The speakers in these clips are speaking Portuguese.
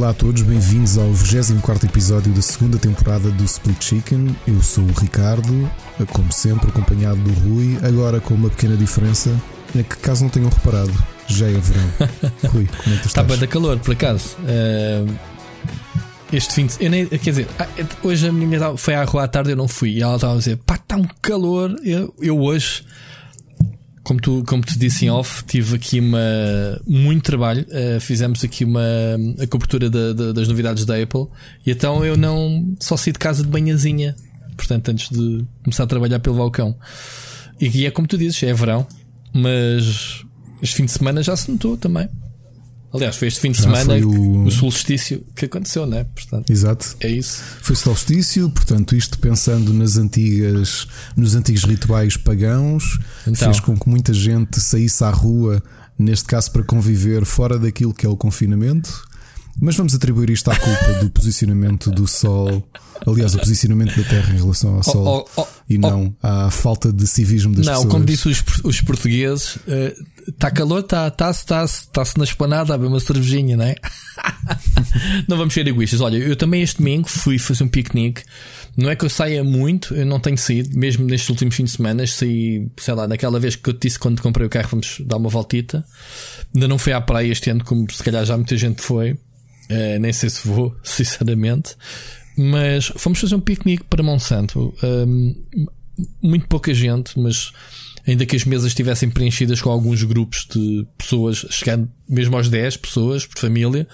Olá a todos, bem-vindos ao 24 episódio da segunda temporada do Split Chicken. Eu sou o Ricardo, como sempre, acompanhado do Rui, agora com uma pequena diferença, é que caso não tenham reparado, já é verão. Rui, como é que tu Está estás? bem da calor, por acaso. Uh, este fim de eu nem, Quer dizer, ah, hoje a minha foi à rua à tarde, eu não fui. E ela estava a dizer: pá, está um calor. Eu, eu hoje como tu, como te disse em off, tive aqui uma, muito trabalho. Uh, fizemos aqui uma a cobertura da, da, das novidades da Apple. E então eu não só saí de casa de banhazinha. Portanto, antes de começar a trabalhar pelo balcão. E é como tu dizes, é verão. Mas este fim de semana já se notou também. Aliás, foi este fim de Já semana o... o... solstício que aconteceu, não é? Portanto, Exato. É isso. Foi solstício, portanto, isto pensando nas antigas, nos antigos rituais pagãos, então. fez com que muita gente saísse à rua, neste caso para conviver fora daquilo que é o confinamento. Mas vamos atribuir isto à culpa do posicionamento do Sol, aliás, o posicionamento da Terra em relação ao Sol oh, oh, oh, e não à falta de civismo das não, pessoas. Não, como disse os, os portugueses, está uh, calor, está está-se está está na esplanada a beber uma cervejinha, não é? não vamos ser egoístas. Olha, eu também este domingo fui fazer um piquenique. Não é que eu saia muito, eu não tenho saído, mesmo nestes últimos fins de semana. Saí, sei lá, naquela vez que eu te disse quando comprei o carro, vamos dar uma voltita. Ainda não fui à praia este ano, como se calhar já muita gente foi. Uh, nem sei se vou, sinceramente. Mas fomos fazer um piquenique para Monsanto. Um, muito pouca gente, mas ainda que as mesas estivessem preenchidas com alguns grupos de pessoas, chegando mesmo aos 10 pessoas por família.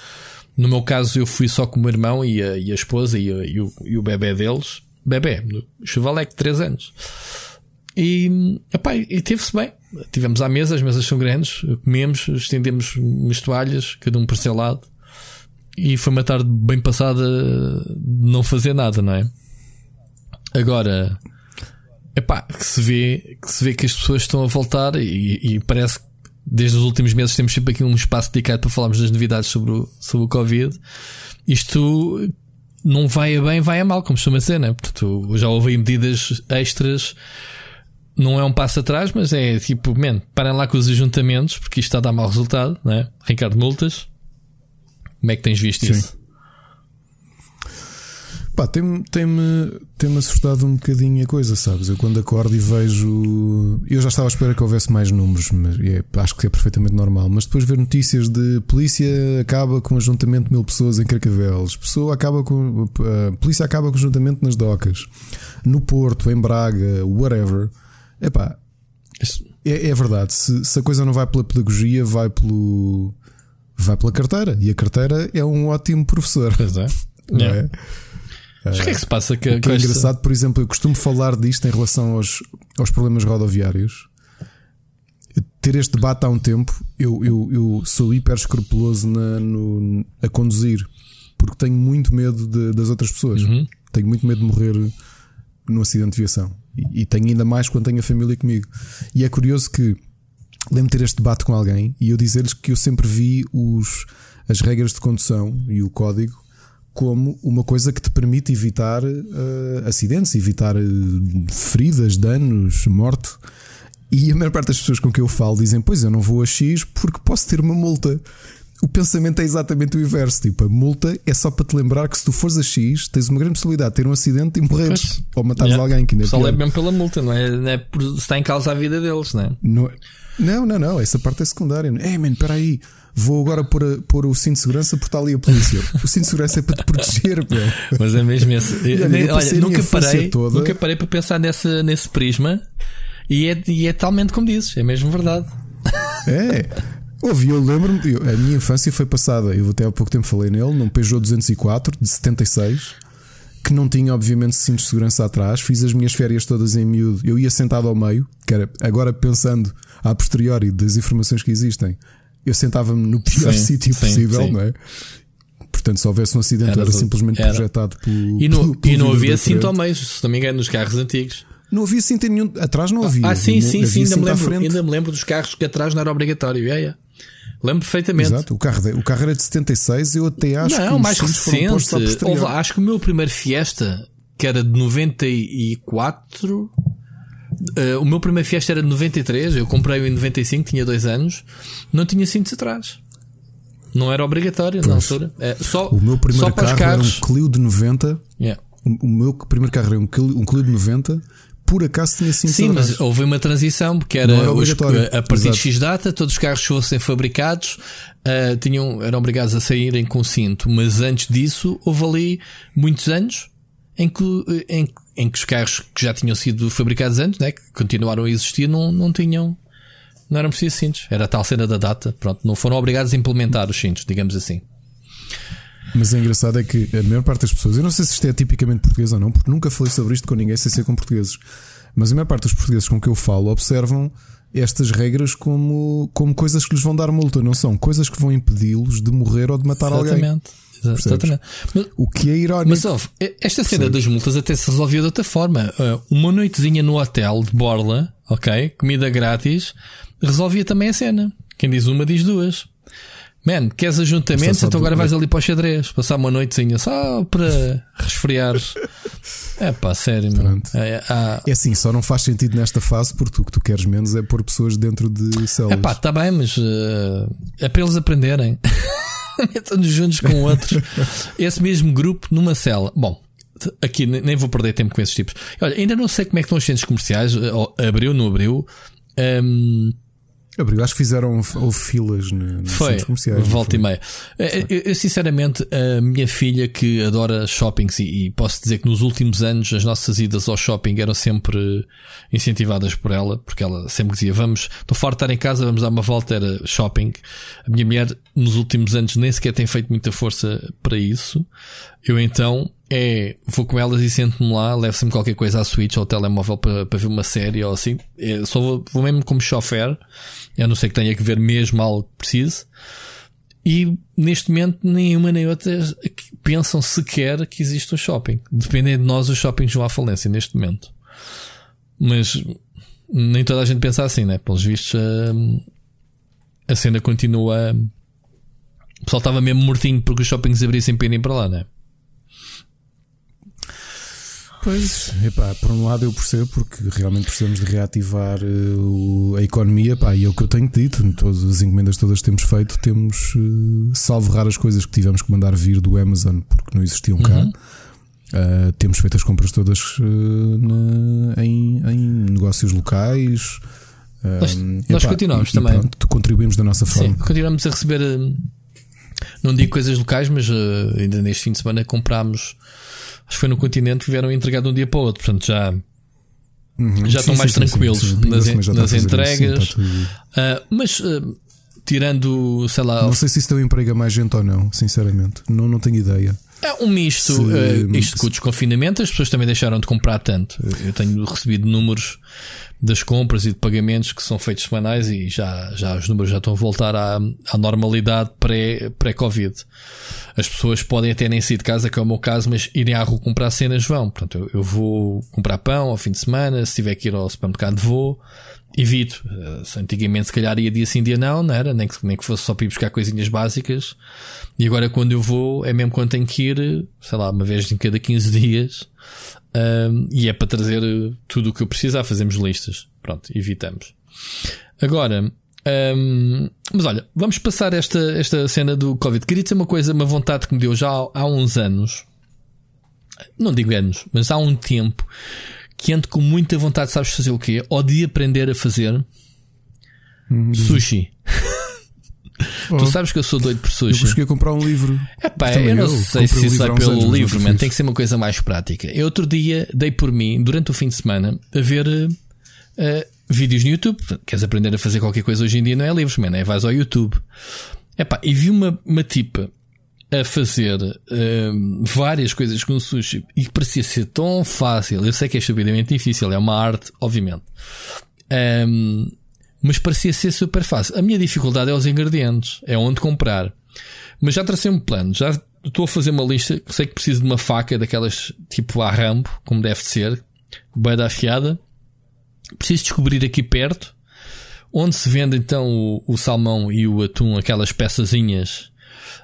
No meu caso, eu fui só com o meu irmão e a, e a esposa e, a, e, o, e o bebê deles. Bebê, chuvalec, 3 anos. E, epá, e teve-se bem. Tivemos à mesa, as mesas são grandes, comemos, estendemos umas toalhas, cada um por seu lado e foi uma tarde bem passada de não fazer nada, não é? Agora, epá, que se vê que, se vê que as pessoas estão a voltar e, e parece que desde os últimos meses temos sempre aqui um espaço dedicado para falarmos das novidades sobre o, sobre o Covid. Isto não vai a bem, vai a mal, como costuma ser, né? Portanto, já houve medidas extras. Não é um passo atrás, mas é tipo, man, parem lá com os ajuntamentos, porque isto está a dar mau resultado, né? Ricardo Multas. Como é que tens visto Sim. isso? Pá, tem-me tem -me, tem -me assustado um bocadinho a coisa, sabes? Eu quando acordo e vejo. Eu já estava à espera que houvesse mais números, mas é, acho que é perfeitamente normal. Mas depois ver notícias de polícia acaba com um ajuntamento de mil pessoas em Carcavelos, pessoa acaba com. A polícia acaba com ajuntamento nas docas, no Porto, em Braga, whatever. Epá, é, é verdade. Se, se a coisa não vai pela pedagogia, vai pelo vai pela carteira. E a carteira é um ótimo professor. Pois é. Não é? Mas o que é que se passa? Que, o que é engraçado, por exemplo, eu costumo falar disto em relação aos, aos problemas rodoviários. Ter este debate há um tempo, eu, eu, eu sou hiper escrupuloso na, no, a conduzir porque tenho muito medo de, das outras pessoas. Uhum. Tenho muito medo de morrer num acidente de viação. E, e tenho ainda mais quando tenho a família comigo. E é curioso que lembro de ter este debate com alguém e eu dizer-lhes que eu sempre vi os, as regras de condução e o código como uma coisa que te permite evitar uh, acidentes, evitar uh, feridas, danos, morte. E a maior parte das pessoas com que eu falo dizem: Pois eu não vou a X porque posso ter uma multa. O pensamento é exatamente o inverso. Tipo, a multa é só para te lembrar que se tu fores a X, tens uma grande possibilidade de ter um acidente e morreres ou matares yeah. alguém. Que ainda é só é mesmo pela multa, não é, não é por causa a vida deles, não é? Não, não, não, não. Essa parte é secundária. Ei, man, espera aí. Vou agora pôr, pôr o cinto de segurança porque está ali a polícia. O cinto de segurança é para te proteger, meu. Mas é mesmo esse. olha, olha nunca parei, toda... nunca parei para pensar nessa, nesse prisma e é, e é talmente como dizes, é mesmo verdade. É. Ouvi, eu lembro-me, a minha infância foi passada, eu até há pouco tempo falei nele, num Peugeot 204 de 76, que não tinha, obviamente, cintos de segurança atrás. Fiz as minhas férias todas em miúdo, eu ia sentado ao meio, que era, agora pensando a posteriori das informações que existem, eu sentava-me no pior sítio possível, sim. não é? Portanto, se houvesse um acidente, era, era simplesmente era. projetado pelo. E, pelo e não havia cinto ao meio, se não me engano, nos carros antigos. Não havia cinto nenhum. Atrás não havia. Ah, sim, sim, sim. Ainda me, lembro, ainda me lembro dos carros que atrás não era obrigatório. Yeah, yeah. Lembro perfeitamente. Exato, o carro, o carro era de 76, eu até acho não, que. Não, mais recente. Houve, acho que o meu primeiro Fiesta, que era de 94. Uh, o meu primeiro Fiesta era de 93, eu comprei-o em 95, tinha dois anos, não tinha cintos atrás. Não era obrigatório pois. na altura. É, só, o meu primeiro carro era um Clio de 90. Yeah. O, o, meu primeiro carro era um Clio, um Clio de 90 por acaso tinha cinto Sim, mas houve uma transição porque era, era os, a partir de X data, todos os carros fossem fabricados, uh, tinham, eram obrigados a saírem com cinto, mas antes disso houve ali muitos anos em que, em, em que os carros que já tinham sido fabricados antes, né, que continuaram a existir, não, não tinham, não eram precisos cintos. Era a tal cena da data, pronto, não foram obrigados a implementar os cintos, digamos assim. Mas é engraçado é que a maior parte das pessoas, eu não sei se isto é tipicamente português ou não, porque nunca falei sobre isto com ninguém sem ser com portugueses, mas a maior parte dos portugueses com que eu falo observam estas regras como, como coisas que lhes vão dar multa, não são coisas que vão impedi-los de morrer ou de matar Exatamente. alguém. Exatamente. Mas, o que é irónico. Mas ouve, esta cena Sim. das multas até se resolvia de outra forma. Uh, uma noitezinha no hotel de Borla, ok? Comida grátis, resolvia também a cena. Quem diz uma diz duas. Man, queres ajuntamentos? Então agora vais ali para o xadrez, passar uma noitezinha só para resfriar. é pá, sério, mano. É, há... é assim, só não faz sentido nesta fase porque tu que tu queres menos é pôr pessoas dentro de células. É pá, tá bem, mas uh, é para eles aprenderem. Metam-nos juntos com outros. Esse mesmo grupo numa cela. Bom, aqui nem vou perder tempo com esses tipos. Olha, ainda não sei como é que estão os centros comerciais. Abriu, não abriu. Um, Abriu, acho que fizeram houve filas nos foi, comerciais. Volta e meia. Eu, eu, sinceramente, a minha filha que adora shoppings e, e, posso dizer que nos últimos anos as nossas idas ao shopping eram sempre incentivadas por ela, porque ela sempre dizia: Vamos, estou farto de estar em casa, vamos dar uma volta, era shopping. A minha mulher, nos últimos anos, nem sequer tem feito muita força para isso. Eu então é vou com elas e sento-me lá, levo sempre qualquer coisa à Switch ou ao telemóvel para, para ver uma série ou assim. É, só vou, vou mesmo como chofer, a não ser que tenha que ver mesmo algo que precise. E neste momento nenhuma nem outra pensam sequer que existe um shopping. Dependendo de nós, os shoppings vão à falência neste momento. Mas nem toda a gente pensa assim, né? Pelos vistos, a, a cena continua. O pessoal estava mesmo mortinho porque os shoppings abrissem para irem para lá, né? Pois, epá, por um lado eu percebo porque realmente precisamos de reativar uh, a economia, pá, e é o que eu tenho dito, todas as encomendas todas que temos feito, temos, uh, salvo raras coisas que tivemos que mandar vir do Amazon porque não existiam cá. Uhum. Uh, temos feito as compras todas na, em, em, negócios locais. nós, nós continuamos e, também. Pronto, contribuímos da nossa forma. Sim, continuamos a receber, não digo coisas locais, mas ainda neste fim de semana comprámos acho que foi no continente, vieram entregar de um dia para o outro. Portanto, já, uhum. já sim, estão mais sim, tranquilos sim, nas, nas entregas. uh, mas uh, tirando, sei lá. Não sei se isso tem emprega mais gente ou não, sinceramente. Não, não tenho ideia. É um misto. Se, uh, isto com o desconfinamento, as pessoas também deixaram de comprar tanto. Eu tenho recebido números das compras e de pagamentos que são feitos semanais e já, já os números já estão a voltar à, à normalidade pré-Covid. Pré As pessoas podem até nem sair de casa, que é o meu caso, mas irem à rua comprar cenas vão. Portanto, eu, eu vou comprar pão ao fim de semana, se tiver que ir ao supermercado vou evito. Uh, antigamente, se calhar, ia dia sim, dia não, não era? Nem que, nem que fosse só para ir buscar coisinhas básicas. E agora, quando eu vou, é mesmo quando tenho que ir, sei lá, uma vez em cada 15 dias. Um, e é para trazer tudo o que eu precisar, fazemos listas. Pronto, evitamos. Agora, um, mas olha, vamos passar esta, esta cena do Covid. Queria ter uma coisa, uma vontade que me deu já há, há uns anos. Não digo anos, mas há um tempo que ando com muita vontade, sabes fazer o quê? Ou de aprender a fazer hum. sushi. Oh. Tu sabes que eu sou doido por sushi. Eu consegui comprar um livro. Epá, eu não eu sei se isso é pelo livro, man. tem que ser uma coisa mais prática. Eu outro dia dei por mim, durante o fim de semana, a ver uh, vídeos no YouTube. Queres aprender a fazer qualquer coisa hoje em dia? Não é livros, man. É vais ao YouTube. Epá, e vi uma, uma tipa a fazer uh, várias coisas com sushi e parecia ser tão fácil. Eu sei que é estupidamente difícil, é uma arte, obviamente. Um, mas parecia ser super fácil. A minha dificuldade é os ingredientes, é onde comprar. Mas já tracei um plano, já estou a fazer uma lista. Sei que preciso de uma faca daquelas tipo a rambo, como deve ser, bem da afiada. Preciso descobrir aqui perto onde se vende então o, o salmão e o atum, aquelas peçazinhas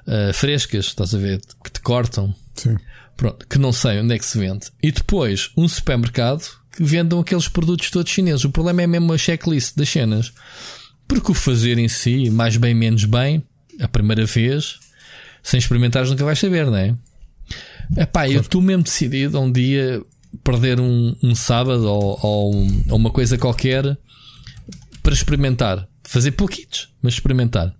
uh, frescas, estás a ver, que te cortam. Sim. Pronto, que não sei onde é que se vende. E depois um supermercado que vendam aqueles produtos todos chineses. O problema é mesmo a checklist das cenas. Porque o fazer em si, mais bem, menos bem, A primeira vez, sem experimentares, nunca vais saber, não é? Epá, claro. eu estou mesmo decidido um dia perder um, um sábado ou, ou, ou, uma coisa qualquer para experimentar. Fazer pouquitos, mas experimentar.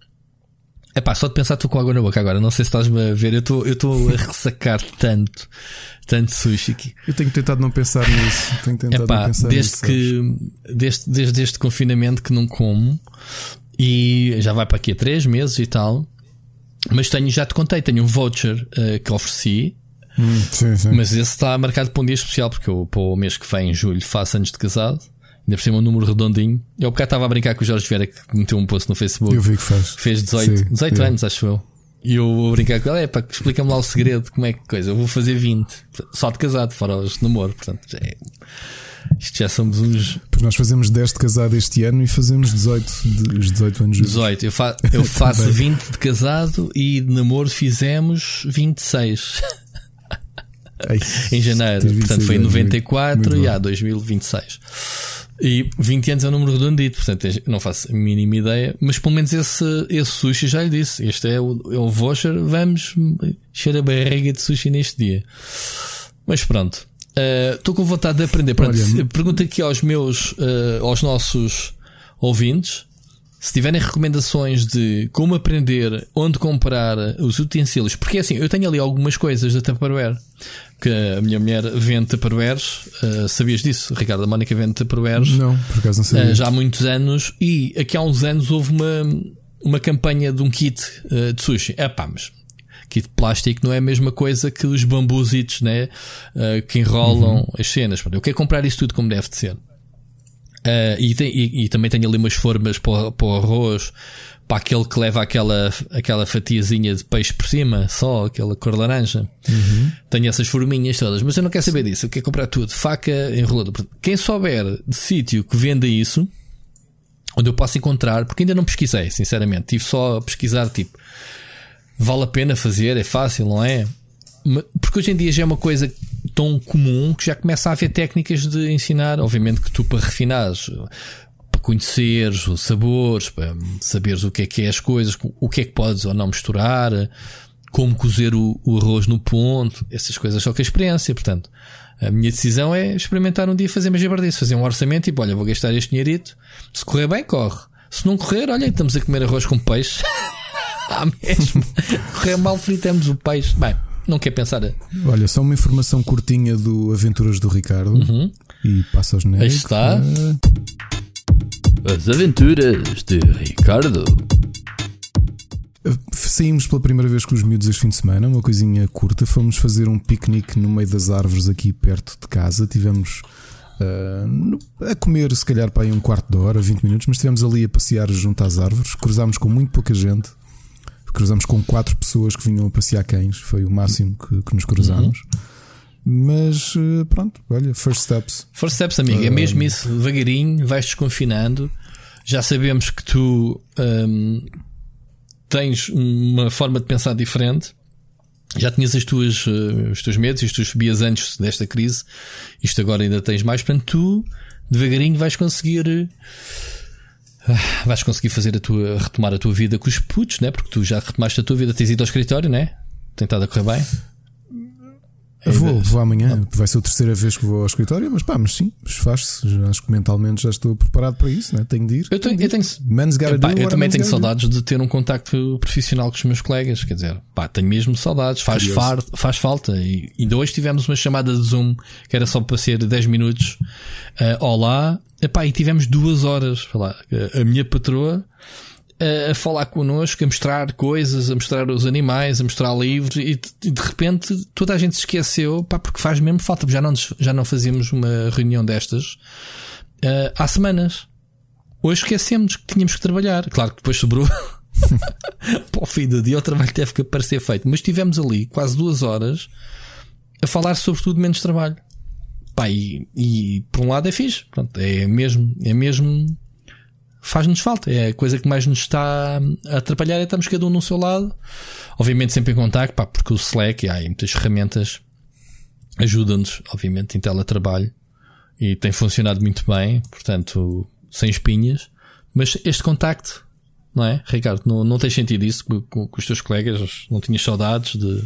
É pá, só de pensar estou com água na boca agora. Não sei se estás-me a ver. Eu estou a ressacar tanto, tanto sushi aqui. Eu tenho tentado não pensar nisso. Tenho tentado Epá, não pensar desde nisso, que desde, desde este confinamento que não como e já vai para aqui a 3 meses e tal. Mas tenho, já te contei, tenho um voucher uh, que ofereci. Hum, sim, sim. Mas esse está marcado para um dia especial, porque eu para o mês que vem, em julho, faço anos de casado. Ainda por cima um número redondinho. Eu bocado estava a brincar com o Jorge Vieira que meteu um post no Facebook. Eu vi que faz. Fez 18, sim, 18 sim. anos, acho eu. E eu vou brincar com ele, é pá, explica-me lá o segredo, como é que coisa. Eu vou fazer 20, só de casado, fora os namoro. Portanto, já é, isto já somos uns. Pois nós fazemos 10 de casado este ano e fazemos 18, de, os 18 anos. 18, eu, fa eu faço 20 de casado e de namoro fizemos 26. Ai, em janeiro, portanto foi em 94 e há 2026. E 20 anos é um número redondito, portanto não faço a mínima ideia, mas pelo menos esse, esse sushi já lhe disse. Este é o, é o voucher, vamos encher a barriga de sushi neste dia. Mas pronto, estou uh, com vontade de aprender. Pronto, pergunta aqui aos meus, uh, aos nossos ouvintes. Se tiverem recomendações de como aprender, onde comprar os utensílios, porque assim, eu tenho ali algumas coisas da Tupperware que a minha mulher vende Tupperwares. Uh, sabias disso, Ricardo? A Mónica vende Tupperwares. Não, por acaso não sabia. Uh, já há muitos anos. E aqui há uns anos houve uma, uma campanha de um kit uh, de sushi. É pá, mas kit de plástico não é a mesma coisa que os bambuzitos, né? que enrolam uhum. as cenas. Eu quero comprar isso tudo como deve de ser. E, tem, e, e, também tenho ali umas formas para, para o arroz para aquele que leva aquela, aquela fatiazinha de peixe por cima, só aquela cor laranja. Uhum. Tenho essas forminhas todas, mas eu não quero saber disso. Eu quero comprar tudo, faca, enrolador. Quem souber de sítio que venda isso, onde eu posso encontrar, porque ainda não pesquisei, sinceramente, tive só a pesquisar tipo. Vale a pena fazer, é fácil, não é? Porque hoje em dia já é uma coisa tão comum que já começa a haver técnicas de ensinar. Obviamente que tu, para refinares, conheceres os sabores, para saberes o que é que é as coisas, o que é que podes ou não misturar, como cozer o, o arroz no ponto, essas coisas só que a experiência. Portanto, a minha decisão é experimentar um dia fazer magia bardice, fazer um orçamento e tipo, olha, vou gastar este dinheirito. Se correr bem, corre. Se não correr, olha, estamos a comer arroz com peixe. ah, mesmo. correr mal, fritamos o peixe. Bem, não quer pensar. Olha, só uma informação curtinha do Aventuras do Ricardo. Uhum. E passa aos Aí está. As Aventuras de Ricardo. Saímos pela primeira vez com os miúdos este fim de semana, uma coisinha curta. Fomos fazer um piquenique no meio das árvores aqui perto de casa. Tivemos uh, a comer, se calhar, para aí um quarto de hora, 20 minutos, mas estivemos ali a passear junto às árvores. Cruzámos com muito pouca gente. Cruzámos com quatro pessoas que vinham a passear cães. Foi o máximo que, que nos cruzámos. Uhum. Mas eh, pronto, olha, first steps. First steps, amigo, é mesmo isso, devagarinho, vais desconfinando. Já sabemos que tu um, tens uma forma de pensar diferente. Já tinhas as tuas, uh, os teus medos e as tuas fobias antes desta crise. Isto agora ainda tens mais. Portanto, tu devagarinho vais conseguir. Uh, vais conseguir fazer a tua, retomar a tua vida com os putos, né? Porque tu já retomaste a tua vida, tens ido ao escritório, né? Tentado a correr bem. Vou, vou amanhã, não. vai ser a terceira vez que vou ao escritório, mas pá, mas sim, faz-se. Acho que mentalmente já estou preparado para isso, né? tenho de ir. Eu, tenho, tenho, eu, tenho, epá, eu também tenho saudades de ter um contacto profissional com os meus colegas, quer dizer, pá, tenho mesmo saudades, faz, far, faz falta. E ainda hoje tivemos uma chamada de Zoom que era só para ser 10 minutos. Uh, olá, epá, e tivemos duas horas. Lá, a minha patroa a falar connosco, a mostrar coisas, a mostrar os animais, a mostrar livros e de repente toda a gente se esqueceu, pá, porque faz mesmo falta. Já não, já não fazíamos uma reunião destas uh, há semanas. Hoje esquecemos que tínhamos que trabalhar. Claro que depois sobrou para o fim do dia o trabalho teve que aparecer feito, mas tivemos ali quase duas horas a falar sobre tudo menos trabalho. Pá, e, e por um lado é fixe, Pronto, é mesmo, é mesmo faz-nos falta. É a coisa que mais nos está a atrapalhar é estamos cada um no seu lado. Obviamente sempre em contato, pá, porque o Slack, há muitas ferramentas ajudam-nos, obviamente, em teletrabalho e tem funcionado muito bem, portanto, sem espinhas. Mas este contacto não é, Ricardo? Não, não tens sentido isso com, com, com os teus colegas? Não tinhas saudades de.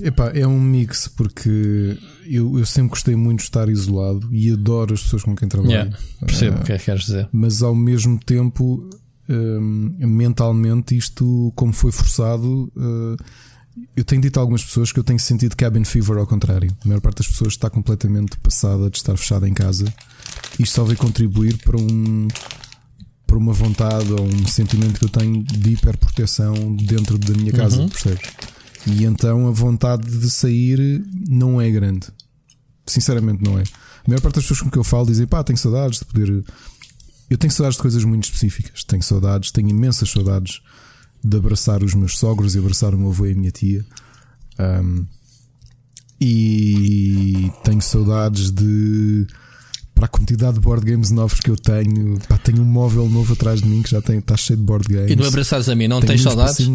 Epá, é um mix porque eu, eu sempre gostei muito de estar isolado e adoro as pessoas com quem trabalho. Yeah, percebo o que é que queres dizer. Mas ao mesmo tempo, hum, mentalmente, isto, como foi forçado, uh, eu tenho dito a algumas pessoas que eu tenho sentido cabin fever ao contrário. A maior parte das pessoas está completamente passada de estar fechada em casa. Isto só vai contribuir para um para uma vontade ou um sentimento que eu tenho de hiperproteção dentro da minha casa, Uhum. percebes? E então a vontade de sair não é grande. Sinceramente, não é. A maior parte das pessoas com que eu falo dizem pá, tenho saudades de poder. Eu tenho saudades de coisas muito específicas. Tenho saudades, tenho imensas saudades de abraçar os meus sogros e abraçar o meu avô e a minha tia. Um, e tenho saudades de. Para a quantidade de board games novos que eu tenho, pá, tenho um móvel novo atrás de mim que já tem, está cheio de board games. E me abraçares a mim, não Tenho tens saudades?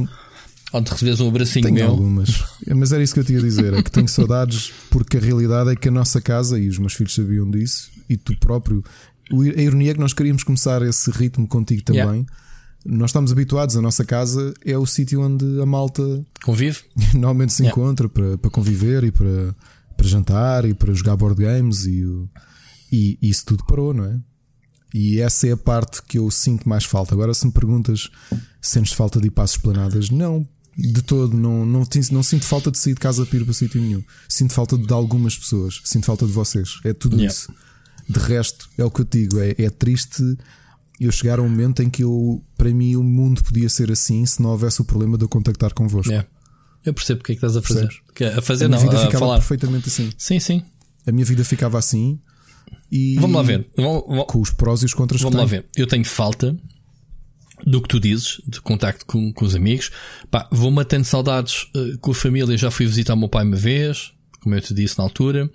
Passinhos- Ou de receberes um abracinho tenho meu? algumas. Mas era isso que eu tinha a dizer: é que tenho saudades, porque a realidade é que a nossa casa, e os meus filhos sabiam disso, e tu próprio. A ironia é que nós queríamos começar esse ritmo contigo também. Yeah. Nós estamos habituados, a nossa casa é o sítio onde a malta Convive? normalmente se Yeah. encontra para, para conviver e para, para jantar e para jogar board games e, o- e isso tudo parou, não é? E essa é a parte que eu sinto mais falta. Agora, se me perguntas, sentes falta de ir para as esplanadas? Não, de todo. Não, não, não sinto falta de sair de casa para ir para sítio nenhum. Sinto falta de algumas pessoas. Sinto falta de vocês. É tudo Yeah. isso. De resto, é o que eu te digo. É, é triste eu chegar a um momento em que eu, para mim, o mundo podia ser assim se não houvesse o problema de eu contactar convosco. É. Eu percebo o que é que estás a fazer. Que a fazer a minha não, vida a ficava falar. perfeitamente assim. Sim, sim. A minha vida ficava assim e Vamos lá ver. Vamos- vamos- com os prós e os contras Vamos lá tem. ver. Eu tenho falta do que tu dizes, de contacto com, com os amigos. Pá, vou matando saudades eh, com a família. Já fui visitar o meu pai uma vez, como eu te disse na altura.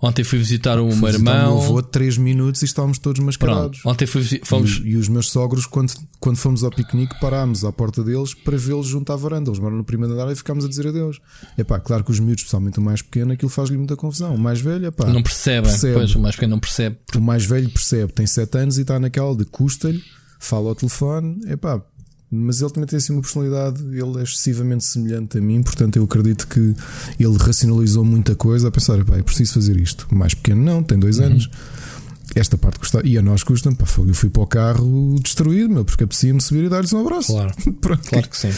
Ontem fui visitar o meu Visitar o meu irmão. avô três minutos e estávamos todos Pronto. mascarados. Ontem fui, fomos. E, e os meus sogros, quando, quando fomos ao piquenique, parámos à porta deles para vê-los junto à varanda. Eles moram no primeiro andar e ficámos a dizer adeus. É pá, claro que os miúdos, especialmente o mais pequeno, aquilo faz-lhe muita confusão. O mais velho, é pá. Não percebem. percebe. Pois, o mais pequeno não percebe. O mais velho percebe, tem 7 anos e está naquela de custa-lhe, fala ao telefone, é pá. Mas ele também tem assim uma personalidade, ele é excessivamente semelhante a mim, portanto eu acredito que ele racionalizou muita coisa a pensar, pá, é preciso fazer isto. O mais pequeno não, tem dois anos. Esta parte custa, e a nós custa, pá, fogo, eu fui para o carro destruído, meu, porque apetecia-me subir e dar-lhes um abraço. Claro. Pronto, Claro que sim.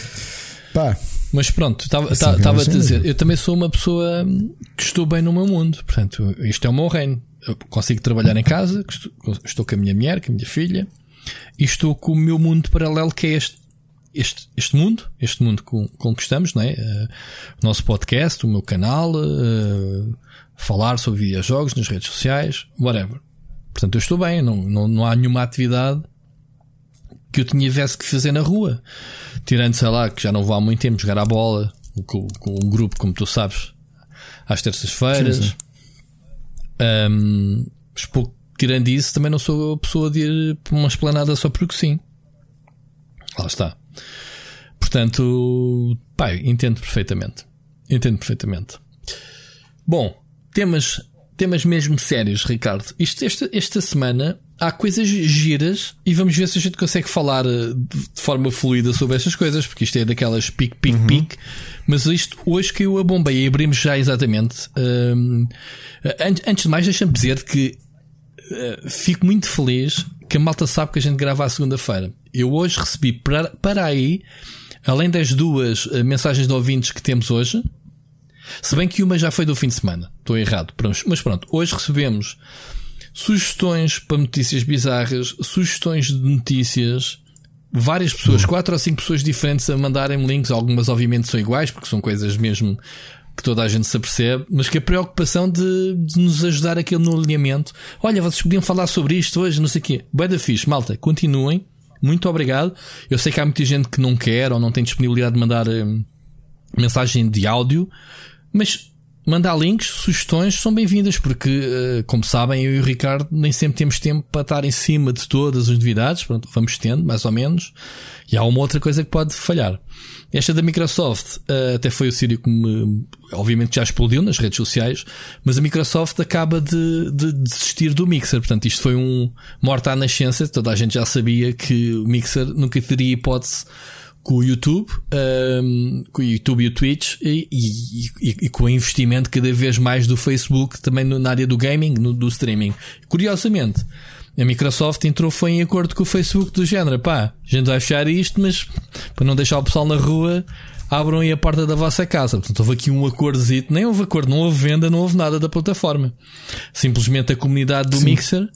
pá, Mas pronto, estava Assim, a cara, dizer, eu também sou uma pessoa que estou bem no meu mundo. Portanto, isto é o meu reino. Eu consigo trabalhar em casa, estou com a minha mulher, com a minha filha, e estou com o meu mundo paralelo, que é este. Este, este mundo, este mundo com, com que estamos, não é? Eh, o nosso podcast, o meu canal, eh, falar sobre videojogos nas redes sociais, whatever. Portanto, eu estou bem, não, não, não há nenhuma atividade que eu tivesse que fazer na rua. Tirando, sei lá, que já não vou há muito tempo jogar à bola com, com um grupo, como tu sabes, às terças-feiras. Mas pouco- tirando isso, também não sou a pessoa de ir para uma esplanada só porque sim. Lá está. Portanto, pá, entendo perfeitamente. Entendo perfeitamente. Bom, temas, temas mesmo sérios, Ricardo. Isto, esta, esta semana há coisas giras e vamos ver se a gente consegue falar eh, de, forma fluida sobre estas coisas, porque isto é daquelas pique, pique, pique. Mas isto hoje caiu a bomba e abrimos já exatamente. Hum, an- antes de mais, deixa-me dizer que eh, fico muito feliz que a malta sabe que a gente grava à segunda-feira. Eu hoje recebi para, para aí, além das duas eh, mensagens de ouvintes que temos hoje, se bem que uma já foi do fim de semana, estou errado, pronto, mas pronto, hoje recebemos sugestões para notícias bizarras, sugestões de notícias, várias pessoas, quatro ou cinco pessoas diferentes a mandarem links, algumas obviamente são iguais, porque são coisas mesmo que toda a gente se apercebe, mas que a preocupação de, de nos ajudar aqui no alinhamento. Olha, vocês podiam falar sobre isto hoje, não sei o quê. Bué da fixe, malta, continuem. Muito obrigado. Eu sei que há muita gente que não quer ou não tem disponibilidade de mandar hum, mensagem de áudio, mas mandar links, sugestões são bem-vindas, porque, uh, como sabem, eu e o Ricardo nem sempre temos tempo para estar em cima de todas as novidades. Pronto, vamos tendo, mais ou menos. E há uma outra coisa que pode falhar. Esta da Microsoft uh, até foi o sírio que me, obviamente já explodiu nas redes sociais, mas a Microsoft acaba de, de desistir do Mixer. Portanto, isto foi um morta à nascença. Toda a gente já sabia que o Mixer nunca teria hipótese com o YouTube, um, com o YouTube e o Twitch e, e, e, e, com o investimento cada vez mais do Facebook também na área do gaming, no, do streaming. Curiosamente, a Microsoft entrou foi em acordo com o Facebook do género, pá, a gente vai fechar isto, mas para não deixar o pessoal na rua, abram aí a porta da vossa casa. Portanto, houve aqui um acordozito, nem houve acordo, não houve venda, não houve nada da plataforma. Simplesmente a comunidade do Sim. Mixer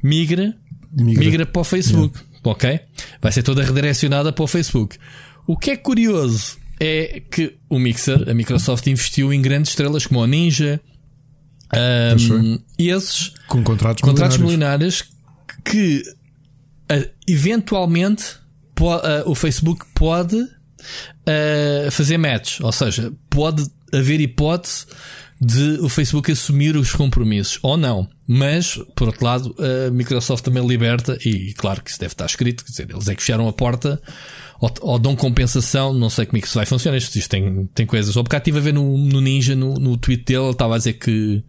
migra, migra, migra para o Facebook. Yeah. Ok? Vai ser toda redirecionada para o Facebook. O que é curioso é que o Mixer, a Microsoft investiu em grandes estrelas como o Ninja, um, esses com contratos, contratos milionários que uh, eventualmente po, uh, o Facebook pode uh, fazer match, ou seja, pode haver hipótese de o Facebook assumir os compromissos ou não. Mas, por outro lado, a Microsoft também liberta, e claro que isso deve estar escrito, quer dizer, eles é que fecharam a porta ou, ou dão compensação, não sei como é que isso vai funcionar. Isto, isto tem, tem coisas. Ou bocado estive a ver no, no Ninja, no, no tweet dele, ele estava a dizer que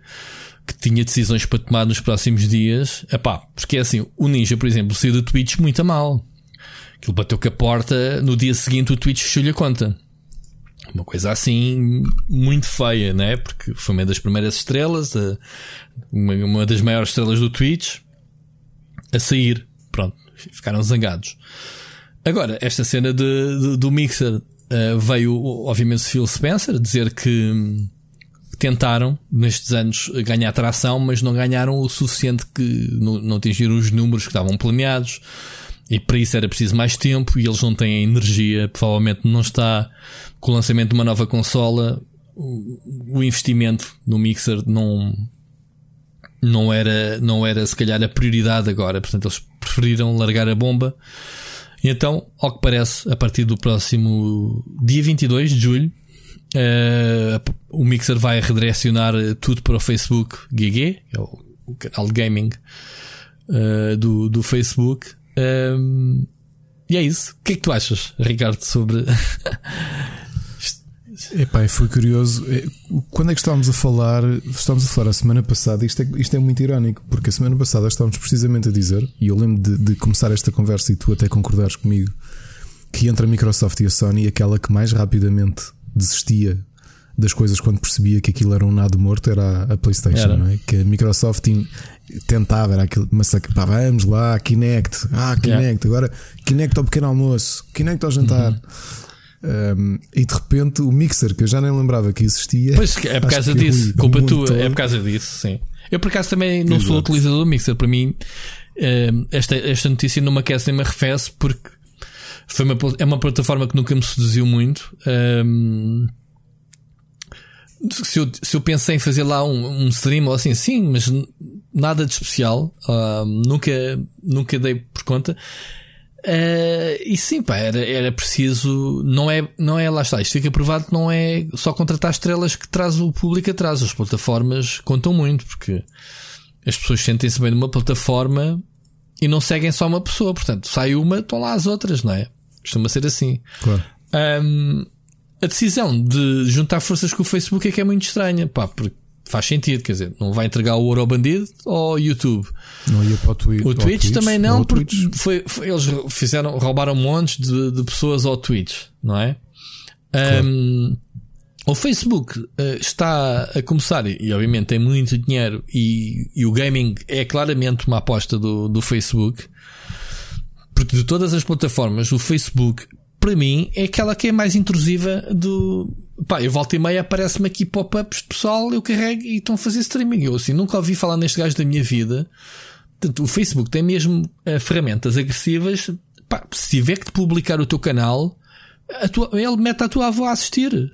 que tinha decisões para tomar nos próximos dias. Epá, porque é assim, o Ninja, por exemplo, saiu do Twitch muito a mal. Aquilo bateu com a porta, no dia seguinte o Twitch fechou-lhe a conta. Uma coisa assim muito feia, né? Porque foi uma das primeiras estrelas, uma, das maiores estrelas do Twitch, a sair. Pronto, ficaram zangados. Agora, esta cena de, de do Mixer uh, veio, obviamente, Phil Spencer dizer que tentaram nestes anos ganhar tração, mas não ganharam o suficiente que não, não atingiram os números que estavam planeados. E para isso era preciso mais tempo e eles não têm energia, provavelmente não está com o lançamento de uma nova consola. O, o investimento no mixer não, não era, não era se calhar a prioridade agora, portanto eles preferiram largar a bomba. E então, ao que parece, a partir do próximo dia 22 de julho, uh, o Mixer vai redirecionar tudo para o Facebook GG, é o, o canal de gaming uh, do, do Facebook. Um, e é isso. O que é que tu achas, Ricardo, sobre. Epá, foi curioso. É, quando é que estávamos a falar? Estávamos a falar a semana passada. Isto é, isto é muito irónico, porque a semana passada estávamos precisamente a dizer, e eu lembro de, de começar esta conversa e tu até concordares comigo, que entre a Microsoft e a Sony, aquela que mais rapidamente desistia das coisas quando percebia que aquilo era um nado morto era a, PlayStation, não é? Que a Microsoft tentava, era aquilo, mas pá, vamos lá, Kinect, ah, Kinect, yeah. agora Kinect ao pequeno almoço, Kinect ao jantar. Uhum. Um, e de repente o mixer, que eu já nem lembrava que existia. Pois é por causa disso, culpa tua, é por causa disso, sim. Eu por acaso também não Exato. sou utilizador do mixer, para mim esta, esta notícia não me aquece nem me arrefece porque foi uma, é uma plataforma que nunca me seduziu muito. Um, se eu, se eu pensei em fazer lá um, um stream ou assim, sim, mas nada de especial, uh, nunca, nunca dei por conta. Uh, e sim, pá, era, era preciso. Não é, não é, lá está. Isto fica provado que não é só contratar estrelas que traz o público atrás. As plataformas contam muito, porque as pessoas sentem-se bem numa plataforma e não seguem só uma pessoa. Portanto, sai uma, estão lá as outras, não é? Costuma ser assim. Claro. Um, a decisão de juntar forças com o Facebook é que é muito estranha, pá, porque faz sentido, quer dizer, não vai entregar o ouro ao bandido ou YouTube. Não ia para o, twi o Twitch. Twitch também não, porque foi, foi, eles fizeram, roubaram montes de, de pessoas ao Twitch, não é? Claro. Um, o Facebook uh, está a começar e, obviamente tem muito dinheiro e, e, o gaming é claramente uma aposta do, do Facebook. Porque de todas as plataformas, o Facebook para mim, é aquela que é mais intrusiva do. Pá, eu volto e meia, aparece-me aqui pop-ups de pessoal, eu carrego e estão a fazer streaming. Eu assim, nunca ouvi falar neste gajo da minha vida. Portanto, o Facebook tem mesmo uh, ferramentas agressivas. Pá, se tiver que publicar o teu canal, tua, ele mete a tua avó a assistir.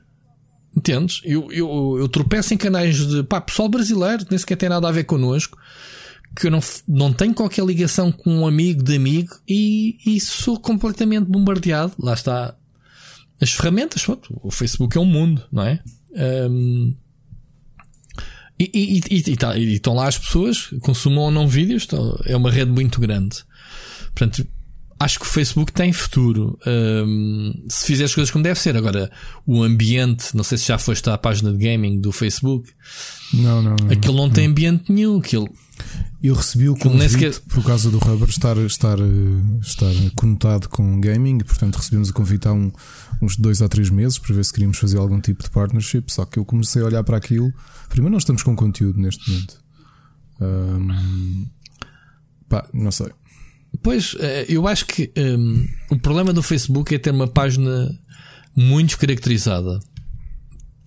Entendes? Eu, eu, eu tropeço em canais de pá, pessoal brasileiro, nem sequer tem nada a ver connosco que eu não, não tenho qualquer ligação com um amigo de amigo e, e sou completamente bombardeado. Lá está as ferramentas. O Facebook é um mundo, não é? Um, E, e, tá, e estão lá as pessoas, consumam ou não vídeos, estão, é uma rede muito grande. Portanto, acho que o Facebook tem futuro. Um, se fizer as coisas como deve ser. Agora, o ambiente, não sei se já foste à página de gaming do Facebook. Não, não. não aquilo não, não tem ambiente nenhum. Aquilo, eu recebi o convite sequer... por causa do Rubber estar, estar, estar conotado com gaming portanto, recebemos o convite há um, uns dois a três meses para ver se queríamos fazer algum tipo de partnership. Só que eu comecei a olhar para aquilo. Primeiro, nós estamos com conteúdo neste momento. Um, pá, não sei. Pois, eh, eu acho que um, o problema do Facebook é ter uma página muito caracterizada.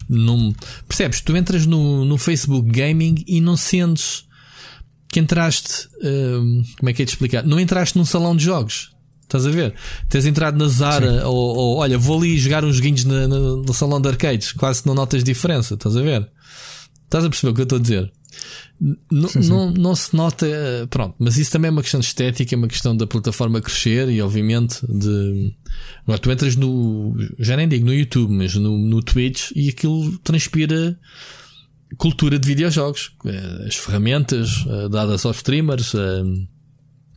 Num, percebes? Tu entras no, no Facebook Gaming e não sentes que entraste. Um, como é que é de explicar? Não entraste num salão de jogos. Estás a ver? Tens entrado na Zara ou, ou, olha, vou ali jogar uns na, na, no salão de arcades, quase não notas diferença. Estás a ver? Estás a perceber o que eu estou a dizer? N sim, sim. Não, não se nota, pronto, mas isso também é uma questão de estética, é uma questão da plataforma crescer e, obviamente, de. Agora, tu entras no. Já nem digo no YouTube, mas no, no Twitch e aquilo transpira cultura de videojogos. Eh, as ferramentas eh, dadas aos streamers, eh,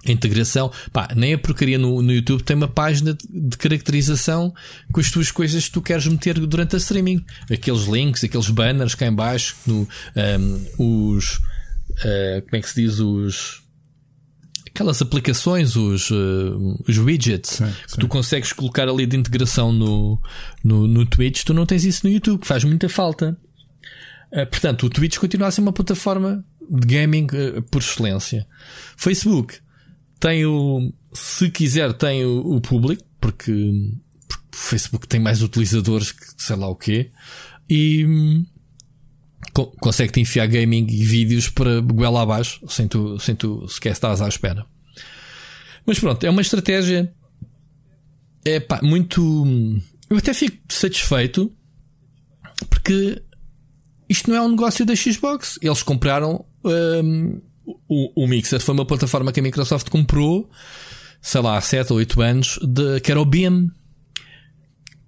a integração. Pá, nem a porcaria no, no YouTube tem uma página de caracterização com as tuas coisas que tu queres meter durante a streaming. Aqueles links, aqueles banners cá em baixo, no, um, os. Uh, como é que se diz? Os. Aquelas aplicações, os, uh, os widgets sim, que sim. tu consegues colocar ali de integração no, no, no Twitch, tu não tens isso no YouTube, faz muita falta. Uh, portanto, o Twitch continua a ser uma plataforma de gaming por excelência. Facebook tem o, se quiser, tem o, o público, porque, porque, o Facebook tem mais utilizadores que sei lá o quê, e hum, consegue-te enfiar gaming e vídeos para goela abaixo, sem tu, sem tu sequer estás à espera. Mas pronto, é uma estratégia é pá, muito. Eu até fico satisfeito porque isto não é um negócio da Xbox. Eles compraram hum, o, o Mixer foi uma plataforma que a Microsoft comprou, sei lá, há 7 ou 8 anos, de, que era o Beam.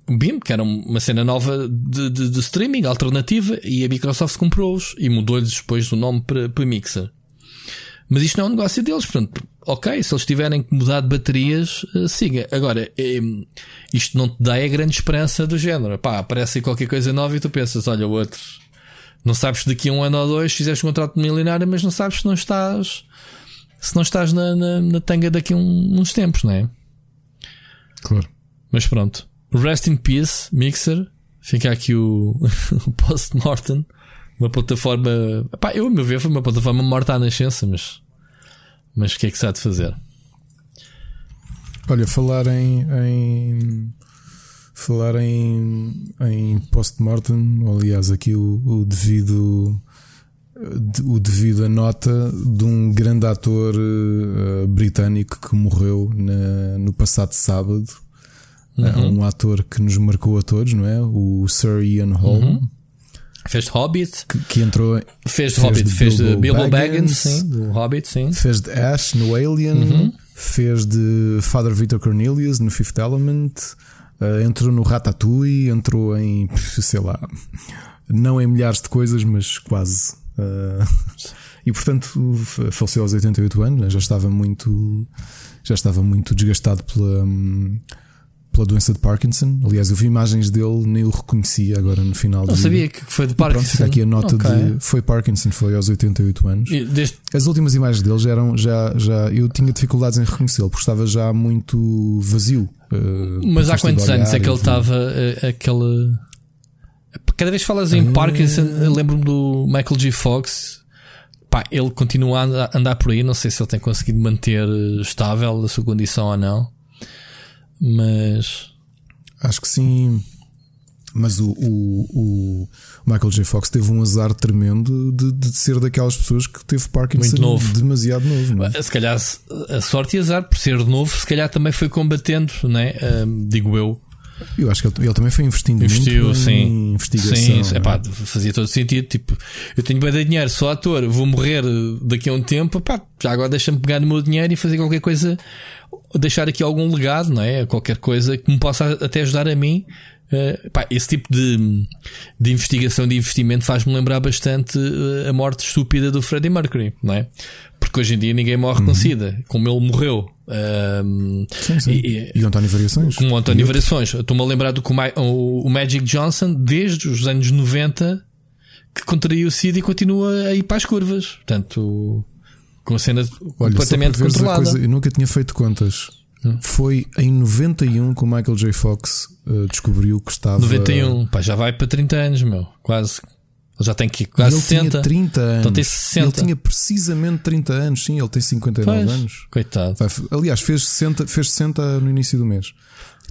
O Beam, que era uma cena nova de, de, de streaming alternativa, e a Microsoft comprou-os e mudou-lhes depois o nome para, para Mixer. Mas isto não é um negócio deles, portanto, ok, se eles tiverem que mudar de baterias, uh, siga. Agora, é, isto não te dá a grande esperança do género. Pá, aparece qualquer coisa nova e tu pensas, olha, o outro não sabes daqui a um ano ou dois fizeste um contrato milionário, mas não sabes se não estás se não estás na, na, na tanga daqui a um, uns tempos, não é? Claro. Mas pronto. Rest in Peace, Mixer. Fica aqui o, o post-mortem. Uma plataforma. Pá, eu, a meu ver, foi uma plataforma morta à nascença, mas. Mas o que é que se há de fazer? Olha, falar em, em falar em, em post-mortem, aliás, aqui o, o, devido o devido a nota de um grande ator uh, britânico que morreu na, no passado sábado. Uhum. um ator que nos marcou a todos, não é? O Sir Ian Holm. Uhum. Fez de Hobbit. Que, que entrou. Fez de Hobbit. Fez de Bilbo, Bilbo Baggins, sim. Do Hobbit, sim. Fez de Ash no Alien. Uhum. Fez de Father Victor Cornelius no Fifth Element. Uh, entrou no Ratatouille, entrou em, sei lá, não em milhares de coisas, mas quase. Uh, e portanto faleceu aos 88 anos, né? já estava muito, já estava muito desgastado pela, pela doença de Parkinson. Aliás, eu vi imagens dele, nem o reconhecia agora no final. Não sabia que foi de Parkinson. Pronto, fica aqui a nota okay. de foi Parkinson, foi aos 88 anos. Desde... As últimas imagens dele já eram já, já eu tinha dificuldades em reconhecê-lo, porque estava já muito vazio. Uh, Mas há quantos anos é que ele estava uh, aquele. Cada vez que falas em uh... Parkinson, lembro-me do Michael G. Fox. Pá, ele continua a andar, andar, por aí. Não sei se ele tem conseguido manter estável a sua condição ou não. Mas. Acho que sim. Mas o, o, o, Michael J. Fox teve um azar tremendo de, de ser daquelas pessoas que teve Parkinson Muito novo. demasiado novo. É? Se calhar a sorte e azar por ser novo, se calhar também foi combatendo, né? Uh, digo eu. Eu acho que ele, ele também foi investindo Investiu, muito sim. em investigação. Sim. É? Epá, fazia todo sentido. Tipo, eu tenho bem de dinheiro, sou ator, vou morrer daqui a um tempo. Epá, já agora deixa-me pegar no meu dinheiro e fazer qualquer coisa, deixar aqui algum legado, não é? Qualquer coisa que me possa até ajudar a mim Uh, pá, esse tipo de, de investigação, de investimento, faz-me lembrar bastante uh, a morte estúpida do Freddie Mercury, não é? Porque hoje em dia ninguém morre uhum. com SIDA, como ele morreu. Um, sim, sim. E, e o António Variações. Com o António Variações. Estou-me a lembrar do que o, o Magic Johnson, desde os anos 90, que contraiu o SIDA e continua a ir para as curvas. Portanto, com a cena Olha, completamente controlada. Coisa, eu nunca tinha feito contas. Hum. Foi em 91 que o Michael J. Fox uh, descobriu que estava. 91, pá, já vai para 30 anos, meu. Quase. Ele já tem que quase ele 60. Tinha 30 anos. Então tem 60. Ele tinha precisamente 30 anos, sim, ele tem 59 pois, anos. Coitado. Aliás, fez 60, fez 60 no início do mês.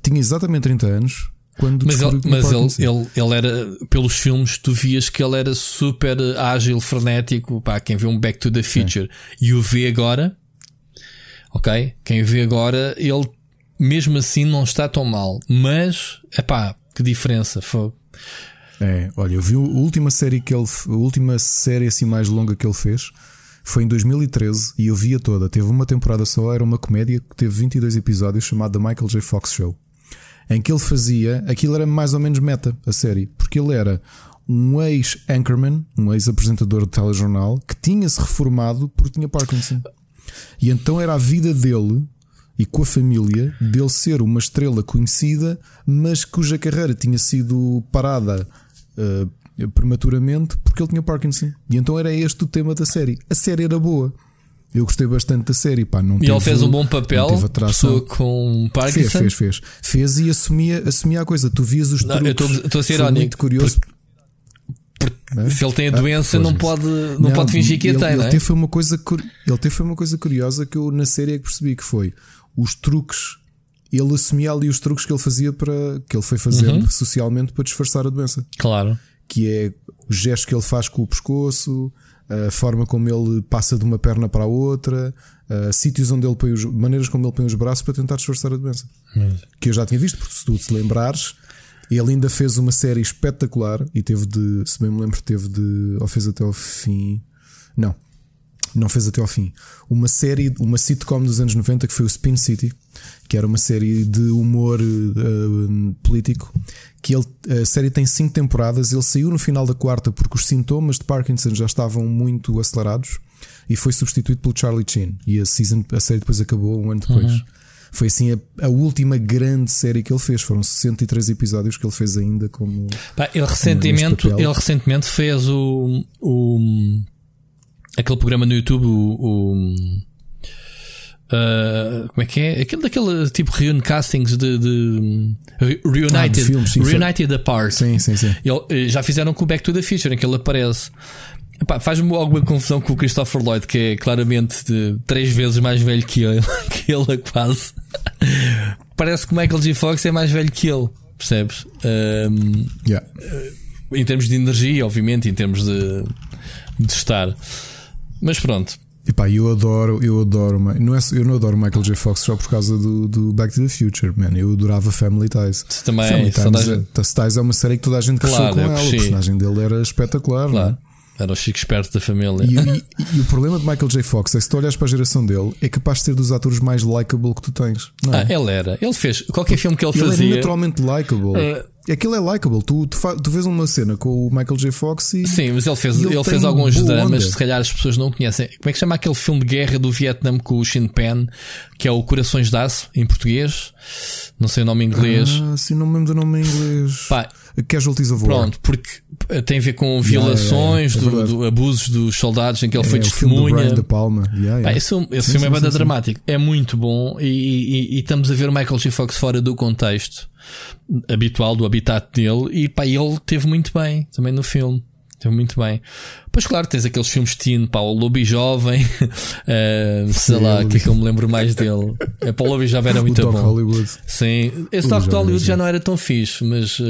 Tinha exatamente 30 anos quando mas ele, mas ele, ele, ele, era, pelos filmes, tu vias que ele era super ágil, frenético. Pá, quem vê um Back to the Future é. e o vê agora, ok? Quem vê agora, ele mesmo assim não está tão mal. Mas, é pá, que diferença. Foi. É, olha, eu vi a última série que ele, a última série assim mais longa que ele fez foi em 2013 e eu via toda. Teve uma temporada só, era uma comédia que teve 22 episódios chamada Michael J. Fox Show em que ele fazia, aquilo era mais ou menos meta, a série, porque ele era um ex-anchorman, um ex-apresentador de telejornal, que tinha-se reformado porque tinha Parkinson. E então era a vida dele e com a família dele ser uma estrela conhecida, mas cuja carreira tinha sido parada uh, prematuramente porque ele tinha Parkinson. E então era este o tema da série. A série era boa. Eu gostei bastante da série, pá. Não e ele fez um bom papel, pessoa com Parkinson. Fez, fez, fez. Fez e assumia, assumia a coisa. Tu vias os truques. Não, eu estou a ser irónico. muito curioso. Porque, porque se ele tem a doença, ah, não, pode, não, não, pode fingir que ele, a tem. Ele, é? teve uma coisa, ele teve uma coisa curiosa que eu na série é que percebi que foi os truques. Ele assumia ali os truques que ele fazia para que ele foi fazendo uhum. socialmente para disfarçar a doença. Claro. Que é os gestos que ele faz com o pescoço, a forma como ele passa de uma perna para a outra, uh, sítios onde ele põe os, maneiras como ele põe os braços para tentar disfarçar a doença. Hum. Que eu já tinha visto, porque se tu te lembrares, ele ainda fez uma série espetacular e teve de, se bem me lembro, teve de, ou fez até ao fim. Não, não fez até ao fim. Uma série, uma sitcom dos anos 90 que foi o Spin City, que era uma série de humor uh, político. Que ele, a série tem cinco temporadas. Ele saiu no final da quarta porque os sintomas de Parkinson já estavam muito acelerados e foi substituído pelo Charlie Chin. E a, season, a série depois acabou um ano depois. Uhum. Foi assim a, a, última grande série que ele fez. Foram 63 episódios que ele fez ainda como. Pá, ele, recentemente, ele recentemente fez o, o aquele programa no YouTube, o. o uh, como é que é? Aquele daquele tipo reun castings de, de Reunited, ah, de filmes, sim, Reunited Apart. Sim, sim, sim. Ele, eh, já fizeram com o Back to the Future, em que ele aparece. Faz-me alguma confusão com o Christopher Lloyd, que é claramente três vezes mais velho que ele, que ele quase. Parece que Michael J. Fox é mais velho que ele, percebes? Um, yeah. Em termos de energia, obviamente, em termos de, de estar. Mas pronto. E pá, eu adoro, eu adoro, não é, eu não adoro Michael J. Fox só por causa do, do Back to the Future, man. Eu adorava Family Ties. Também, Family Ties, é, Ties é uma série que toda a gente cresceu claro, com ela. O personagem dele era espetacular, claro. não é? Era o chico esperto da família. E, e, e, o problema de Michael J. Fox é que se tu olhas para a geração dele, é capaz de ser dos atores mais likable que tu tens. É? Ah, ele era. Ele fez qualquer filme que ele, ele fazia. Ele é naturalmente likable. Uh, Aquilo é likable. Tu, tu, tu vês uma cena com o Michael J. Fox e. Sim, mas ele fez, ele, ele fez alguns dramas, se calhar as pessoas não conhecem. Como é que se chama aquele filme de guerra do Vietnã com o Shin Pen, que é o Corações de Aço, em português? Não sei o nome em inglês. Ah, sim, não me lembro do nome em inglês. Pá, Casualties of War. Pronto, porque tem a ver com violações, yeah, yeah, yeah. Do, do, abusos dos soldados em que ele foi testemunha. O filme Palma. Pá, esse, esse sim, filme é sim, é banda dramático, é muito bom e, e, e, estamos a ver o Michael J. Fox fora do contexto habitual do habitat dele e pá, ele teve muito bem também no filme. Teve muito bem. Pois claro, tens aqueles filmes teen, pá, o Lobby Jovem, uh, sei Sim, lá, o que é que eu me lembro mais dele. É, pá, o Lobby Jovem era muito o bom. Hollywood. Sim, esse Doc Hollywood já não era tão fixe, mas, uh,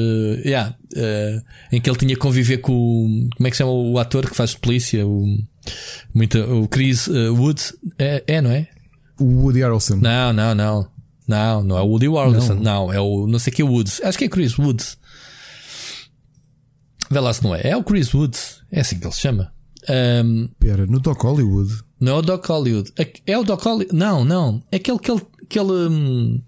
yeah, uh, em que ele tinha que conviver com o, como é que se chama o ator que faz polícia? O, muito, o Chris uh, Woods, é, é, não é? O Woody Harrelson. Não, não, não. Não, não é o Woody Harrelson. Não. não, é o não sei que Woods. Acho que é Chris Woods. Vê lá se não é. É o Chris Woods. É assim que ele se chama. Um, Pera, no Doc Hollywood. Não é o Doc Hollywood. É, é o Doc Hollywood. Não, não. É aquele que ele. Que ele um,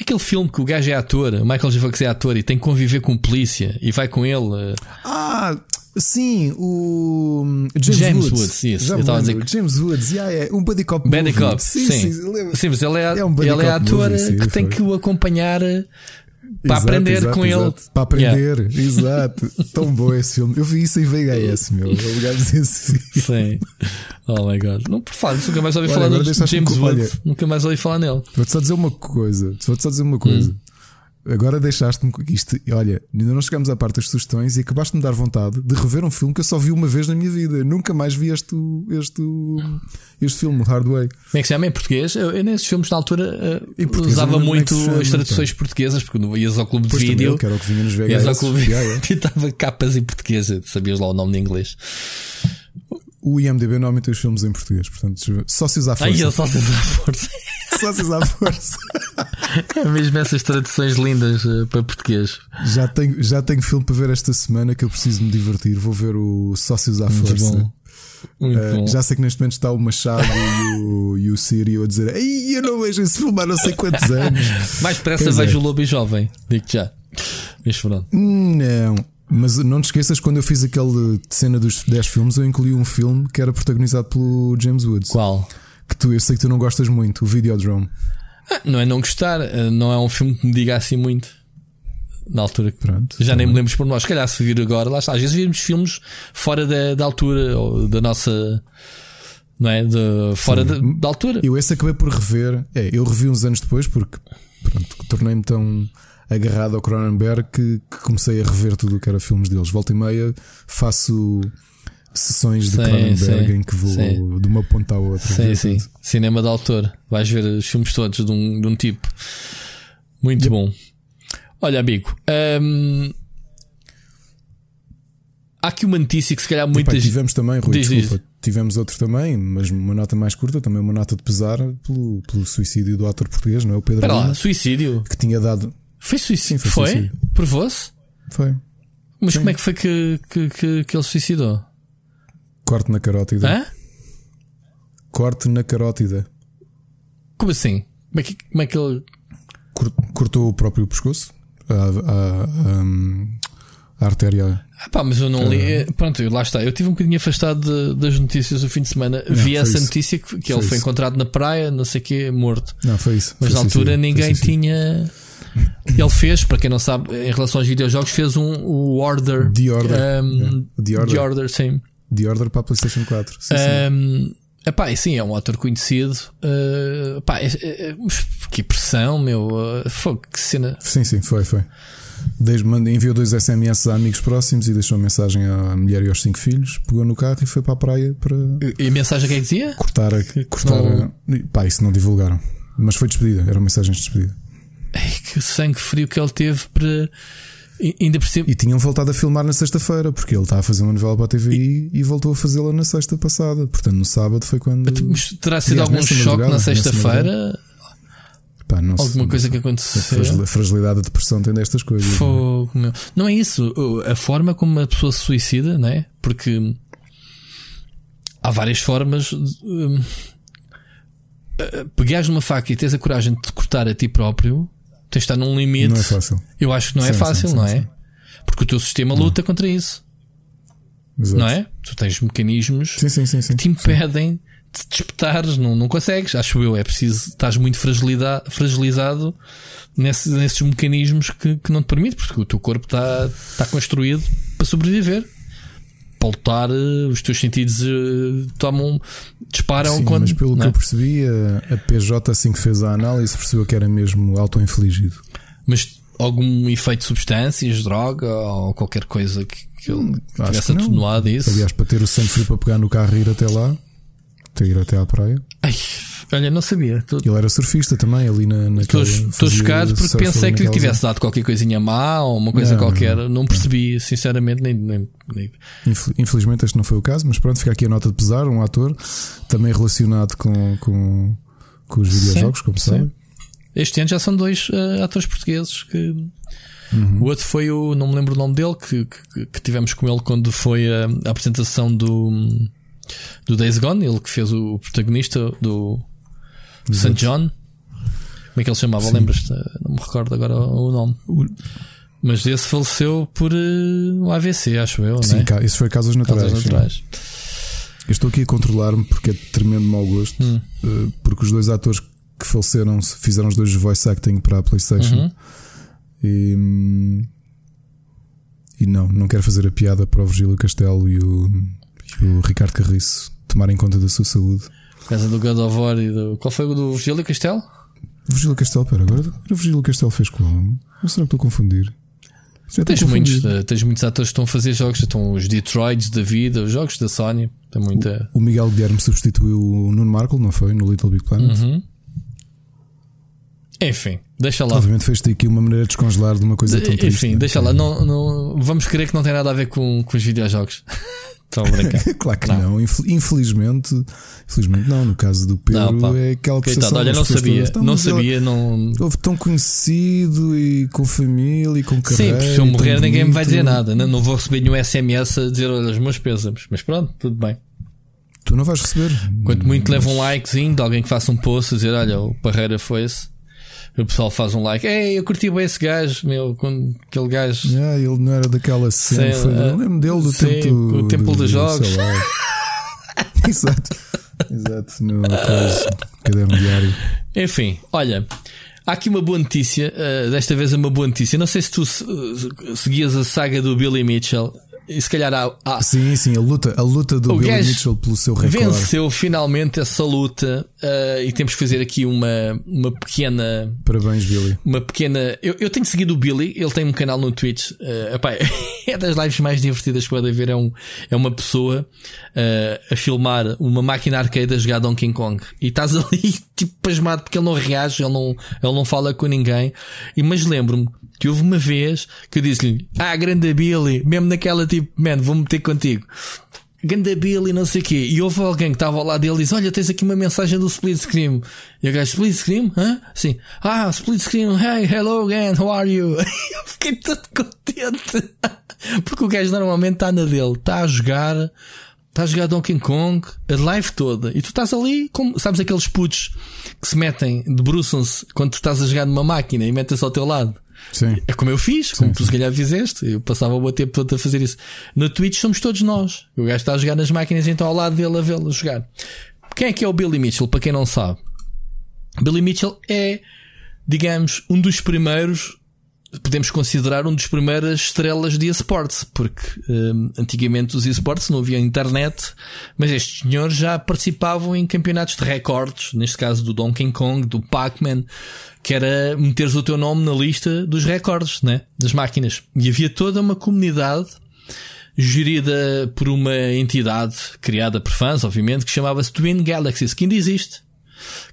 Aquele filme que o gajo é ator, o Michael J. Fox é ator e tem que conviver com polícia e vai com ele. Ah, sim, o James, James Woods. Woods, isso, Já eu dizer James Woods, yeah, é um buddy cop Buddy movie. Cop, Sim, sim. sim. Sim, mas ele é, É um ele é ator movie, sim, que tem que o acompanhar para Exato, aprender exato, com exato. ele. Para aprender, exato. Tão bom esse filme. Eu vi isso em VHS, meu. O gajo desse filme. Sim. Oh my god. Não, por falar, nunca mais ouvi Olha, falar deixaste-me James olha. Nunca mais ouvi falar nele. Vou-te só dizer uma coisa. Vou-te só dizer uma coisa. Hum. Agora deixaste-me com isto. Olha, ainda não chegamos à parte das sugestões e acabaste de me dar vontade de rever um filme que eu só vi uma vez na minha vida. Nunca mais vi este, este, este filme, Hard Way. Como é que se chama em português? Eu, eu nesses filmes na altura eu usava é muito se chama, as traduções portuguesas, porque não ias ao clube de Pois vídeo. eu, que era o que vinha nos Ias ao VHS. clube de vídeo e estava capas em português, sabias lá o nome em inglês. O IMDB normalmente tem os filmes em português, portanto, sócios à Ai, força. eu só sei usar força. Sócios à força. É mesmo essas traduções lindas eh, para portuguêo. Já tenho, já tenho filme para ver esta semana que eu preciso me divertir. Vou ver o Sócios à Muito Força. bom. Uh, já sei que neste momento está o Machado e o, e o Sírio a dizer: Ei, eu não vejo esse filme há não sei quantos anos. Mais depressa é. vejo o Lobo Jovem, digo já. Mas pronto. Não, mas não te esqueças, quando eu fiz aquele cena dos 10 filmes, eu incluí um filme que era protagonizado pelo James Woods. Qual? Que tu, eu sei que tu não gostas muito, o Videodrome. Ah, não é não gostar, eh, não é um filme que me diga assim muito. Na altura que. Pronto. Já nem tá me bem. lembro por nós. Se calhar se vir agora, lá está. Às vezes vimos filmes fora da, da altura ou da nossa. Não é? De, fora da, da altura. Eu esse acabei por rever. É, eu revi uns anos depois porque pronto, tornei-me tão agarrado ao Cronenberg que, que comecei a rever tudo o que era filmes deles. Volta e meia faço sessões de Cronenberg em que vou sim. de uma ponta à outra. Sim, sim. Cinema de autor. Vais ver os filmes todos de um, de um tipo. Muito bom. Olha, amigo. hum, há aqui uma notícia que se calhar muitas. tivemos também, Rui, Diz, desculpa, tivemos outro também, mas uma nota mais curta, também uma nota de pesar pelo, pelo suicídio do ator português, não é? O Pedro Espera lá, Lima, suicídio. que tinha dado. Foi suicídio. Sim, foi foi? Provou-se? Foi. Mas Sim. como é que foi que, que, que, que ele suicidou? Corte na carótida. Hã? Corte na carótida. Como assim? Como é que, como é que ele. Cor- Cortou o próprio pescoço. A, a- a- a artéria. Ah, pá, mas eu não li. eh, Pronto, eu- lá está. Eu tive um bocadinho afastado de- das notícias o fim de semana. Vi foi essa isso. notícia que, que Foi ele foi isso. encontrado na praia, não sei o quê, morto. Não, foi isso. Mas Foi na altura ninguém foi suicídio. Ele fez, para quem não sabe, em relação aos videojogos, fez um o Order. The Order. Um. The Order. The Order, sim. The Order para a PlayStation 4. Sim, sim. Um, epá, e sim, é um ator conhecido. Uh, epá, é- é- é- que pressão, meu. Uh, fogo, que cena. Sim, sim, foi, foi. Desde, enviou dois SMS a amigos próximos e deixou mensagem à mulher e aos cinco filhos. Pegou no carro e foi para a praia para E a mensagem que é dizia? cortar a. cortar não- a pá, isso não divulgaram. Mas foi despedida, eram mensagens de despedida. Ai, que sangue frio que ele teve para. e- Ainda por cima. E tinham voltado a filmar na sexta-feira, porque ele estava a fazer uma novela para a TVI e, voltou a fazê-la na sexta passada. Portanto, no sábado foi quando. Mas terá sido Aliás, algum choque na sexta-feira? Pá, não Alguma coisa que aconteceu? A fragilidade, a depressão tem destas coisas. não é? Fogo. Não é isso. A forma como a pessoa se suicida, não é? Porque há várias formas. de, Pegares numa faca e tens a coragem de te cortar a ti próprio, tens de estar num limite. Não é fácil. Eu acho que não é Sim, fácil, sim, não é? Porque o teu sistema luta contra isso, Exato. não é? Tu tens mecanismos que te impedem de te espetares, não, não consegues, acho eu. É preciso, estás muito fragilizado nesse- nesses mecanismos que, que não te permite, porque o teu corpo está, está construído para sobreviver. Para lutar, eh, os teus sentidos eh, tomam, disparam Sim, quando. mas pelo não que é? eu percebi, a, a PJ, assim que fez a análise, percebeu que era mesmo auto-infligido. Mas algum efeito de substâncias, droga ou qualquer coisa que, que ele Acho tivesse atenuado isso. Aliás, para ter o sangue frio para pegar no carro e ir até lá, ter ir até à praia. Ai, olha, não sabia. Tô- Ele era surfista também, ali na, naquela. Estou chocado porque pensei que lhe tivesse dado qualquer coisinha má ou uma coisa Não, qualquer. não. Não, percebi, sinceramente, nem, nem, nem- Infelizmente este não foi o caso, mas pronto, fica aqui a nota de pesar, um ator também relacionado com, com, com os videojogos, como sim. sabem. Este ano já são dois eh, atores portugueses que. Uhum. O outro foi o. Não me lembro o nome dele, que, que, que tivemos com ele quando foi a, a apresentação do. Do Days Gone, ele que fez o protagonista do. St. John. Como é que ele se chamava? Lembras-te? Não me recordo agora o nome. Mas esse faleceu por uh, um AVC, acho eu. Sim, não é? isso foi causas naturais. Causas naturais. Eu estou aqui a controlar-me porque é de tremendo mau gosto. Hum. uh, porque os dois atores que faleceram fizeram os dois voice acting para a PlayStation. Uhum. E, e não, não quero fazer a piada para o Virgílio Castelo e o, e o Ricardo Carriço tomarem conta da sua saúde. Por causa do God of War e do. Qual foi o do Virgílio Castelo? O Virgílio Castelo, pera, agora o Virgílio Castelo fez qual? Ou será que estou a confundir? Tens muitos, eh, tens muitos atores que estão a fazer jogos, estão os Detroits da vida, os jogos da Sony. Tem muita. O Miguel Guilherme substituiu o Nuno Markle, não foi? No Little Big Planet. Uhum. Enfim, deixa lá. Obviamente fez-te aqui uma maneira de descongelar de uma coisa tão triste. Enfim, né? deixa lá. Não, não, vamos crer que não tem nada a ver com, com os videojogos. Estou a brincar. claro que Não. não. Infel- Infelizmente, infelizmente não. No caso do Pedro Não, é aquela percepção Coitado, olha, não sabia. todas, "Então, Não mas ele- sabia, não. Houve tão conhecido e com família e com Sim, carreira. porque se eu morrer ninguém me vai dizer nada. Não, não vou receber nenhum SMS a dizer olha os meus pêsames. Mas pronto, tudo bem. Tu não vais receber. Quanto muito Mas- leva um likezinho de alguém que faça um post a dizer olha, o Parreira foi esse. O pessoal faz um like. Ei, eu curti bem esse gajo, meu, quando aquele gajo. Ah, ele não era daquela cena. Sim, foi, ah, eu lembro dele do sim, tempo, o tempo do- dos do- jogos. sei. Exato. Exato. No caderno diário. Enfim, olha, há aqui uma boa notícia. uh, desta vez é uma boa notícia. Não sei se tu uh, seguias a saga do Billy Mitchell. E se calhar há, há- Sim, sim, a luta, a luta do O Billy Mitchell pelo seu recorde. venceu finalmente essa luta. uh, e temos que fazer aqui uma, uma pequena. Parabéns, Billy. Uma pequena. Eu, eu tenho seguido o Billy, ele tem um canal no Twitch. Uh, epá, é das lives mais divertidas que podem ver. É, um, é uma pessoa uh, a filmar uma máquina arcade a jogar Donkey Kong. E estás ali tipo pasmado porque ele não reage, ele não, ele não fala com ninguém. E, mas lembro-me que houve uma vez que eu disse-lhe: Ah, grande Billy, mesmo naquela tipo, man, vou meter contigo. Ganda Billy, não sei o quê. E houve alguém que estava ao lado dele e disse: Olha, tens aqui uma mensagem do Split Screen. E o gajo, Split Screen? Hã? Sim. Ah, Split Screen, hey, hello again, how are you? eu fiquei todo contente. Porque o gajo normalmente está na dele, está a jogar, está a jogar Donkey Kong a live toda. E tu estás ali, como, sabes aqueles putos que se metem, debruçam-se quando tu estás a jogar numa máquina e metem-se ao teu lado. Sim. É como eu fiz, como tu se calhar fizeste. Eu passava o meu tempo todo a fazer isso. No Twitch somos todos nós. O gajo está a jogar nas máquinas então ao lado dele a vê-lo jogar. Quem é que é o Billy Mitchell? Para quem não sabe, Billy Mitchell é, digamos, um dos primeiros. Podemos considerar um dos primeiras estrelas de esportes, porque hum, antigamente os esportes não havia internet, mas estes senhores já participavam em campeonatos de recordes, neste caso do Donkey Kong, do Pac-Man, que era meteres o teu nome na lista dos recordes, né? das máquinas. E havia toda uma comunidade gerida por uma entidade criada por fãs, obviamente, que chamava-se Twin Galaxies, que ainda existe,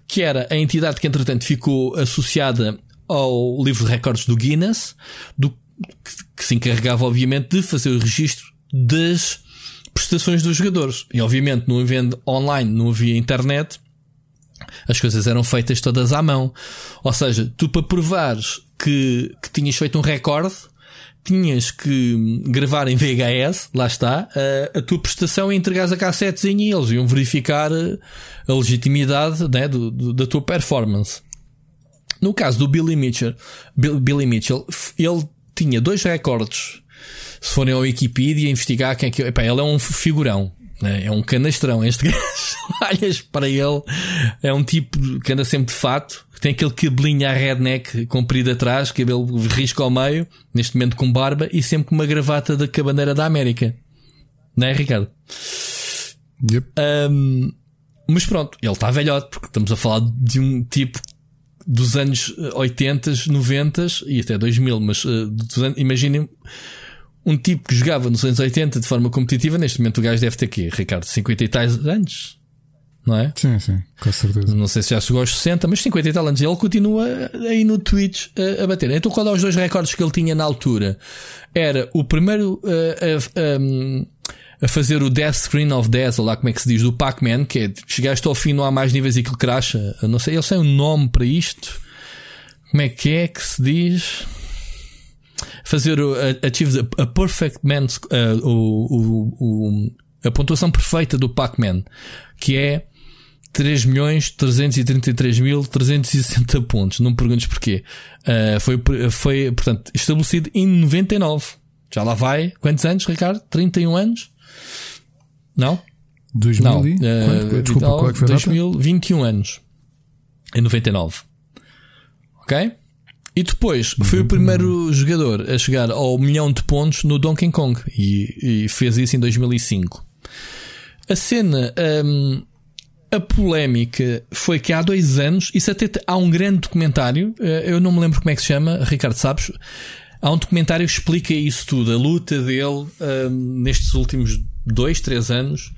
que era a entidade que entretanto ficou associada ao livro de recordes do Guinness, do, que, se encarregava obviamente de fazer o registro das prestações dos jogadores. E obviamente não havendo online, não havia internet, as coisas eram feitas todas à mão. Ou seja, tu para provares que, que tinhas feito um recorde, tinhas que gravar em VHS, lá está, a, a tua prestação e entregares a cassetezinha e eles iam verificar a, a legitimidade né, do, do- da tua performance. No caso do Billy Mitchell, Bill- Billy Mitchell, ele tinha dois recordes. Se forem ao Wikipedia investigar quem é que. Epá, ele é um figurão, né? é um canastrão. Este gajo, olhas para ele, é um tipo que anda sempre de fato, tem aquele cabelinho à redneck comprido atrás, cabelo risco ao meio, neste momento com barba e sempre com uma gravata da cabandeira da América. Não é, Ricardo? Yep. Um, mas pronto, ele está velhote, porque estamos a falar de um tipo dos anos eh, 80, 90 e até 2000. Mas eh, anos- imaginem um tipo que jogava nos anos 80 de forma competitiva. Neste momento, o gajo deve ter aqui, Ricardo, 50 e tais anos, não é? Sim, sim, com certeza. Não sei se já chegou aos 60, mas 50 e tal anos. Ele continua aí no Twitch a, a bater. Então, qual é os dois recordes que ele tinha na altura? Era o primeiro uh, a, um, a fazer o Death Screen of Death, ou lá como é que se diz, do Pac-Man, que é chegaste ao fim, não há mais níveis e aquilo cracha. Eu Não sei, eles têm um nome para isto. Como é que é que se diz? Fazer o a- achieve the- a perfect man, uh, o, o, o- a pontuação perfeita do Pac-Man, que é 3.333.360 pontos. Não me perguntes porquê. Uh, foi, foi, portanto, estabelecido em 99. Já lá vai. Quantos anos, Ricardo? 31 anos? Não? 2000 Não. e... Uh, Quanto? Desculpa, qual é que foi a data? 2021 anos. Em 99. Ok? E depois foi o primeiro jogador a chegar ao milhão de pontos no Donkey Kong e, e fez isso em 2005. A cena, hum, a polémica foi que há dois anos, isso até há um grande documentário, eh, eu não me lembro como é que se chama, Ricardo, sabes? Há um documentário que explica isso tudo, a luta dele hum, nestes últimos dois, três anos.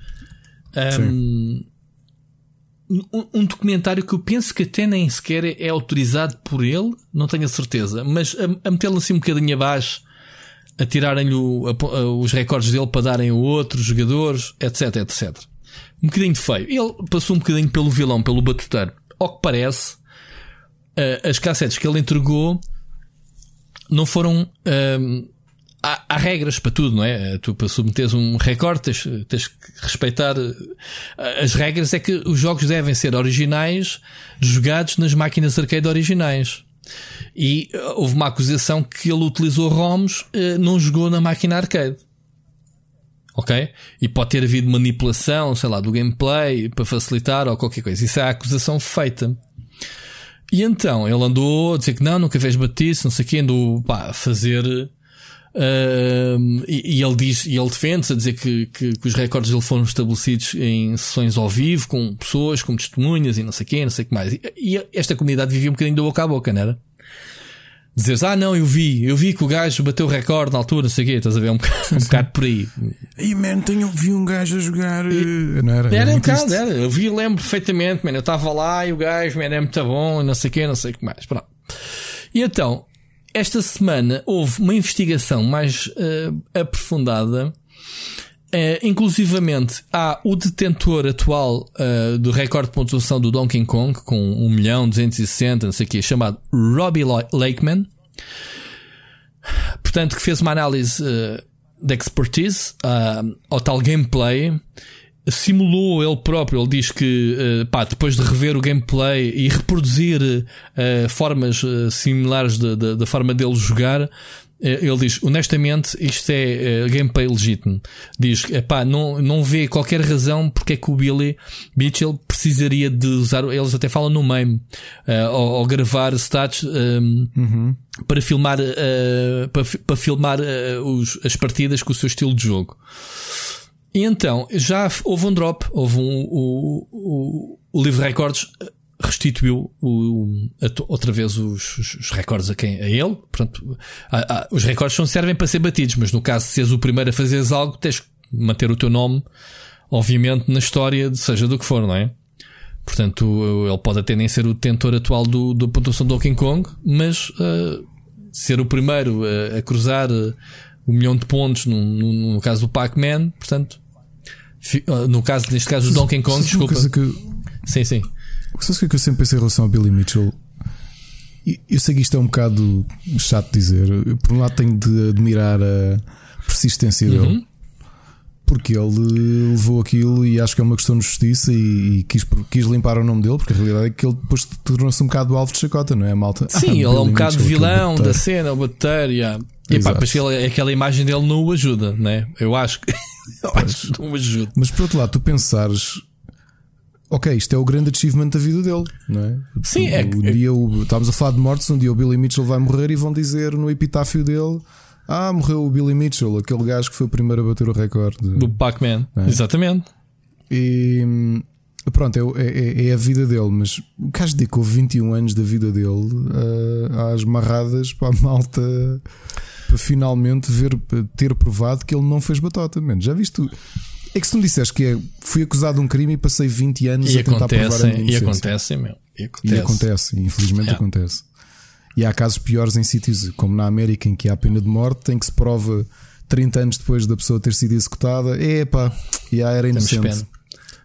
Hum, um, um documentário que eu penso que até nem sequer é, autorizado por ele, não tenho a certeza, mas a, a metê-lo assim um bocadinho abaixo, a tirarem-lhe os recordes dele para darem a outros jogadores, etc, etc. Um bocadinho feio. Ele passou um bocadinho pelo vilão, pelo batuteiro. Ao que parece, eh, as cassetes que ele entregou não foram. ehm, há, há regras para tudo, não é? Tu para submeteres um recorde tens, tens que respeitar. eh, As regras é que os jogos devem ser originais, jogados nas máquinas arcade originais. E eh, houve uma acusação que ele utilizou ROMs, eh, não jogou na máquina arcade. Ok? E pode ter havido manipulação, sei lá, do gameplay para facilitar ou qualquer coisa. Isso é a acusação feita. E então ele andou a dizer que não, nunca fez batice, não sei o quê, andou pá, a fazer. ahm, e, e ele diz, e ele defende-se a dizer que, que, que os recordes dele foram estabelecidos em sessões ao vivo, com pessoas, com testemunhas e não sei quê, não sei o que mais. E, e esta comunidade vivia um bocadinho da boca a boca, não era? Dizeres, ah não, eu vi, eu vi que o gajo bateu o recorde na altura, não sei o quê, estás a ver um bocado, um bocado por aí. Ei, man, tenho vi um gajo a jogar. eh, Não era? Era um muito bocado, era. Eu vi, lembro perfeitamente, mano. Eu estava lá e o gajo, man, era muito bom, e não sei o quê, não sei o que mais. Pronto. E então, esta semana houve uma investigação mais eh, aprofundada. Eh, inclusivamente, há o detentor atual eh, do recorde de pontuação do Donkey Kong, com 1 milhão 260, não sei o quê, chamado Robbie Lakeman. Portanto, que fez uma análise eh, de expertise ao tal gameplay. Simulou ele próprio, ele diz que pá, depois de rever o gameplay e reproduzir formas similares da- forma dele jogar, ele diz honestamente isto é eh, gameplay legítimo. Diz que epá, não, não vê qualquer razão porque é que o Billy Mitchell precisaria de usar. Eles até falam no meme eh, ao, ao gravar stats. ehm, para filmar, eh, para, para filmar eh, os- as partidas com o seu estilo de jogo. E então, já houve um drop, houve um, o, o, o Livre Records eh, restituiu o, a to- outra vez os, os- os recordes a quem? A ele. Portanto, há- há- os recordes não servem para ser batidos, mas no caso de seres o primeiro a fazeres algo, tens que manter o teu nome, obviamente, na história, de seja do que for, não é? Portanto, ele pode até nem ser o detentor atual do, da pontuação do Donkey Kong, mas uh, ser o primeiro a, a cruzar uh, um milhão de pontos no, no, no caso do Pac-Man, portanto, fi- uh, no caso, neste caso, do Donkey Kong, desculpa. que Sim, sim. Sabes o que é que eu sempre pensei em relação ao Billy Mitchell? Eu sei que isto é um bocado chato de dizer. Eu, Por um lado, tenho de admirar a persistência Uhum. dele, porque ele levou aquilo e acho que é uma questão de justiça e, e quis, quis limpar o nome dele, porque a realidade é que ele depois tornou-se um bocado alvo de chacota, não é, malta? Sim, Ah, ele é um bocado vilão da cena, o bater, yeah. e pá, depois aquela imagem dele não o ajuda, né? Eu acho que, eu acho que não o ajuda. Mas por outro lado, tu pensares. Ok, isto é o grande achievement da vida dele, não é? Sim, é que- Um dia o, estávamos a falar de mortes, um dia o Billy Mitchell vai morrer e vão dizer no epitáfio dele: Ah, morreu o Billy Mitchell, aquele gajo que foi o primeiro a bater o recorde. Do Pac-Man, É. exatamente. E pronto, é, é- é a vida dele, mas o gajo dedicou 21 anos da vida dele ah, às marradas para a malta para finalmente ver, ter provado que ele não fez batota. Man, já viste? É que se tu me disseste que é, fui acusado de um crime e passei 20 anos E a tentar provar a minha e acontecem, meu. E acontece. E acontece, infelizmente Yeah. acontece. E há casos piores em sítios como na América em que há pena de morte, em que se prova 30 anos depois da pessoa ter sido executada, epá, e yeah, era inocente. pena.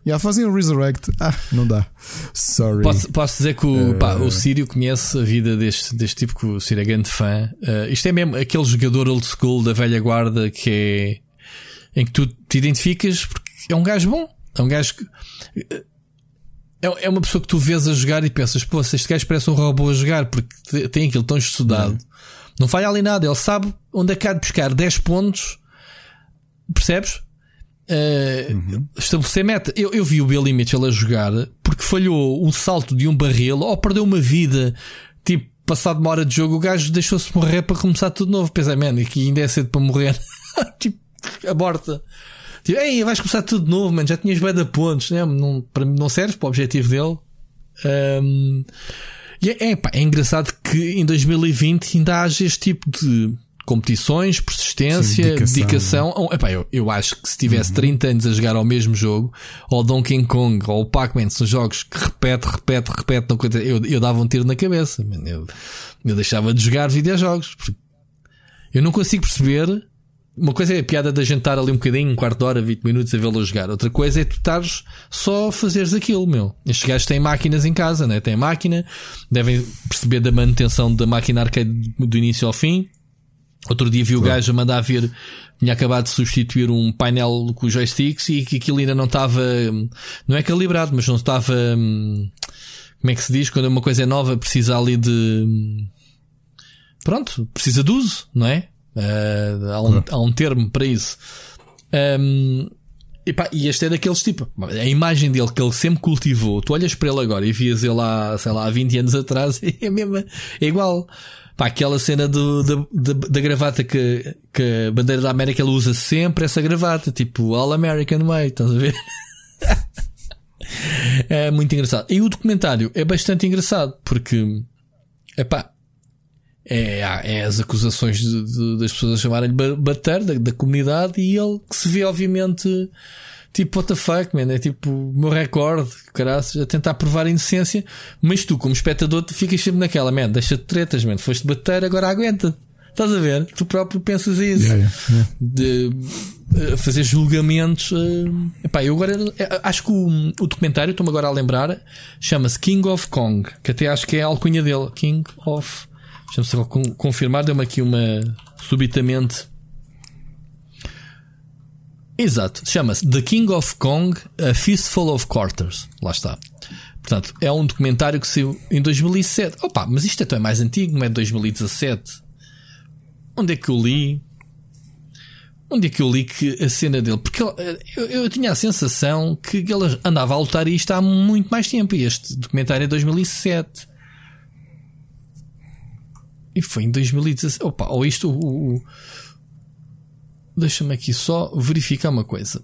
Já fazem o resurrect. Ah, não dá. Sorry. Posso, posso dizer que o, Eh, pá, o Sírio conhece a vida deste, deste tipo, que o Sírio é grande fã. Eh, isto é mesmo aquele jogador old school da velha guarda que é em que tu te identificas porque é um gajo bom. É um gajo que. eh, é, é uma pessoa que tu vês a jogar e pensas, pô, se este gajo parece um robô a jogar porque tem aquilo tão estudado. Não falha ali nada, ele sabe onde é que há de buscar 10 pontos, percebes? Uh, uhum. Estabelecer meta. Eu, eu vi o Billy Mitchell a jogar porque falhou um salto de um barril ou perdeu uma vida. Tipo, passado uma hora de jogo, o gajo deixou-se morrer para começar tudo novo. Pensa, man, aqui ainda é cedo para morrer. tipo, aborta. Tipo, ei, vais começar tudo novo, mano. Já tinhas bem de pontos, né? não, para mim não serve para o objetivo dele. Um, e é, é, pá, é engraçado que em 2020 ainda haja este tipo de competições, persistência, Sim, dedicação. dedicação. Epá, eu, eu acho que se tivesse uhum. 30 anos a jogar ao mesmo jogo, ou Donkey Kong, ou Pac-Man, são jogos que repete, repete, repete, não, eu, eu dava um tiro na cabeça. Eu, eu deixava de jogar videojogos. Eu não consigo perceber. Uma coisa é a piada de jantar ali um bocadinho, um quarto de hora, 20 minutos a vê-lo jogar. Outra coisa é tu estares só a fazeres aquilo, meu. Estes gajos têm máquinas em casa, né? Têm máquina, devem perceber da manutenção da máquina arcade do início ao fim Outro dia vi o gajo a mandar vir, tinha acabado de substituir um painel com joysticks e que aquilo ainda não estava, não é calibrado, mas não estava, como é que se diz? Quando uma coisa é nova, precisa ali de, pronto, precisa de uso, não é? Uh, há, um, há, um, termo para isso. Um, e, pá, e este é daqueles tipo, a imagem dele que ele sempre cultivou, tu olhas para ele agora e vias ele há, sei lá, há 20 anos atrás, é mesmo, é igual. Pá, aquela cena do, da, da, da gravata que, que a bandeira da América ela usa sempre essa gravata, tipo All American Way, estás a ver? é muito engraçado. E o documentário é bastante engraçado porque, epá, é, é as acusações de, de, das pessoas a chamarem-lhe bater da, da comunidade e ele que se vê, obviamente tipo, what the fuck, man? É tipo o meu recorde, caraças, a tentar provar a inocência, mas tu, como espectador, ficas sempre naquela, man, deixa-te tretas, man, foste bater, agora aguenta. Estás a ver? Tu próprio pensas isso. Yeah, yeah, De uh, fazer julgamentos. Uh, epá, eu agora uh, acho que o, o documentário, estou-me agora a lembrar, chama-se King of Kong, que até acho que é a alcunha dele. King of. Deixa-me só confirmar, deu-me aqui uma subitamente Exato, chama-se The King of Kong, A Fistful of Quarters. Lá está. Portanto, é um documentário que saiu em 2007. Opa, mas isto até é mais antigo, não é 2017. Onde é que eu li? Onde é que eu li que a cena dele? Porque eu, eu, eu tinha a sensação que ele andava a lutar isto há muito mais tempo. E este documentário é 2007. E foi em 2017. Opa, ou isto, o, o Deixa-me aqui só verificar uma coisa.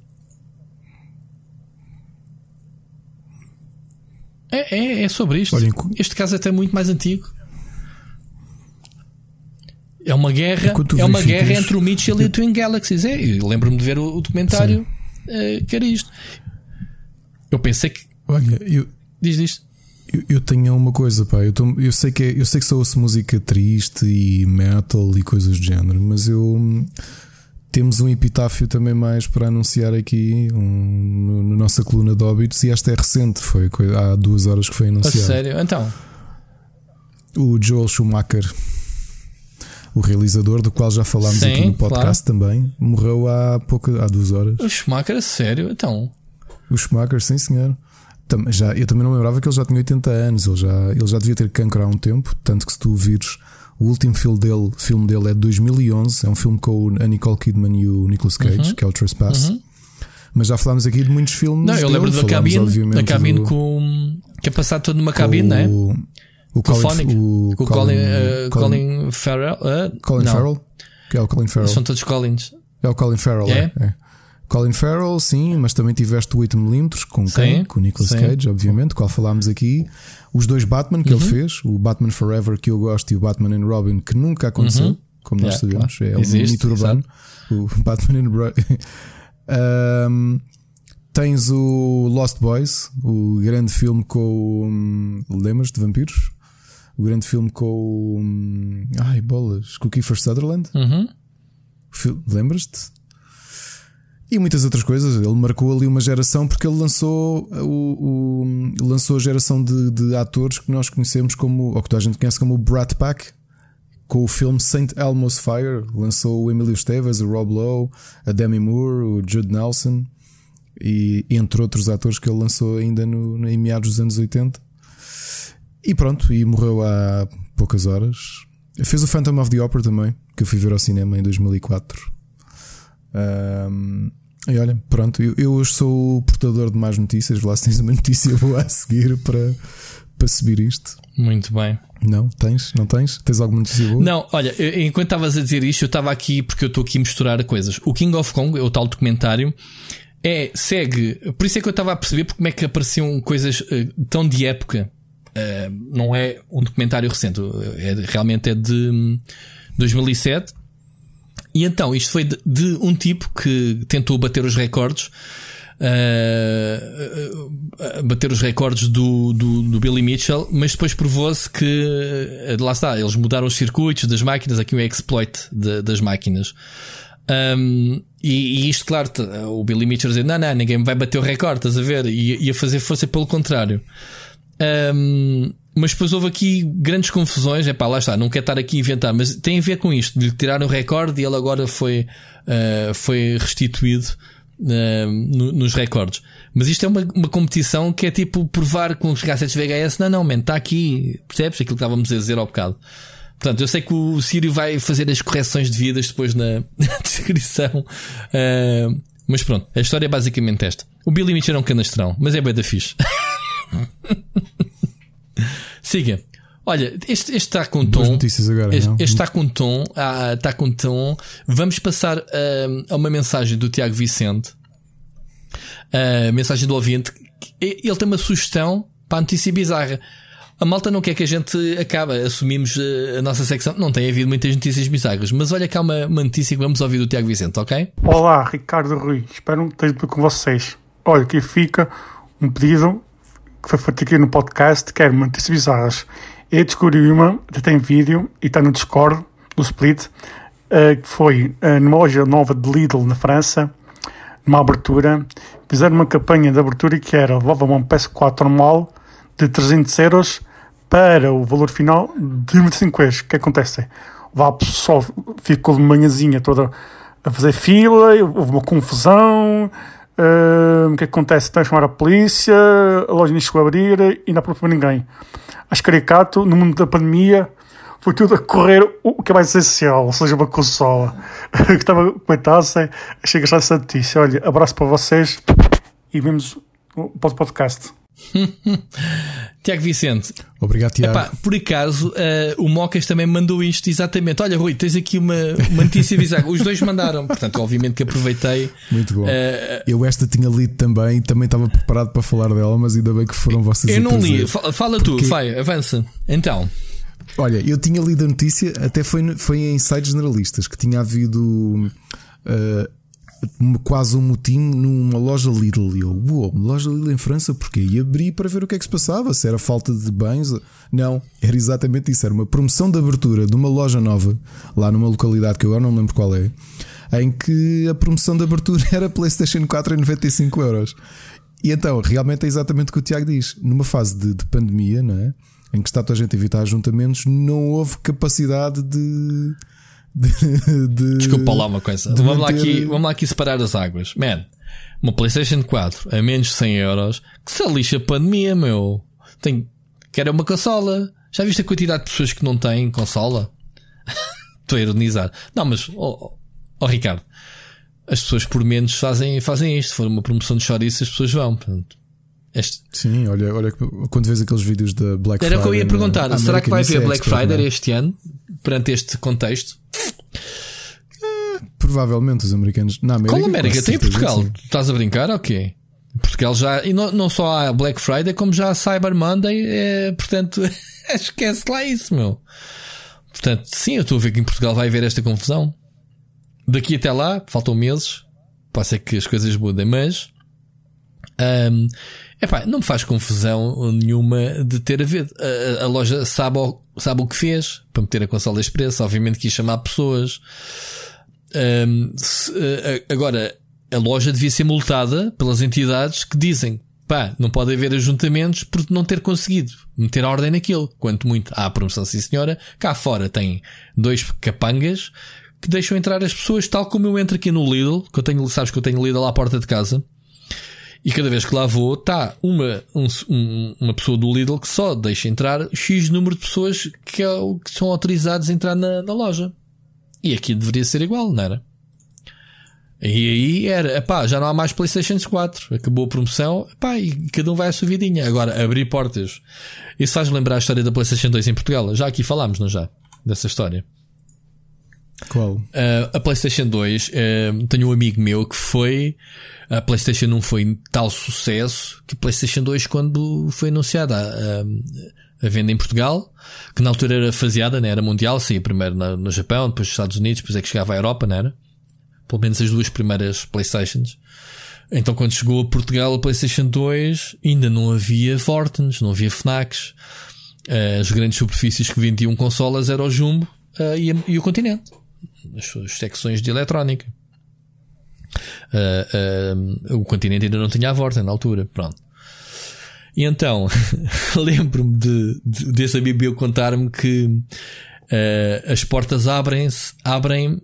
É, é, é sobre isto. Olha, este caso é até muito mais antigo. É uma guerra, é uma guerra entre o Mitchell e o Twin Galaxies. É, lembro-me de ver o, o documentário uh, que era isto. Eu pensei que. Olha, eu. Diz isto. Eu, eu, tenho uma coisa, pá. Eu, tô, eu, sei que é, eu sei que só ouço música triste e metal e coisas do género, mas eu temos um epitáfio também mais para anunciar aqui um, no, na nossa coluna de óbitos e esta é recente, foi há duas horas que foi anunciado. A sério? Então. O Joel Schumacher, o realizador do qual já falámos Sim, aqui no podcast claro. também, morreu há pouco, há duas horas. O Schumacher, a sério? Então. O Schumacher, sim senhor. Já, eu também não lembrava que ele já tinha 80 anos, ele já, ele já devia ter cancro há um tempo, tanto que se tu vires o último filme dele, filme dele é de 2011, é um filme com a Nicole Kidman e o Nicolas Cage, uhum. que é o Trespass. Uhum. Mas já falámos aqui de muitos filmes. Não, eu lembro da cabine, da cabine do... com. que é passado todo numa cabine, não é? O, o Colin, o, o Colin, uh, Colin, Colin, Farrell. Uh, Colin não. Farrell? Que é o Colin Farrell. São todos Collins. É o Colin Farrell, é? é. é. Colin Farrell, sim, mas também tiveste o 8mm com quem? Com o Nicolas sim. Cage, obviamente, qual falámos aqui. Os dois Batman que uhum. ele fez, o Batman Forever que eu gosto e o Batman and Robin que nunca aconteceu, uhum. como nós yeah, sabemos, claro. é Existe, um mito urbano. O Batman and Robin. um, tens o Lost Boys, o grande filme com. Um, lembras de vampiros? O grande filme com. Um, ai, bolas, com o Kiefer Sutherland. Uhum. Lembras-te? E muitas outras coisas. Ele marcou ali uma geração porque ele lançou, o, o lançou a geração de, de, atores que nós conhecemos como, ou que toda a gente conhece como o Brat Pack, com o filme Saint Elmo's Fire. Lançou o Emilio Esteves, o Rob Lowe, a Demi Moore, o Jude Nelson. e entre outros atores que ele lançou ainda no, em meados dos anos 80. E pronto, e morreu há poucas horas. Fez o Phantom of the Opera também, que eu fui ver ao cinema em 2004. Um, e olha, pronto, eu, eu hoje sou o portador de mais notícias. Lá se tens uma notícia boa a seguir para, para subir isto. Muito bem. Não, tens? Não tens? Tens alguma notícia boa? Não, olha, enquanto estavas a dizer isto, eu estava aqui porque eu estou aqui a misturar coisas. O King of Kong, é o tal documentário, é, segue. Por isso é que eu estava a perceber como é que apareciam coisas uh, tão de época. Uh, não é um documentário recente, é, realmente é de 2007. E então, isto foi de, de um tipo que tentou bater os recordes uh, bater os recordes do, do, do, Billy Mitchell, mas depois provou-se que lá está, eles mudaram os circuitos das máquinas, aqui o exploit de, das máquinas. Um, e, e, isto, claro, o Billy Mitchell dizer: Não, não, ninguém vai bater o recorde, estás a ver? E ia fazer força pelo contrário. Um, mas depois houve aqui grandes confusões. É pá, lá está, não quero estar aqui a inventar, mas tem a ver com isto: de lhe tirar o recorde e ele agora foi, uh, foi restituído no, nos recordes. Mas isto é uma, uma competição que é tipo provar com os cassetes VHS: não, não, man, está aqui, percebes aquilo que estávamos a dizer ao bocado. Portanto, eu sei que o Sírio vai fazer as correções devidas depois na, descrição. Uh, mas pronto, a história é basicamente esta. O Billy Mitchell é um canastrão, mas é bem da fixe. Siga. Olha, este, este está com tom. Agora, este, está com tom. Ah, está com tom. Vamos passar a uma mensagem do Tiago Vicente. A mensagem do ouvinte. Ele tem uma sugestão para a notícia bizarra. A malta não quer que a gente acabe. Assumimos ah, a nossa secção. Não tem havido muitas notícias bizarras. Mas olha cá uma, uma notícia que vamos ouvir do Tiago Vicente, ok? Olá, Ricardo Rui. Espero que esteja com vocês. Olha, aqui fica um pedido que foi feito aqui no podcast, que é bizarras. Eu descobri uma, até tem vídeo e está no Discord, no Split, uh, que foi uh, numa loja nova de Lidl na França, numa abertura. Fizeram uma campanha de abertura que era levava um PS4 normal de 300 euros para o valor final de 25 euros. O que acontece? O pessoal ficou de manhãzinha toda a fazer fila, houve uma confusão. Uh, o que acontece? Tem que chamar a polícia, a loja nem chegou a abrir e não aprovou ninguém acho caricato, no mundo da pandemia, foi tudo a correr o que é mais essencial, ou seja, uma consola. que estava a comentassem, achei que essa notícia. Olha, abraço para vocês e vemos o podcast. Tiago Vicente, obrigado, Tiago. Epá, por acaso, uh, o Mocas também mandou isto exatamente. Olha, Rui, tens aqui uma, uma notícia bizarra. Os dois mandaram, portanto, obviamente que aproveitei. Muito bom. Uh, eu esta tinha lido também, também estava preparado para falar dela, mas ainda bem que foram vocês. Eu não li, fala tu, vai, avança. Então. Olha, eu tinha lido a notícia, até foi, foi em sites generalistas, que tinha havido. Uh, quase um motim numa loja Lidl. E eu, uou, uma loja Lidl em França, porque E abri para ver o que é que se passava, se era falta de bens. Não, era exatamente isso. Era uma promoção de abertura de uma loja nova, lá numa localidade que eu agora não lembro qual é, em que a promoção de abertura era PlayStation 4 em 95 euros. E então, realmente é exatamente o que o Tiago diz. Numa fase de, de pandemia, não é? em que está toda a gente a evitar ajuntamentos, não houve capacidade de de, de, Desculpa lá uma coisa. Vamos, manter... lá aqui, vamos lá aqui separar as águas. Man, uma PlayStation 4 a menos de 100 euros que se lixa a pandemia, meu. Tem, quero uma consola. Já viste a quantidade de pessoas que não têm consola? Estou a ironizar. Não, mas, oh, oh, Ricardo, as pessoas por menos fazem, fazem isto. Se for uma promoção de chouriço, as pessoas vão. Portanto, este... Sim, olha, olha quando vês aqueles vídeos da Black Friday. Era o que eu ia perguntar. Será que vai haver Black Friday este ano? Perante este contexto? É, provavelmente os americanos. Na América. Qual América? Tem Portugal. Sim. Estás a brincar? Ok. Portugal já. E não, não só há Black Friday, como já há Cyber Monday. É, portanto, esquece lá isso, meu. Portanto, sim, eu estou a ver que em Portugal vai haver esta confusão. Daqui até lá, faltam meses. Pode ser que as coisas mudem, mas. Um, epá, não me faz confusão nenhuma de ter a ver. A, a, loja sabe o, sabe o que fez para meter a consola expressa. Obviamente quis chamar pessoas. Um, se, agora, a loja devia ser multada pelas entidades que dizem pá, não pode haver ajuntamentos por não ter conseguido meter a ordem naquilo. Quanto muito há a promoção, sim senhora. Cá fora tem dois capangas que deixam entrar as pessoas, tal como eu entro aqui no Lidl, que eu tenho, sabes que eu tenho Lidl à porta de casa. E cada vez que lá vou, está uma, um, uma pessoa do Lidl que só deixa entrar X número de pessoas que, é que são autorizados a entrar na, na loja. E aqui deveria ser igual, não era? E aí era, epá, já não há mais PlayStation 4. Acabou a promoção, epá, e cada um vai à sua vidinha. Agora, abrir portas. Isso faz lembrar a história da PlayStation 2 em Portugal. Já aqui falámos, não já? Dessa história. Qual? Uh, a PlayStation 2, uh, tenho um amigo meu que foi. A PlayStation 1 foi tal sucesso que a PlayStation 2, quando foi anunciada a, a, a venda em Portugal, que na altura era faseada, né? era mundial, sim, primeiro no, no Japão, depois nos Estados Unidos, depois é que chegava à Europa, não era? Pelo menos as duas primeiras PlayStations. Então, quando chegou a Portugal a PlayStation 2, ainda não havia Fortens, não havia Fnacs. Uh, as grandes superfícies que vendiam consolas eram o Jumbo e, e o Continente as suas secções de eletrónica. Uh, uh, o continente ainda não tinha a volta na altura, pronto. E então, lembro-me de, de, desse amigo contar-me que uh, as portas abrem-se, abrem,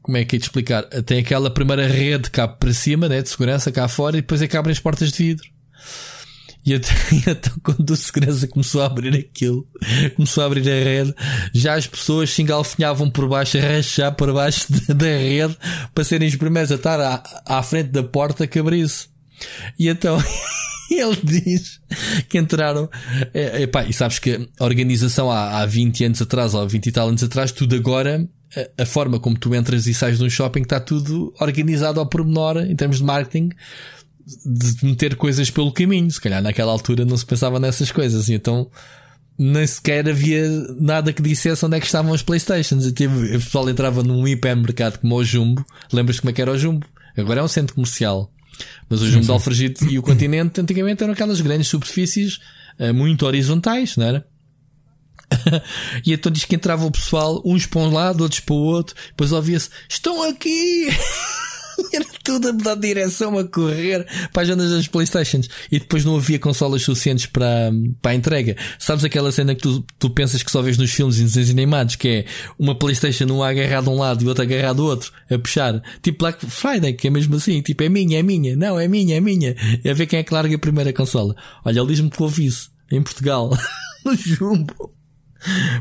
como é que é de explicar? Tem aquela primeira rede cá para cima, né, de segurança cá fora, e depois é que abrem as portas de vidro. E até, então, quando o segurança começou a abrir aquilo, começou a abrir a rede, já as pessoas se engalfinhavam por baixo, a rachar por baixo da rede para serem os primeiros a estar à, à frente da porta que abrisse. E então, ele diz que entraram. É, epá, e sabes que a organização há, há 20 anos atrás, ou 20 e tal anos atrás, tudo agora a, forma como tu entras e sais de um shopping está tudo organizado ao pormenor em termos de marketing de meter coisas pelo caminho. Se calhar naquela altura não se pensava nessas coisas. E então nem sequer havia nada que dissesse onde é que estavam as Playstations. E tive, o pessoal entrava num hipermercado como o Jumbo. Lembras como é que era o Jumbo? Agora é um centro comercial. Mas o Jumbo de Alfragite e o Continente antigamente eram aquelas grandes superfícies uh, muito horizontais, não era? e então diz que entrava o pessoal, uns para um lado, outros para o outro, depois ouvia-se: Estão aqui! Era tudo a mudar de direção, a correr para as zonas das Playstations. E depois não havia consolas suficientes para, para a entrega. Sabes aquela cena que tu, tu pensas que só vês nos filmes e desenhos animados, que é uma Playstation um agarrado a um lado e outro agarrado ao outro, a puxar. Tipo Black Friday, que é mesmo assim. Tipo, é minha, é minha. Não, é minha, é minha. É ver quem é que larga a primeira consola. Olha, ele diz-me que houve isso. Em Portugal. no Jumbo.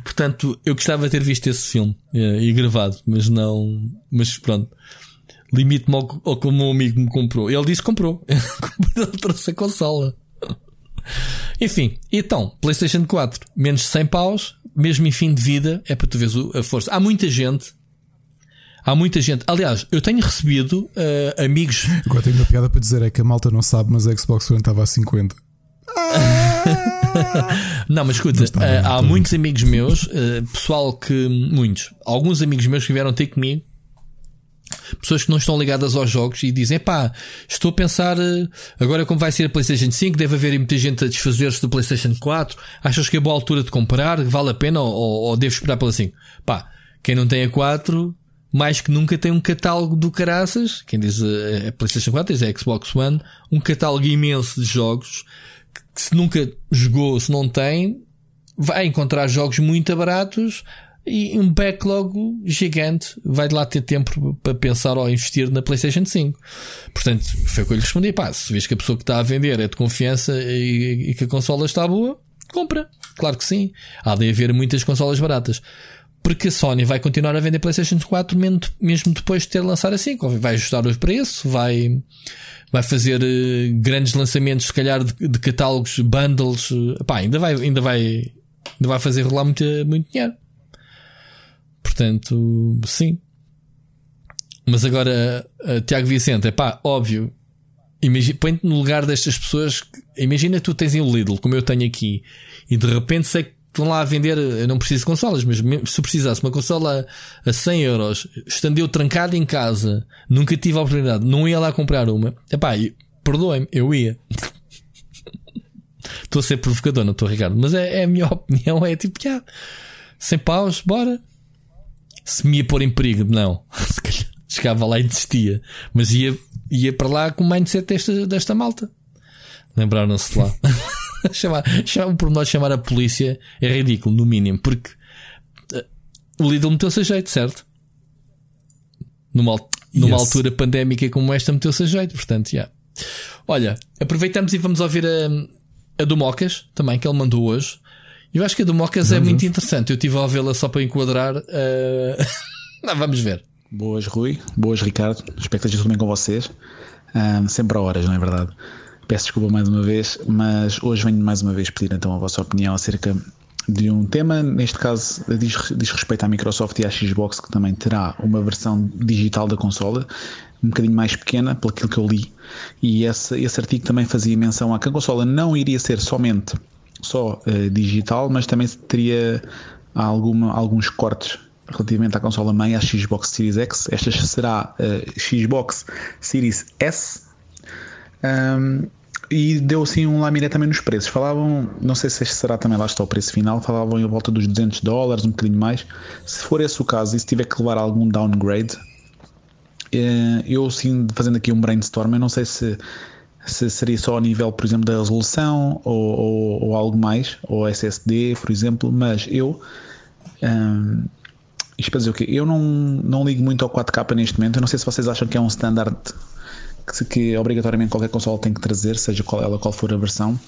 Portanto, eu gostava de ter visto esse filme eh, e gravado, mas não. Mas pronto limite-me ao, ao que o meu amigo me comprou. Ele disse que comprou. Ele trouxe a consola. Enfim, então, PlayStation 4, menos de 100 paus, mesmo em fim de vida, é para tu veres a força. Há muita gente. Há muita gente. Aliás, eu tenho recebido uh, amigos. Agora tenho uma piada para dizer: é que a malta não sabe, mas a Xbox One estava a 50. não, mas escuta, mas uh, há muitos amigos meus, uh, pessoal que. Muitos. Alguns amigos meus que vieram ter comigo pessoas que não estão ligadas aos jogos e dizem: pá, estou a pensar eh, agora como vai ser a PlayStation 5, deve haver muita gente a desfazer-se do PlayStation 4. Achas que é boa altura de comprar? Vale a pena ou, ou, devo esperar pela 5? Pá, quem não tem a 4, mais que nunca tem um catálogo do caraças. Quem diz a, a PlayStation 4 diz a Xbox One, um catálogo imenso de jogos que, que se nunca jogou, se não tem, vai encontrar jogos muito baratos e um backlog gigante. Vai de lá ter tempo para pensar ou investir na PlayStation 5. Portanto, foi o que eu lhe respondi: pá, se vês que a pessoa que está a vender é de confiança e, e que a consola está boa, compra. Claro que sim. Há de haver muitas consolas baratas. Porque a Sony vai continuar a vender PlayStation 4 mesmo depois de ter lançado a 5. Vai ajustar o preço, vai, vai fazer uh, grandes lançamentos, se calhar, de, de catálogos, bundles. Pá, ainda vai, ainda vai, ainda vai fazer rolar muito, muito dinheiro. Portanto, sim. Mas agora, uh, Tiago Vicente, é pá, óbvio. Põe-te no lugar destas pessoas. Imagina tu tens em Lidl, como eu tenho aqui, e de repente sei que estão lá a vender. Eu não preciso de consolas, mas se precisasse uma consola a 100 euros, estendeu trancado em casa, nunca tive a oportunidade, não ia lá comprar uma. Epá, perdoem-me, eu ia. Estou a ser provocador, não estou, Ricardo, mas é, é, a minha opinião. É tipo, já, 100 paus, bora se me ia pôr em perigo, não. Se calhar chegava lá e desistia. Mas ia, ia para lá com o mindset desta, desta malta. Lembraram-se de lá. chamar, chamar, por nós chamar a polícia é ridículo, no mínimo, porque uh, o Lidl meteu-se a jeito, certo? Numa, numa yes. altura pandémica como esta, meteu-se a jeito, portanto, já. Yeah. Olha, aproveitamos e vamos ouvir a, a do Mocas, também, que ele mandou hoje. Eu acho que a do Mocas é muito interessante. Eu estive a ouvi-la só para enquadrar. Uh... Não, vamos ver. Boas, Rui. Boas, Ricardo. Espero que esteja tudo bem com vocês. Um, sempre a horas, não é verdade? Peço desculpa mais uma vez, mas hoje venho mais uma vez pedir então a vossa opinião acerca de um tema, neste caso diz, diz respeito à Microsoft e à Xbox, que também terá uma versão digital da consola, um bocadinho mais pequena, pelo que eu li, e esse, esse artigo também fazia menção a que a consola não iria ser somente só uh, digital, mas também teria alguma, alguns cortes relativamente à consola mãe, à Xbox Series X. Esta será uh, Xbox Series S. Um, e deu assim um lamiré também nos preços. Falavam, não sei se este será também lá está o preço final, falavam em volta dos 200 dólares, um bocadinho mais. Se for esse o caso e se tiver que levar algum downgrade, eh, eu sim, fazendo aqui um brainstorm, eu não sei se, se seria só a nível, por exemplo, da resolução ou, ou, ou algo mais, ou SSD, por exemplo, mas eu. Um, isto para dizer o quê? Eu não, não ligo muito ao 4K neste momento. Eu não sei se vocês acham que é um standard que, que obrigatoriamente qualquer console tem que trazer, seja qual ela qual for a versão.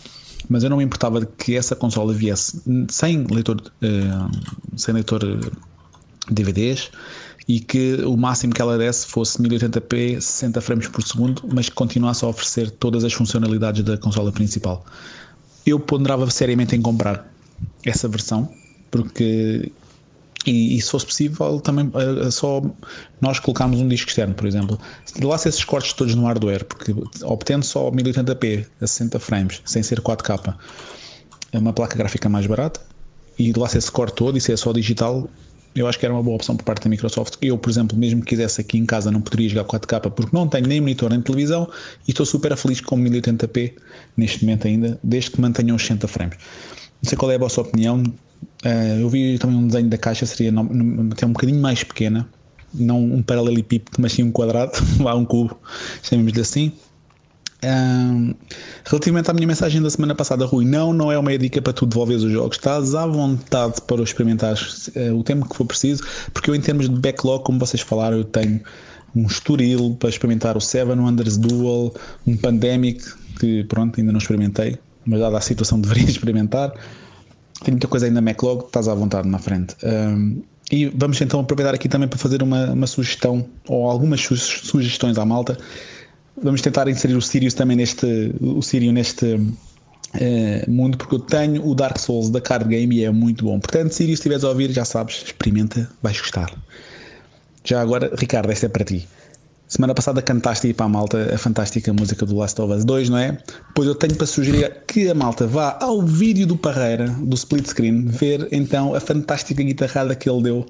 Mas eu não me importava que essa consola viesse sem leitor, uh, sem leitor DVDs e que o máximo que ela desse fosse 1080p 60 frames por segundo, mas que continuasse a oferecer todas as funcionalidades da consola principal. Eu ponderava seriamente em comprar essa versão, porque e, e, se fosse possível, também uh, só nós colocámos um disco externo, por exemplo. Se lá esses cortes todos no hardware, porque obtendo só 1080p a 60 frames, sem ser 4K, é uma placa gráfica mais barata, e lá se esse corte todo e se é só digital, eu acho que era uma boa opção por parte da Microsoft. Eu, por exemplo, mesmo que quisesse aqui em casa, não poderia jogar 4K porque não tenho nem monitor nem televisão e estou super feliz com 1080p neste momento ainda, desde que mantenham os 60 frames. Não sei qual é a vossa opinião. Uh, eu vi também um desenho da caixa, seria até um bocadinho mais pequena, não um paralelepípedo, mas sim um quadrado, lá um cubo, chamemos-lhe assim. Um, relativamente à minha mensagem da semana passada, Rui, não, não é uma dica para tu devolveres os jogos. Estás à vontade para experimentar uh, o tempo que for preciso, porque eu, em termos de backlog, como vocês falaram, eu tenho um estoril para experimentar o Seven Wonders Duel, um Pandemic, que pronto, ainda não experimentei, mas dada a situação deveria experimentar. Tem muita coisa ainda na backlog, estás à vontade na frente. Um, e vamos então aproveitar aqui também para fazer uma, uma sugestão ou algumas sugestões à malta vamos tentar inserir o Sirius também neste, o Sirio neste uh, mundo, porque eu tenho o Dark Souls da card game e é muito bom. Portanto, Sirius, se estiveres a ouvir, já sabes, experimenta, vais gostar. Já agora, Ricardo, esta é para ti. Semana passada cantaste aí para a malta a fantástica música do Last of Us 2, não é? Pois eu tenho para sugerir que a malta vá ao vídeo do Parreira, do split screen, ver então a fantástica guitarrada que ele deu,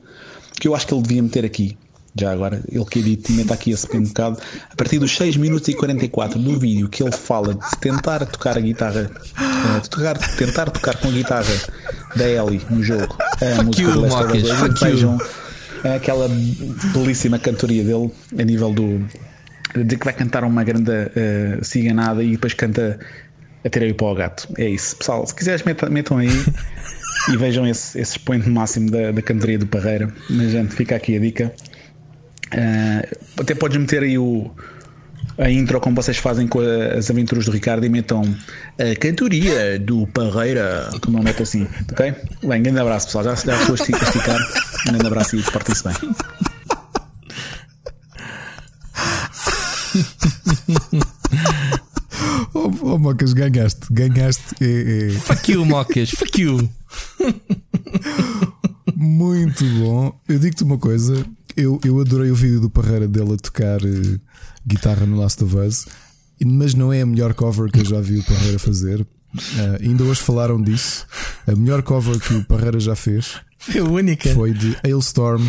que eu acho que ele devia meter aqui já agora, ele que edita e mete aqui esse um bocado, a partir dos 6 minutos e 44 do vídeo que ele fala de tentar tocar a guitarra, uh, de tocar, tentar tocar com a guitarra da Ellie no jogo, a música you, do Last of Us, vejam aquela belíssima cantoria dele a nível do de que vai cantar uma grande uh, ciganada e depois canta a para o gato. É isso, pessoal. Se quiseres, metam, metam aí e vejam esse, esse expoente máximo da, da cantoria do Parreira. Mas, gente, fica aqui a dica. Uh, até podes meter aí o, a intro como vocês fazem com as aventuras do Ricardo e metam a cantoria do Parreira, como não mete assim, ok? Bem, grande abraço pessoal, já, já estou a esticar, um grande abraço e portem-se bem. oh, oh Mocas, ganhaste, ganhaste. É, é. Fuck you, Mocas, fuck you. Muito bom. Eu digo-te uma coisa: eu, eu adorei o vídeo do Parreira dele a tocar uh, guitarra no Last of Us, mas não é a melhor cover que eu já vi o Parreira fazer. Uh, ainda hoje falaram disso. A melhor cover que o Parreira já fez foi a única. Foi de Hailstorm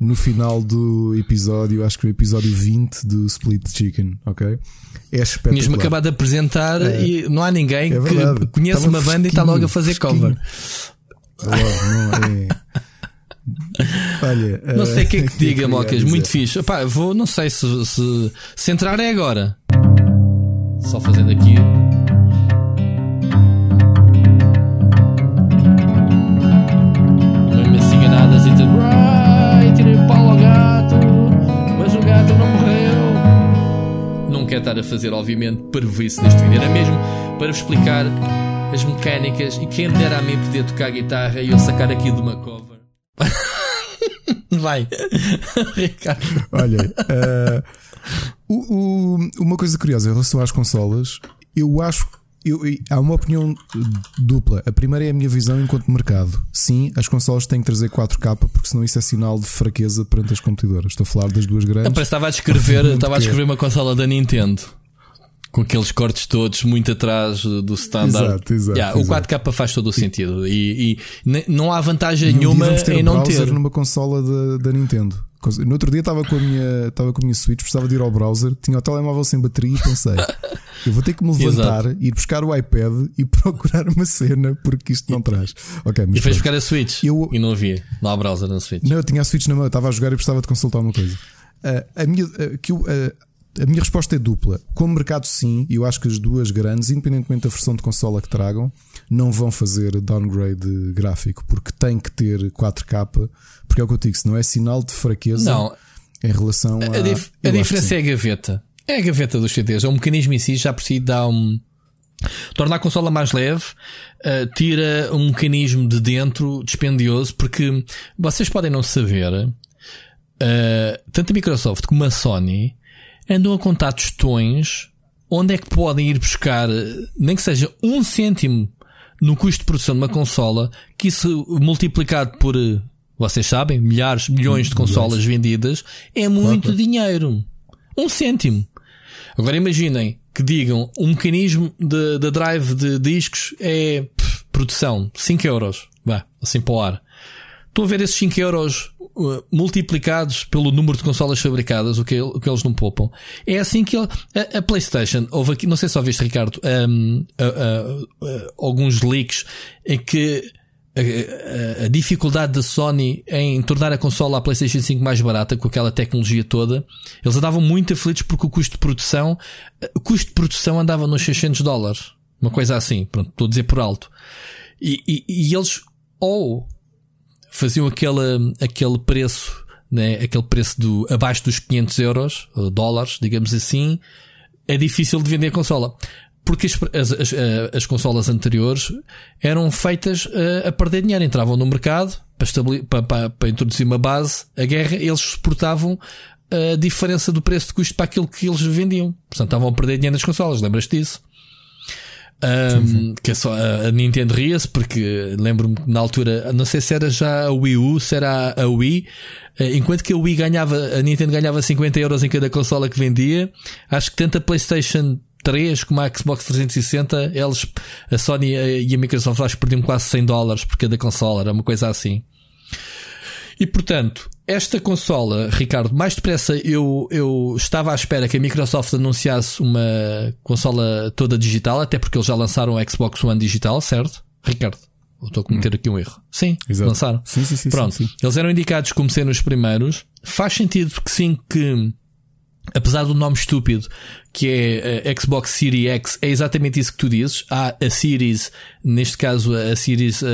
no final do episódio, acho que o episódio 20 do Split Chicken, ok? É espetacular. Tinhas-me acabado de apresentar é. e não há ninguém é que conheça uma banda e está logo a fazer cover. não, é. Olha, não sei o que é que diga, Mocas. Muito fixe. Epá, vou, não sei se, se, se entrar é agora. Só fazendo aqui. Assim, enganadas tudo. Ai, tirei o pau ao gato. Mas o gato não morreu. Não quero estar a fazer, obviamente, isso neste vídeo. Era mesmo para vos explicar as mecânicas e quem me dera a mim poder tocar guitarra e eu sacar aqui de uma cover. Vai, Ricardo. Olha, uh, o, o, uma coisa curiosa em relação às consolas, eu acho eu, há uma opinião dupla. A primeira é a minha visão enquanto mercado. Sim, as consolas têm que trazer 4K, porque senão isso é sinal de fraqueza perante as competidoras. Estou a falar das duas grandes. Eu estava a descrever, estava a descrever uma consola da Nintendo com aqueles cortes todos muito atrás do standard. Exato, exato, yeah, exato. O 4K faz todo o sentido e, e não há vantagem nenhuma em não ter. numa consola da Nintendo. No outro dia estava com a minha, estava com a minha Switch, precisava de ir ao browser, tinha o telemóvel sem bateria e pensei: eu vou ter que me levantar, Exato. ir buscar o iPad e procurar uma cena porque isto não traz. Okay, e fez buscar a Switch eu, e não havia, não há browser na Switch. Não, eu tinha a Switch na mão, estava a jogar e precisava de consultar uma coisa. Uh, a minha, uh, que eu, uh, a minha resposta é dupla. Como mercado, sim, eu acho que as duas grandes, independentemente da versão de consola que tragam, não vão fazer downgrade gráfico, porque tem que ter 4K, porque é o que eu digo, se não é sinal de fraqueza não. em relação a. A, dif a diferença é a gaveta. É a gaveta dos CDs, é um mecanismo em si, já por si dá um. Torna a consola mais leve, uh, tira um mecanismo de dentro dispendioso, porque vocês podem não saber, uh, tanto a Microsoft como a Sony andam a contar tostões onde é que podem ir buscar, nem que seja um cêntimo no custo de produção de uma consola, que isso multiplicado por, vocês sabem, milhares, milhões de consolas vendidas, é muito claro. dinheiro. Um cêntimo. Agora imaginem que digam um mecanismo de, de drive de discos é pff, produção 5 euros. Vá, assim para o ar. Estão a ver esses 5 euros multiplicados pelo número de consolas fabricadas, o que, o que eles não poupam. É assim que ele, a, a, PlayStation, houve aqui, não sei se ouviste, Ricardo, um, alguns leaks em que a, a, a, dificuldade da Sony em tornar a consola a PlayStation 5 mais barata com aquela tecnologia toda, eles andavam muito aflitos porque o custo de produção, o custo de produção andava nos 600 dólares, uma coisa assim, pronto, estou a dizer por alto. E, e, e eles ou faziam aquele, aquele preço, né, aquele preço do, abaixo dos 500 euros, dólares, digamos assim, é difícil de vender a consola. Porque as, as, as, eh, as consolas anteriores eram feitas a, a perder dinheiro, entravam no mercado para, para, para, para introduzir uma base, a guerra, eles suportavam a diferença do preço de custo para aquilo que eles vendiam. Portanto, estavam a perder dinheiro nas consolas, lembras-te disso? Um, que é só a Nintendo ria-se porque lembro-me na altura, não sei se era já a Wii U, se era a Wii, eh, enquanto que a Wii ganhava, a Nintendo ganhava 50 euros em cada consola que vendia, acho que tanto a PlayStation 3 como a Xbox 360, eles, a Sony e a Microsoft acho que perdiam quase 100 dólares por cada consola, era uma coisa assim. E portanto, esta consola, Ricardo, mais depressa eu, eu estava à espera que a Microsoft anunciasse uma consola toda digital, até porque eles já lançaram o Xbox One digital, certo? Ricardo, estou a cometer aqui um erro. Sim, Exato. lançaram. Sim, sim, sim. Pronto, sim, sim. eles eram indicados como sendo os primeiros. Faz sentido que sim, que apesar do nome estúpido que é a eh, Xbox Series X, é exatamente isso que tu dizes. Há a Series, neste caso a Series uh,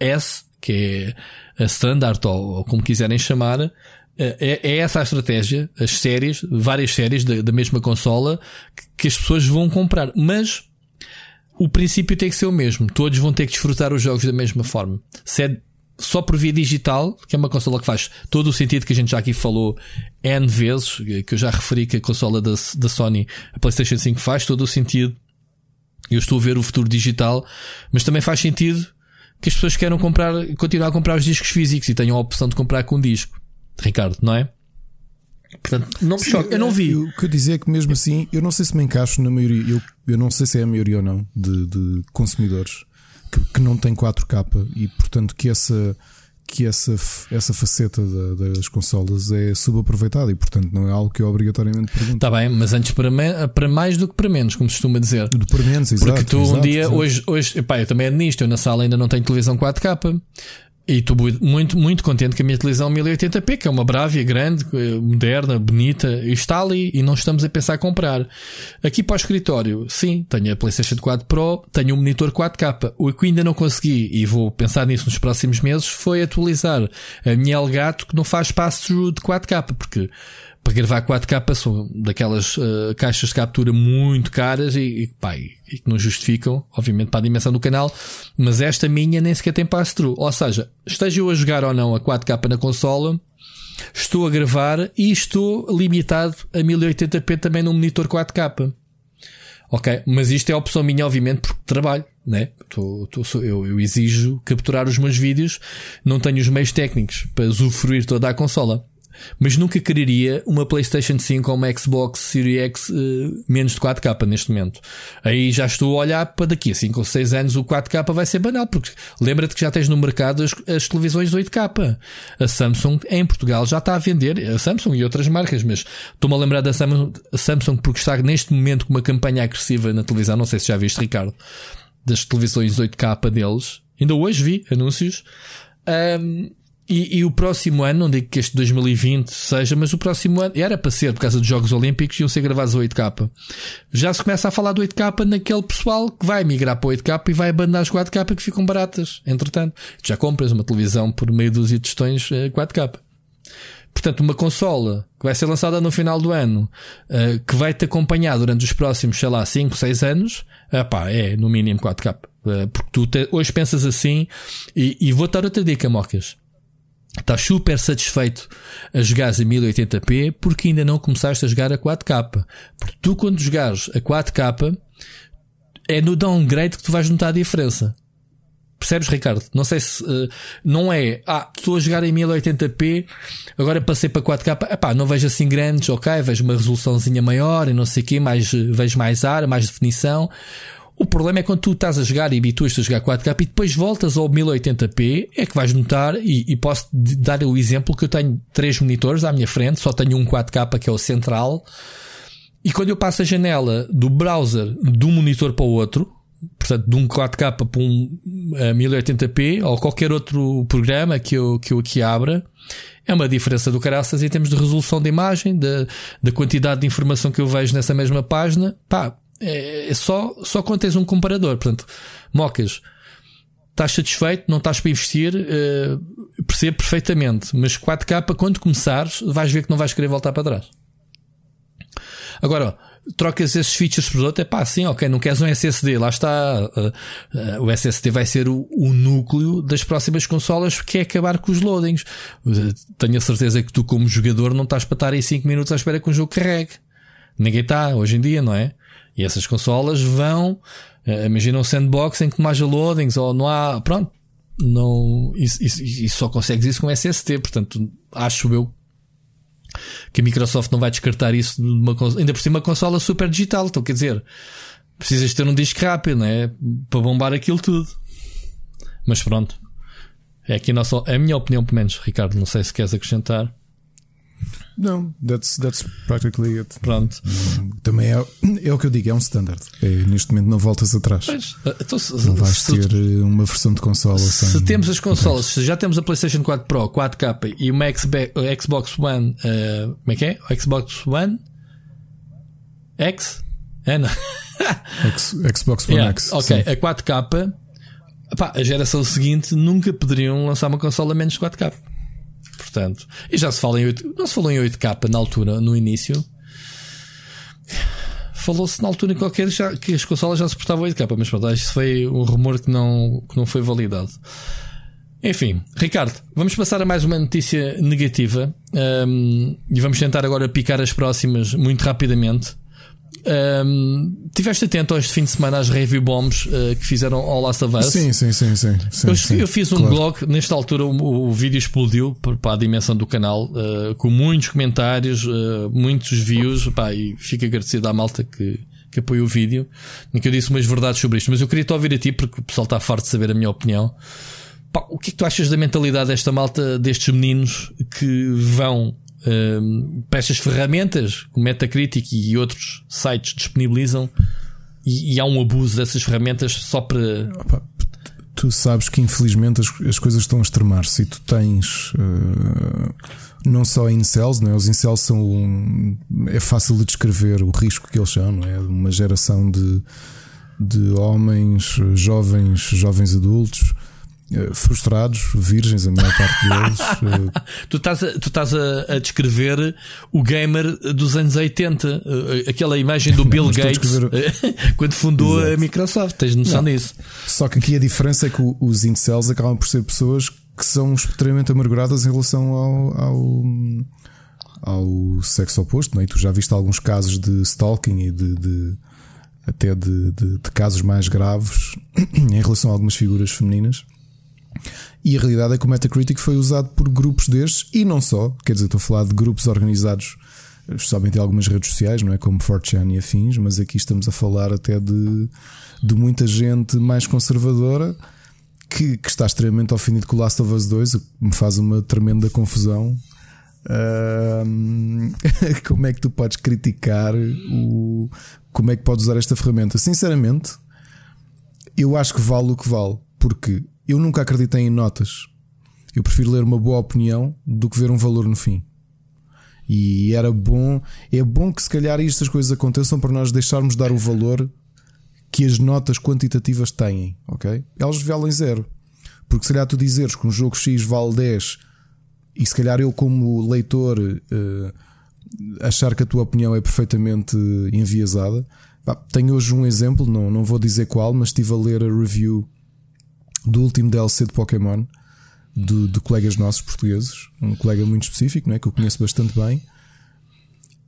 S, que é a standard ou, ou como quiserem chamar, eh, é, é, essa a estratégia, as séries, várias séries da, da mesma consola que, que, as pessoas vão comprar. Mas o princípio tem que ser o mesmo. Todos vão ter que desfrutar os jogos da mesma forma. Se é só por via digital, que é uma consola que faz todo o sentido que a gente já aqui falou N vezes, que eu já referi que a consola da, da Sony, a PlayStation 5 faz todo o sentido. Eu estou a ver o futuro digital, mas também faz sentido que as pessoas queiram comprar, continuar a comprar os discos físicos e tenham a opção de comprar com disco. Ricardo, não é? Portanto, não me Sim, choca. Eu não vi. O que eu dizia é que mesmo assim, eu não sei se me encaixo na maioria, eu, eu não sei se é a maioria ou não de, de consumidores que, que, não tem 4K e portanto que essa que essa, essa faceta da, das consolas é subaproveitada e, portanto, não é algo que eu obrigatoriamente pergunto. Está bem, mas antes para, me, para mais do que para menos, como se costuma dizer. Do para menos, exato. Porque tu exato, um dia, exato. hoje, hoje epá, eu também é nisto, eu na sala ainda não tenho televisão 4K. E estou muito, muito contente que a minha televisão 1080p, que é uma Bravia grande, eh, moderna, bonita, está ali e não estamos a pensar comprar. Aqui para o escritório, sim, tenho a PlayStation 4 Pro, tenho um monitor 4K. O que ainda não consegui, e vou pensar nisso nos próximos meses, foi atualizar a minha Elgato que não faz espaço de 4K, porque para gravar 4K são daquelas uh, caixas de captura muito caras e, e, pá, e, e, que não justificam, obviamente, para a dimensão do canal. Mas esta minha nem sequer tem pass-through. Ou seja, esteja eu a jogar ou não a 4K na consola, estou a gravar e estou limitado a 1080p também no monitor 4K. Ok, mas isto é a opção minha, obviamente, porque trabalho, né? Tô, tô, eu, eu exijo capturar os meus vídeos, não tenho os meios técnicos para usufruir toda a consola. Mas nunca quereria uma PlayStation 5 ou uma Xbox Series X uh, menos de 4K neste momento. Aí já estou a olhar para daqui a 5 ou 6 anos o 4K vai ser banal, porque lembra-te que já tens no mercado as, as televisões 8K. A Samsung em Portugal já está a vender, a Samsung e outras marcas, mas estou-me a lembrar da Samsung porque está neste momento com uma campanha agressiva na televisão. Não sei se já viste, Ricardo, das televisões 8K deles. Ainda hoje vi anúncios. Um, e, e, o próximo ano, não digo que este 2020 seja, mas o próximo ano, era para ser por causa dos Jogos Olímpicos, iam ser gravados a 8K. Já se começa a falar do 8K naquele pessoal que vai migrar para o 8K e vai abandonar as 4K que ficam baratas. Entretanto, já compras uma televisão por meio de tostões 4K. Eh, Portanto, uma consola que vai ser lançada no final do ano, uh, que vai te acompanhar durante os próximos, sei lá, 5, 6 anos, uh, é no mínimo 4K. Uh, porque tu te, hoje pensas assim, e, e vou dar outra dica, Mocas Estás super satisfeito a jogar a 1080p porque ainda não começaste a jogar a 4K. Porque tu, quando jogares a 4K, é no downgrade que tu vais notar a diferença. Percebes, Ricardo? Não sei se uh, não é. Ah, estou a jogar em 1080p, agora passei para 4K. Epá, não vejo assim grandes, ok? Vejo uma resoluçãozinha maior e não sei o quê, mais, vejo mais ar, mais definição. O problema é quando tu estás a jogar e habituas-te a jogar 4K e depois voltas ao 1080p, é que vais notar, e, e posso dar o exemplo que eu tenho três monitores à minha frente, só tenho um 4K que é o central, e quando eu passo a janela do browser de um monitor para o outro, portanto, de um 4K para um 1080p ou qualquer outro programa que eu, que eu aqui abra, é uma diferença do caraças em termos de resolução de imagem, da, da quantidade de informação que eu vejo nessa mesma página. Pá, é, é só, só quando tens um comparador. Portanto, mocas, estás satisfeito, não estás para investir, uh, percebo perfeitamente. Mas 4K, quando começares, vais ver que não vais querer voltar para trás. Agora, trocas esses features por outro, é pá, sim, ok, não queres um SSD, lá está. Uh, uh, o SSD vai ser o, o, núcleo das próximas consolas, que é acabar com os loadings. Uh, tenho a certeza que tu, como jogador, não estás para estar aí 5 minutos à espera que um jogo carregue. Ninguém está, hoje em dia, não é? E essas consolas vão, uh, imagina um sandbox em que não haja loadings ou não há, pronto, não, isso, só consegues isso com SSD, portanto, acho eu que a Microsoft não vai descartar isso de uma ainda por cima uma consola super digital, então quer dizer, precisas ter um disco rápido, né? Para bombar aquilo tudo. Mas pronto. É aqui a, nossa, a minha opinião, pelo menos, Ricardo. Não sei se queres acrescentar. Não, that's, that's practically it. Pronto. Também é, é o que eu digo, é um standard. É, neste momento não voltas atrás. Pois, então, se, não vais se, ter eh, uma versão de consola. Se temos as consolas, se já temos a PlayStation 4 Pro 4K e uma Xbox One, uh, como é que é? O Xbox One X? É, não. X, Xbox One yeah, X. Ok, sim. a 4K, pá, a geração seguinte nunca poderiam lançar uma consola menos de 4K. Portanto, e já se fala em 8, não se falou em 8K na altura, no início. Falou-se na altura qualquer já, que as consolas já suportavam 8K, mas pronto, isso foi um rumor que não, que não foi validado. Enfim, Ricardo, vamos passar a mais uma notícia negativa um, e vamos tentar agora picar as próximas muito rapidamente. Um, tiveste atento hoje fim de semana às review bombs uh, que fizeram ao Last of Us? Sim, sim, sim. sim, sim eu, sim, eu, fiz um claro. blog, nesta altura o, o, vídeo explodiu para a dimensão do canal, uh, com muitos comentários, uh, muitos views, pá, e fico agradecido à malta que, que apoia o vídeo, em que eu disse umas verdades sobre isto. Mas eu queria te ouvir a ti, porque o pessoal está farto de saber a minha opinião. Pá, o que é que tu achas da mentalidade desta malta, destes meninos que vão para estas ferramentas que o Metacritic e outros sites disponibilizam e, e, há um abuso dessas ferramentas só para. Opa, tu sabes que infelizmente as, as coisas estão a extremar-se e tu tens uh, não só incels, não é? Os incels são um, é fácil de descrever o risco que eles são, não é? Uma geração de, de homens, jovens, jovens adultos frustrados, virgens, a maior parte deles. eh, Tu estás, a, tu estás a, a descrever o gamer dos anos 80, eh, aquela imagem do Bill Gates eh, quando fundou a Microsoft. Tens noção disso? Só que aqui a diferença é que os incels acabam por ser pessoas que são extremamente amarguradas em relação ao, ao, ao sexo oposto. Não é? E tu já viste alguns casos de stalking e de, de- até de, de- de casos mais graves em relação a algumas figuras femininas. E a realidade é que o Metacritic foi usado por grupos destes e não só, quer dizer, estou a falar de grupos organizados, especialmente em algumas redes sociais, não é? Como 4chan e afins, mas aqui estamos a falar até de, de muita gente mais conservadora que, que está extremamente ofendido com o Last of Us 2, o que me faz uma tremenda confusão. Como é que tu podes criticar o. Como é que podes usar esta ferramenta? Sinceramente, eu acho que vale o que vale, porque eu nunca acreditei em notas. Eu prefiro ler uma boa opinião do que ver um valor no fim. E era bom, é bom que se calhar estas coisas aconteçam para nós deixarmos de dar o valor que as notas quantitativas têm, ok? Elas valem zero. Porque se calhar tu dizeres que um jogo X vale 10 e se calhar eu, como leitor, eh, achar que a tua opinião é perfeitamente enviesada. Tenho hoje um exemplo, não, não vou dizer qual, mas estive a ler a review do último DLC de Pokémon de, de colegas nossos portugueses, um colega muito específico, não é? que eu conheço bastante bem,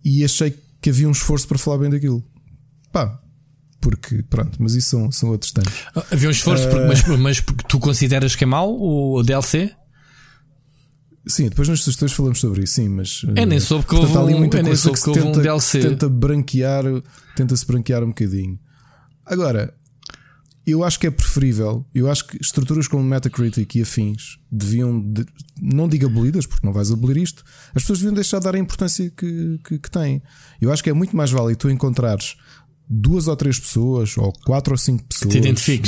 e achei que havia um esforço para falar bem daquilo. Pá, porque pronto, mas isso são, são outros tantos. Havia um esforço, Eh, porque- mas, mas porque tu consideras que é mau o DLC? Sim, depois nas sugestões falamos sobre isso, sim, mas Eu nem soube que portanto, houve um- muita eu nem coisa que que houve um tenta, DLC. tenta branquear, tenta-se branquear um bocadinho. Agora, eu acho que é preferível, eu acho que estruturas como Metacritic e afins deviam, de- não digo abolidas, porque não vais abolir isto, as pessoas deviam deixar de dar a importância que, que, que têm. Eu acho que é muito mais válido tu encontrares duas ou três pessoas, ou quatro ou cinco pessoas,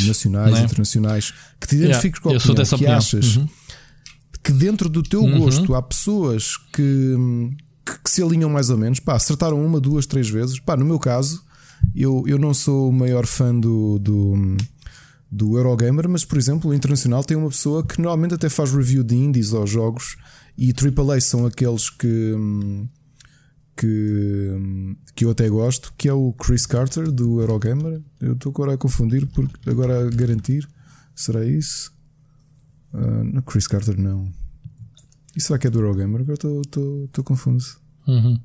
nacionais, é? internacionais, que te Yeah, identifiques com a eu sou opinião, que opinião. achas Uhum. que dentro do teu gosto há pessoas que, que, que se alinham mais ou menos, pá, acertaram uma, duas, três vezes. Pá, no meu caso, eu, eu não sou o maior fã do, do, do Eurogamer, mas por exemplo, o Internacional tem uma pessoa que normalmente até faz review de indies ou jogos e AAA são aqueles que. Que, que eu até gosto, que é o Chris Carter do Eurogamer. Eu estou agora a confundir, porque agora a garantir. Será isso? Ah, não, Chris Carter não. Isso será que é do Eurogamer? Agora estou confuso. Uhum.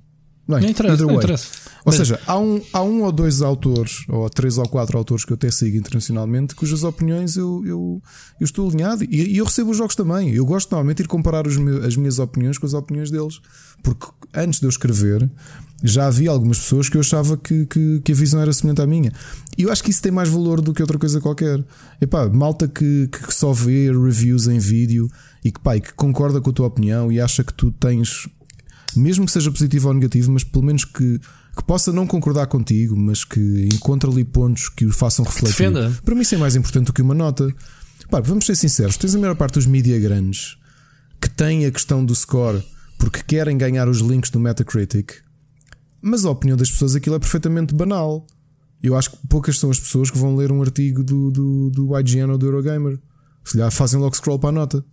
Bem, Não interessa, não interessa. Ou Mas- seja, há um, há um ou dois autores, ou três ou quatro autores que eu até sigo internacionalmente, cujas opiniões eu, eu, eu estou alinhado e, e eu recebo os jogos também. Eu gosto normalmente de ir comparar os meu- as minhas opiniões com as opiniões deles, porque antes de eu escrever já havia algumas pessoas que eu achava que, que, que a visão era semelhante à minha. E eu acho que isso tem mais valor do que outra coisa qualquer. Epá, malta que, que só vê reviews em vídeo e que, pá, e que concorda com a tua opinião e acha que tu tens mesmo que seja positivo ou negativo, mas pelo menos que, que possa não concordar contigo, mas que encontre ali pontos que o façam refletir. defenda. Para mim, isso é mais importante do que uma nota. Pá, vamos ser sinceros: tens a maior parte dos mídia grandes que têm a questão do score porque querem ganhar os links do Metacritic, mas a opinião das pessoas aquilo é perfeitamente banal. Eu acho que poucas são as pessoas que vão ler um artigo do, do, do IGN ou do Eurogamer. Se calhar fazem logo scroll para a nota.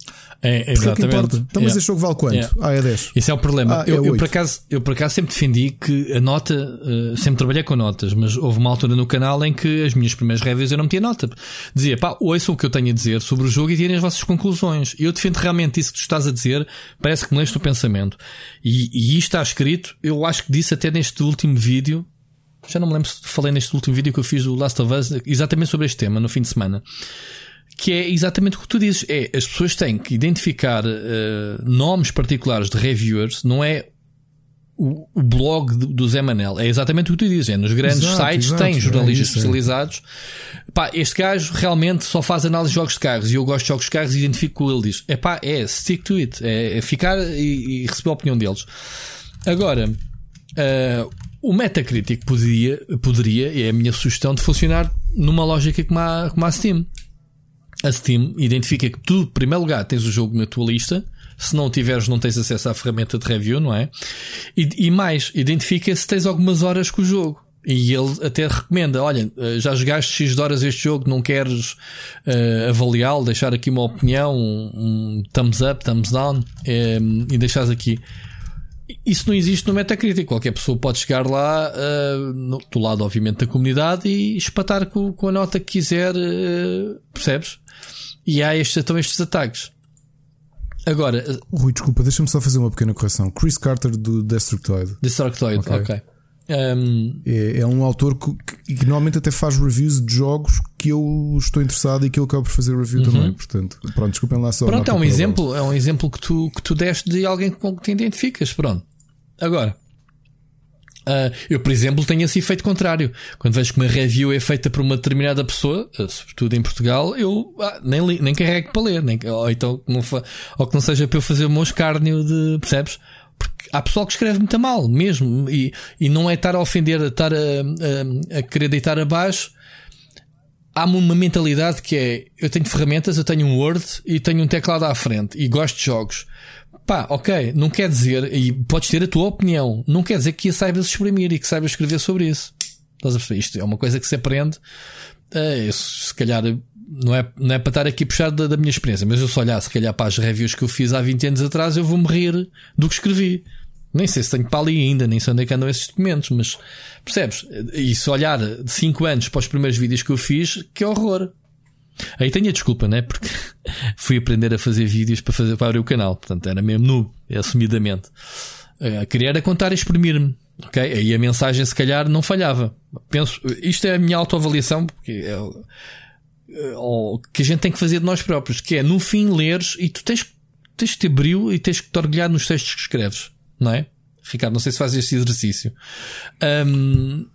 É, é exatamente. Então, mas Yeah. este jogo vale quanto? Yeah. Ah, é 10. Isso é o problema. Ah, é eu, eu, oito. por acaso, eu por acaso sempre defendi que a nota, eh, sempre trabalhei com notas, mas houve uma altura no canal em que as minhas primeiras reviews eu não metia nota. Dizia, pá, ouçam o que eu tenho a dizer sobre o jogo e tirem as vossas conclusões. E eu defendo realmente isso que tu estás a dizer, parece que me leste o pensamento. E, e isto está escrito, eu acho que disse até neste último vídeo. Já não me lembro se falei neste último vídeo que eu fiz do Last of Us, exatamente sobre este tema, no fim de semana que é exatamente o que tu dizes. É as pessoas têm que identificar eh, nomes particulares de reviewers, não é o, o blog do, do Zé Manel. É exatamente o que tu dizes. É nos grandes Exato, sites exato, têm é jornalistas é. especializados. Pá, este gajo realmente só faz análise de jogos de carros e eu gosto de jogos de carros e identifico com ele. Diz: é pá, é stick to it. É, é ficar e, e receber a opinião deles. Agora, eh, o Metacritic poderia, poderia, é a minha sugestão, de funcionar numa lógica como a, como a Steam. A Steam identifica que tu, em primeiro lugar, tens o jogo na tua lista. Se não tiveres, não tens acesso à ferramenta de review, não é? E, e mais, identifica se tens algumas horas com o jogo. E ele até recomenda: olha, eh, já jogaste X horas este jogo, não queres uh, avaliá-lo, deixar aqui uma opinião, um, um thumbs up, thumbs down, um, e deixares aqui. Isso não existe no Metacritic. Qualquer pessoa pode chegar lá, uh, no, do lado, obviamente, da comunidade e espatar com, com a nota que quiser, uh, percebes? E há estes, então estes ataques. Agora, Rui, desculpa, deixa-me só fazer uma pequena correção. Chris Carter do Destructoid. Destructoid, ok. Ok. Um, É, é um autor que, que normalmente até faz reviews de jogos que eu estou interessado e que ele acaba por fazer review também. Portanto, pronto, desculpem lá só. Pronto, é um exemplo, é um exemplo que tu, que tu deste de alguém com que te identificas. Pronto. Agora, ah, eu, por exemplo, tenho esse efeito contrário. Quando vejo que uma review é feita por uma determinada pessoa, ah, sobretudo em Portugal, eu ah, nem, li- nem carrego para ler, nem, ou, então, não fa- ou que não seja para eu fazer o meu escárnio de. Percebes? Porque há pessoal que escreve muito mal, mesmo. E, e não é estar a ofender, estar a, a, a querer deitar abaixo há uma mentalidade que é: eu tenho ferramentas, eu tenho um Word e tenho um teclado à frente e gosto de jogos. Pá, ok, não quer dizer, e podes ter a tua opinião, não quer dizer que a saibas exprimir e que saibas escrever sobre isso. Estás a perceber? Isto é uma coisa que se aprende. eu, se calhar não é, não é para estar aqui a puxar da, da minha experiência, mas eu se olhar, se calhar, para as reviews que eu fiz há 20 anos atrás, eu vou-me rir do que escrevi. Nem sei se tenho para ali ainda, nem sei onde é que andam esses documentos, mas percebes? E se olhar de 5 anos para os primeiros vídeos que eu fiz, que horror. Aí tenho a desculpa, né? Porque fui aprender a fazer vídeos para fazer para abrir o canal, portanto era mesmo nu, assumidamente. Uh, queria era contar e exprimir-me, ok? Aí a mensagem se calhar não falhava. Penso, isto é a minha autoavaliação, porque é, é, o que a gente tem que fazer de nós próprios, que é no fim leres e tu tens, tens que ter brilho e tens que te orgulhar nos textos que escreves, não é? Ricardo, não sei se fazes este exercício. Um,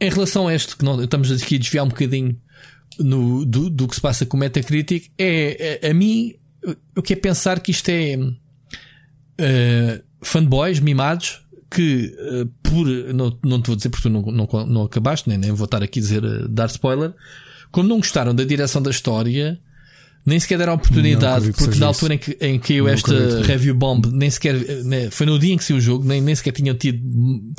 em relação a este, que não, estamos aqui a desviar um bocadinho no, do, do que se passa com o Metacritic, é, é a mim o que é pensar que isto é uh, fanboys mimados que uh, por não, não te vou dizer porque tu não, não, não acabaste, nem, nem vou estar aqui a dizer uh, dar spoiler, como não gostaram da direção da história, nem sequer deram oportunidade, porque na altura em que, em que eu esta review bomb, nem sequer né, foi no dia em que saiu o jogo, nem, nem sequer tinha tido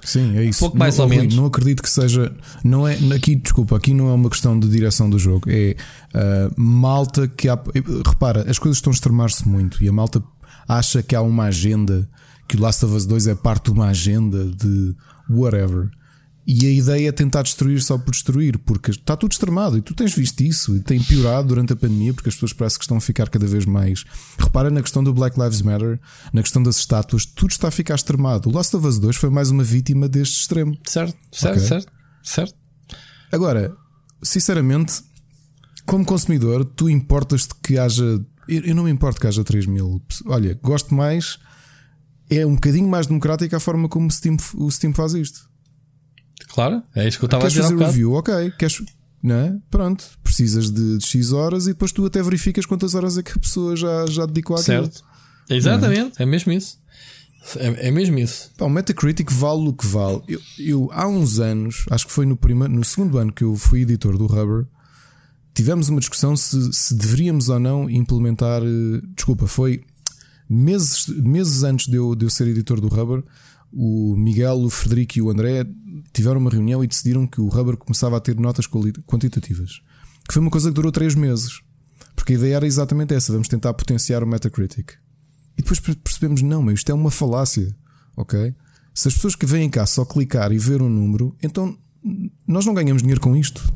Sim, é isso. pouco mais não, ou menos. Não acredito que seja. Não é, aqui, desculpa, aqui não é uma questão de direção do jogo, é uh, malta que há. Repara, as coisas estão a extremar-se muito e a malta acha que há uma agenda, que o Last of Us 2 é parte de uma agenda de whatever. E a ideia é tentar destruir só por destruir, porque está tudo extremado e tu tens visto isso e tem piorado durante a pandemia, porque as pessoas parece que estão a ficar cada vez mais. Repara na questão do Black Lives Matter, na questão das estátuas, tudo está a ficar extremado. O Last of Us 2 foi mais uma vítima deste extremo. Certo, certo, okay. certo, certo. Agora, sinceramente, como consumidor, tu importas-te que haja. Eu não me importo que haja 3 mil. Olha, gosto mais. É um bocadinho mais democrática a forma como o Steam, o Steam faz isto. Claro, é isso que eu estava a dizer. Queres fazer review? Ok, queres. Não é? Pronto, precisas de, de, X horas e depois tu até verificas quantas horas é que a pessoa já, já dedicou àquilo. Certo. Exatamente, é? é? mesmo isso. É, é mesmo isso. Pá, o Metacritic vale o que vale. Eu, eu, há uns anos, acho que foi no, primeiro, no segundo ano que eu fui editor do Rubber, tivemos uma discussão se, se deveríamos ou não implementar. Desculpa, foi meses, meses antes de eu, de eu ser editor do Rubber. O Miguel, o Frederico e o André tiveram uma reunião e decidiram que o Rubber começava a ter notas quantitativas. Que foi uma coisa que durou 3 meses. Porque a ideia era exatamente essa: vamos tentar potenciar o Metacritic. E depois percebemos, não, mas isto é uma falácia. Ok? Se as pessoas que vêm cá só clicar e ver um número, então nós não ganhamos dinheiro com isto.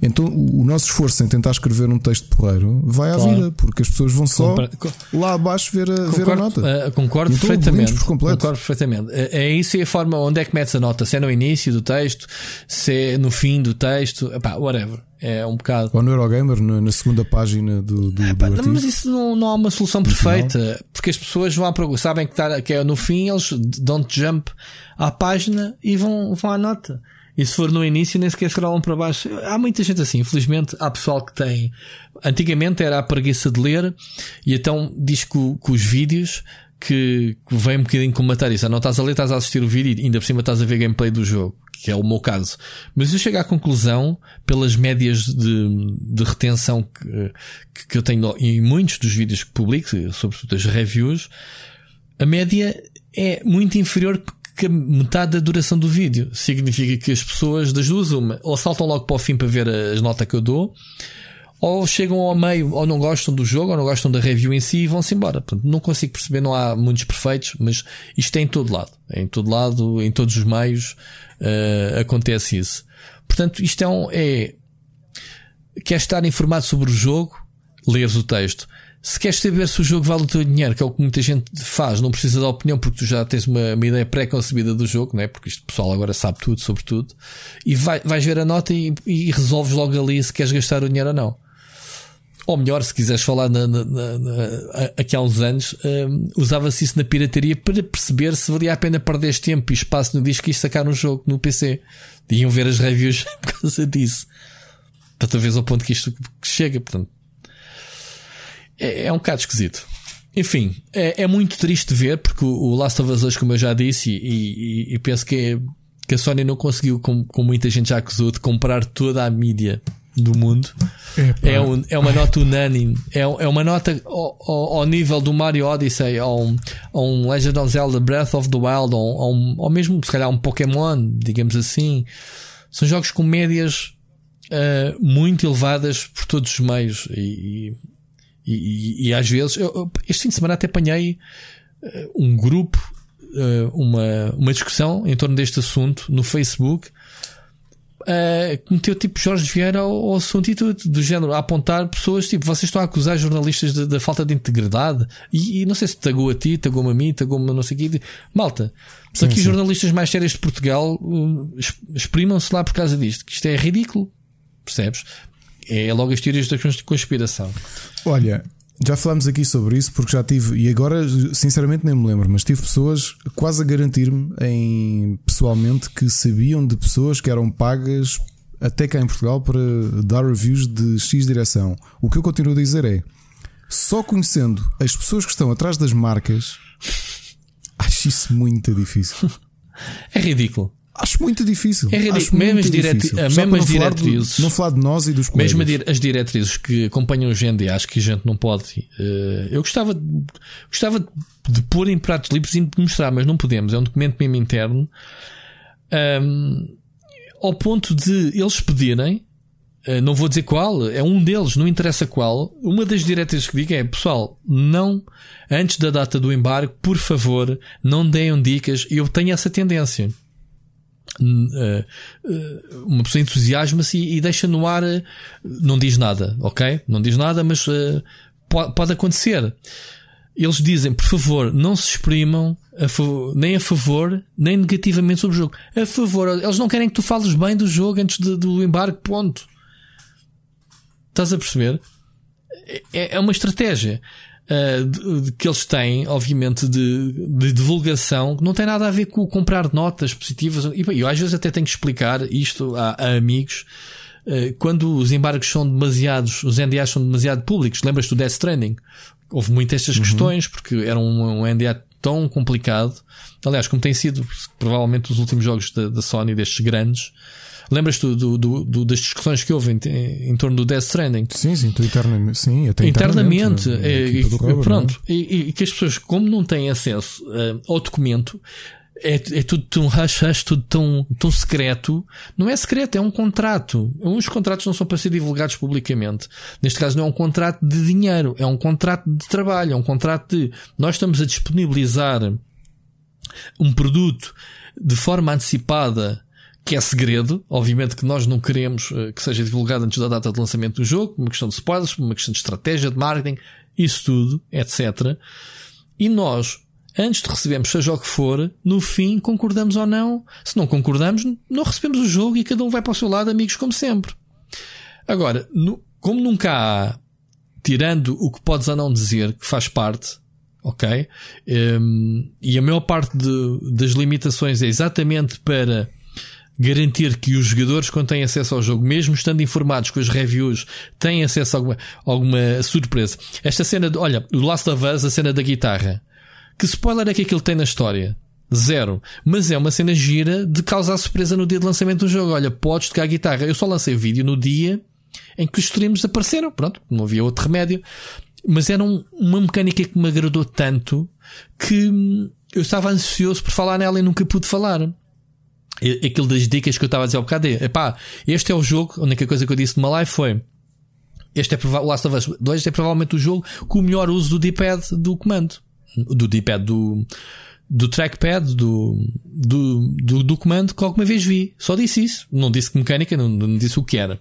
Então o nosso esforço em tentar escrever um texto porreiro vai à claro. vida, porque as pessoas vão só Compre... lá abaixo ver a, concordo, ver a nota. Uh, concordo então, perfeitamente. Por concordo perfeitamente. É isso e a forma onde é que metes a nota. Se é no início do texto, se é no fim do texto, epá, whatever. É um bocado. Ou no Eurogamer, na, na segunda página do, do, epá, do Mas isso não, não há uma solução perfeita. Não. Porque as pessoas vão à sabem que, tá, que é no fim, eles don't jump à página e vão, vão à nota. E se for no início, nem sequer scrollam para baixo. Há muita gente assim. Infelizmente, há pessoal que tem. Antigamente era a preguiça de ler, e então diz que, que os vídeos que, vem um bocadinho combater isso. Não estás a ler, estás a assistir o vídeo e ainda por cima estás a ver gameplay do jogo, que é o meu caso. Mas eu chego à conclusão, pelas médias de, de retenção que, que eu tenho em muitos dos vídeos que publico, sobretudo as reviews, a média é muito inferior que metade da duração do vídeo. Significa que as pessoas das duas, uma, ou saltam logo para o fim para ver as notas que eu dou, ou chegam ao meio, ou não gostam do jogo, ou não gostam da review em si e vão-se embora. Portanto, não consigo perceber, não há muitos perfeitos, mas isto é em todo lado. É em todo lado, em todos os meios, uh, acontece isso. Portanto, isto é um, é, quer estar informado sobre o jogo, leres o texto. Se queres saber se o jogo vale o teu dinheiro, que é o que muita gente faz, não precisa da opinião porque tu já tens uma, uma ideia pré-concebida do jogo, não é? Porque isto pessoal agora sabe tudo sobre tudo, e vai, vais ver a nota e, e resolves logo ali se queres gastar o dinheiro ou não. Ou melhor, se quiseres falar na, na, na, aqui há uns anos, um, usava-se isso na pirataria para perceber se valia a pena perder tempo e espaço no disco e sacar um jogo no PC. Iam ver as reviews por causa disso. Para veres ao ponto que isto chega. Portanto, é, é um bocado esquisito. Enfim, é, é, muito triste ver, porque o, o Last of Us 2, como eu já disse, e, e, e penso que, é, que a Sony não conseguiu, como, como muita gente já acusou, de comprar toda a mídia do mundo. É, um, é uma nota unânime. É, é uma nota ao, ao, ao, nível do Mario Odyssey, ou um, um Legend of Zelda Breath of the Wild, ou, um, ou mesmo se calhar um Pokémon, digamos assim. São jogos com médias uh, muito elevadas por todos os meios. E, e, e, e às vezes, eu, este fim de semana até apanhei uh, um grupo, uh, uma, uma discussão em torno deste assunto no Facebook uh, meteu tipo Jorge Vieira ao, ao assunto e tudo, do género, a apontar pessoas tipo, vocês estão a acusar jornalistas da falta de integridade e, e, não sei se tagou a ti, tagou-me a mim, tagou-me a não sei o quê. Malta, aqui sim. jornalistas mais sérios de Portugal uh, exprimam-se lá por causa disto, que isto é ridículo, percebes? É logo as teorias da conspiração. Olha, já falámos aqui sobre isso porque já tive, e agora sinceramente nem me lembro, mas tive pessoas quase a garantir-me em pessoalmente que sabiam de pessoas que eram pagas até cá em Portugal para dar reviews de X direção. O que eu continuo a dizer é só conhecendo as pessoas que estão atrás das marcas, acho isso muito difícil. É ridículo. Acho muito difícil. É ridículo. Mesmo as, direti mesmo as diretrizes. Não falar de nós e dos colegas. Mesmo as diretrizes que acompanham o GND, acho que a gente não pode. Uh, eu gostava, de, gostava de pôr em pratos livres e de mostrar, mas não podemos. É um documento mesmo interno. Um, ao ponto de eles pedirem, uh, não vou dizer qual, é um deles, não interessa qual. Uma das diretrizes que digo é: pessoal, não, antes da data do embargo, por favor, não deem dicas. Eu tenho essa tendência. Uh, uh, uma pessoa entusiasma-se e, deixa no ar, uh, não diz nada, ok? Não diz nada, mas pode, pode, acontecer. Eles dizem, por favor, não se exprimam a nem a favor, nem negativamente sobre o jogo. A favor, eles não querem que tu fales bem do jogo antes de, do embarque, ponto. Estás a perceber? É, é uma estratégia uh, de, de, que eles têm, obviamente, de, de, divulgação, que não tem nada a ver com comprar notas positivas. E eu às vezes até tenho que explicar isto a, a amigos. Uh, quando os embargos são demasiados, os NDAs são demasiado públicos, lembras-te do Death Stranding? Houve muitas estas uhum. questões, porque era um, um NDA tão complicado. Aliás, como tem sido provavelmente os últimos jogos da, da Sony, destes grandes, Lembras-te do, do, do, das discussões que houve em, em, torno do Death Stranding? Sim, sim, internamente. Sim, até internamente. internamente é, e, pronto. É? E, e, que as pessoas, como não têm acesso uh, ao documento, é, é tudo tão hush, tudo tão, tão secreto. Não é secreto, é um contrato. Uns contratos não são para ser divulgados publicamente. Neste caso, não é um contrato de dinheiro, é um contrato de trabalho, é um contrato de nós estamos a disponibilizar um produto de forma antecipada que é segredo. Obviamente que nós não queremos uh, que seja divulgado antes da data de lançamento do jogo, uma questão de spoilers, uma questão de estratégia, de marketing, isso tudo, etc. E nós, antes de recebermos seja o que for, no fim concordamos ou não. Se não concordamos, não recebemos o jogo e cada um vai para o seu lado, amigos como sempre. Agora, no, como nunca há, tirando o que podes ou não dizer, que faz parte, ok? Um, e a maior parte de, das limitações é exatamente para garantir que os jogadores, quando têm acesso ao jogo, mesmo estando informados com as reviews, têm acesso a alguma, alguma surpresa. Esta cena, de, olha, o Last of Us, a cena da guitarra. Que spoiler é que aquilo tem na história? Zero. Mas é uma cena gira de causar surpresa no dia de lançamento do jogo. Olha, podes tocar a guitarra. Eu só lancei vídeo no dia em que os streams apareceram. Pronto, não havia outro remédio. Mas era um, uma mecânica que me agradou tanto que eu estava ansioso por falar nela e nunca pude falar. Aquilo das dicas que eu estava a dizer ao bocado é: epá, este é o jogo. A única coisa que eu disse numa live foi: este é o Last of Us 2 é provavelmente o jogo com o melhor uso do D-pad do comando. Do D-pad do, do trackpad do, do, do, do comando que alguma vez vi. Só disse isso. Não disse que mecânica, não, não disse o que era.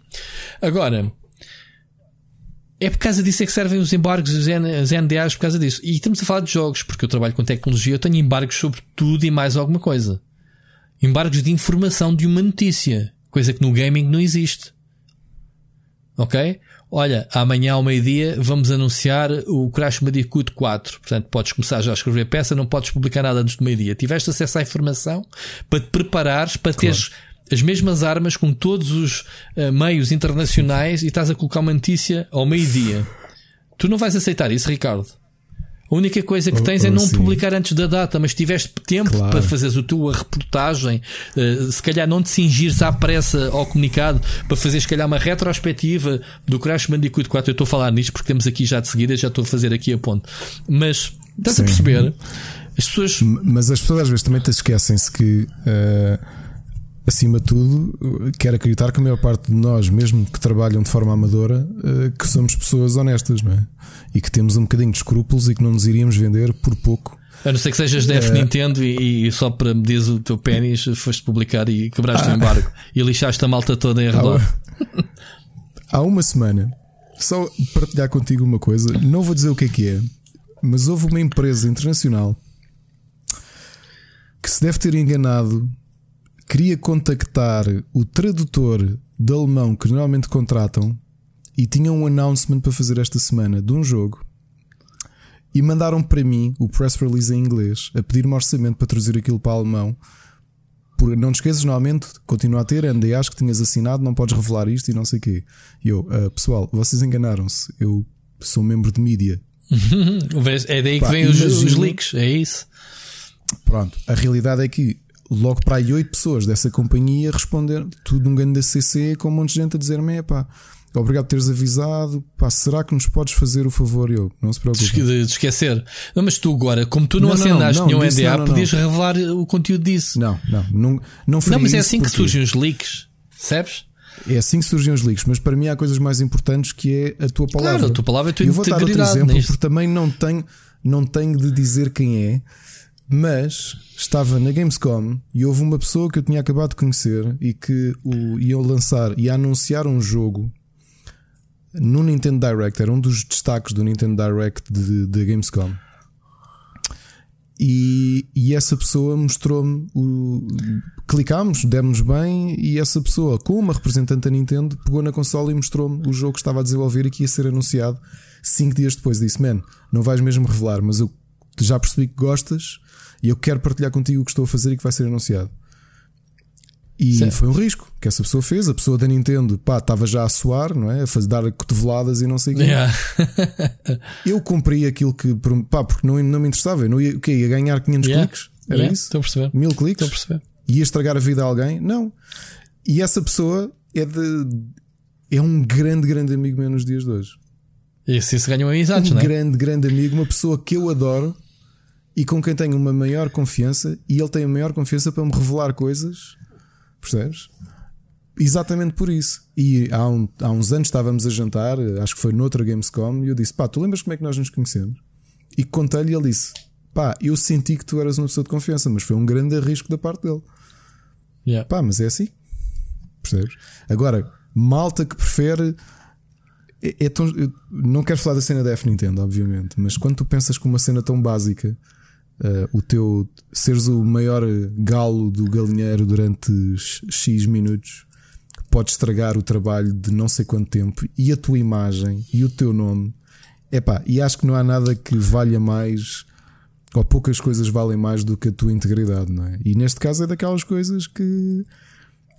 Agora, é por causa disso é que servem os embargos, os, os NDAs, por causa disso. E estamos a falar de jogos, porque eu trabalho com tecnologia, eu tenho embargos sobre tudo e mais alguma coisa. Embargos de informação de uma notícia, coisa que no gaming não existe. Ok? Olha, amanhã ao meio-dia vamos anunciar o Crash Bandicoot 4. Portanto, podes começar já a escrever peça, não podes publicar nada antes do meio-dia. Tiveste acesso à informação para te preparares, para claro. teres as mesmas armas com todos os uh, meios internacionais e estás a colocar uma notícia ao meio-dia. Tu não vais aceitar isso, Ricardo. A única coisa que oh, tens é oh, não sim. publicar antes da data, mas tiveste tempo claro. para fazeres a tua reportagem, uh, se calhar não te cingires à pressa ao comunicado, para fazer se calhar uma retrospectiva do Crash Bandicoot 4. Eu estou a falar nisto porque temos aqui já de seguida, já estou a fazer aqui a ponto. Mas estás a perceber? As pessoas. Mas as pessoas às vezes também te esquecem-se que. Uh acima de tudo, quero acreditar que a maior parte de nós, mesmo que trabalham de forma amadora, eh, que somos pessoas honestas, não é? E que temos um bocadinho de escrúpulos e que não nos iríamos vender por pouco. A não ser que sejas def é... Nintendo e, e, só para medir o teu pênis foste publicar e quebraste ah. o embargo e lixaste a malta toda em redor. Há uma semana, só partilhar contigo uma coisa, não vou dizer o que é que é, mas houve uma empresa internacional que se deve ter enganado queria contactar o tradutor de alemão que normalmente contratam e tinha um announcement para fazer esta semana de um jogo e mandaram para mim o press release em inglês a pedir-me orçamento para traduzir aquilo para alemão. Por, não te esqueças, normalmente continua a ter NDAs que tinhas assinado, não podes revelar isto e não sei o quê. E eu, uh, pessoal, vocês enganaram-se. Eu sou membro de mídia. é daí que Pá, vêm os, os leaks, é isso. Pronto, a realidade é que logo para aí oito pessoas dessa companhia responder tudo um grande CC com um monte de gente a dizer-me: pá, obrigado por teres avisado. Pá, será que nos podes fazer o favor? Eu, não se preocupe. De, esquecer. Não, mas tu agora, como tu não, não acendaste nenhum NDA, podias revelar o conteúdo disso. Não, não, não, não Não, mas é assim que surgem os leaks, percebes? É assim que surgem os leaks, mas para mim há coisas mais importantes que é a tua palavra. Claro, a tua palavra é a tua Eu vou dar outro exemplo porque também não tenho, não tenho de dizer quem é, mas estava na Gamescom e houve uma pessoa que eu tinha acabado de conhecer e que o, ia lançar e anunciar um jogo no Nintendo Direct, era um dos destaques do Nintendo Direct da Gamescom. E, e, essa pessoa mostrou-me o. Clicámos, demos bem, e essa pessoa, com uma representante da Nintendo, pegou na consola e mostrou-me o jogo que estava a desenvolver e que ia ser anunciado cinco dias depois. Disse: Man, não vais mesmo revelar, mas eu já percebi que gostas e eu quero partilhar contigo o que estou a fazer e que vai ser anunciado. E certo. foi um risco que essa pessoa fez. A pessoa da Nintendo pá, estava já a suar, não é? A fazer, dar cotoveladas e não sei o quê. Yeah. eu cumpri aquilo que. Pá, porque não, não me interessava. Eu não ia, o quê? ia ganhar 500 yeah. cliques? Era yeah. isso? Estou a perceber. Mil cliques? Estou a perceber. Ia estragar a vida a alguém? Não. E essa pessoa é de. É um grande, grande amigo meu nos dias de hoje. Assim se ganham amizades, um não é? Um grande, grande amigo, uma pessoa que eu adoro e com quem tenho uma maior confiança e ele tem a maior confiança para me revelar coisas, percebes? Exatamente por isso. E há, um, há uns anos estávamos a jantar, acho que foi noutra Gamescom, e eu disse: pá, tu lembras como é que nós nos conhecemos? E contei-lhe e ele disse: pá, eu senti que tu eras uma pessoa de confiança, mas foi um grande risco da parte dele. Yeah. Pá, mas é assim. Percebes? Agora, malta que prefere. É, é tão, não quero falar da cena da F Nintendo, obviamente, mas quando tu pensas com uma cena tão básica uh, o teu seres o maior galo do galinheiro durante X minutos pode estragar o trabalho de não sei quanto tempo e a tua imagem e o teu nome. Epá, e acho que não há nada que valha mais ou poucas coisas valem mais do que a tua integridade, não é? E neste caso é daquelas coisas que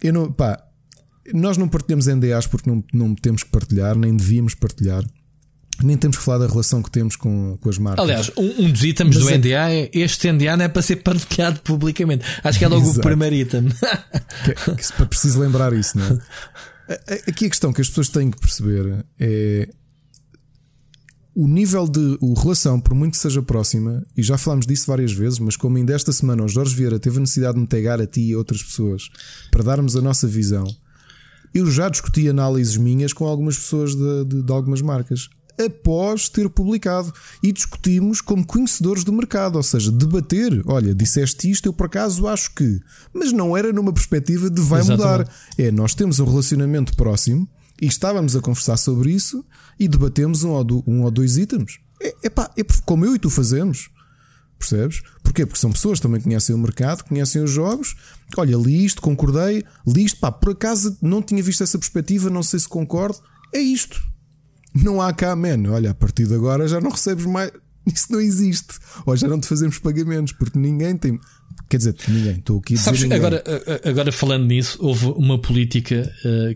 eu não, pá, nós não partilhamos NDAs porque não, não temos que partilhar, nem devíamos partilhar. Nem temos que falar da relação que temos com, com as marcas. Aliás, um, um dos itens Mas do é... NDA é este NDA não é para ser partilhado publicamente. Acho que é logo Exato. o primeiro item. que, que, preciso lembrar isso, não é? Aqui a questão que as pessoas têm que perceber é o nível de o relação, por muito que seja próxima, e já falámos disso várias vezes, mas como ainda esta semana o Jorge Vieira teve a necessidade de me pegar a ti e a outras pessoas para darmos a nossa visão, eu já discuti análises minhas com algumas pessoas de, de, de algumas marcas após ter publicado e discutimos como conhecedores do mercado, ou seja, debater. Olha, disseste isto, eu por acaso acho que, mas não era numa perspectiva de vai Exatamente. mudar. É, nós temos um relacionamento próximo e estávamos a conversar sobre isso e debatemos um ou, do- um ou dois itens. É, epá, é como eu e tu fazemos. Percebes? Porquê? Porque são pessoas que também conhecem o mercado, conhecem os jogos. Olha, li isto, concordei, li isto, pá, por acaso não tinha visto essa perspectiva, não sei se concordo. É isto. Não há cá, man. Olha, a partir de agora já não recebes mais. Isso não existe. Ou já não te fazemos pagamentos, porque ninguém tem. Quer dizer, ninguém. Estou aqui a dizer Sabes, ninguém. agora, a- a- agora falando nisso, houve uma política, eh,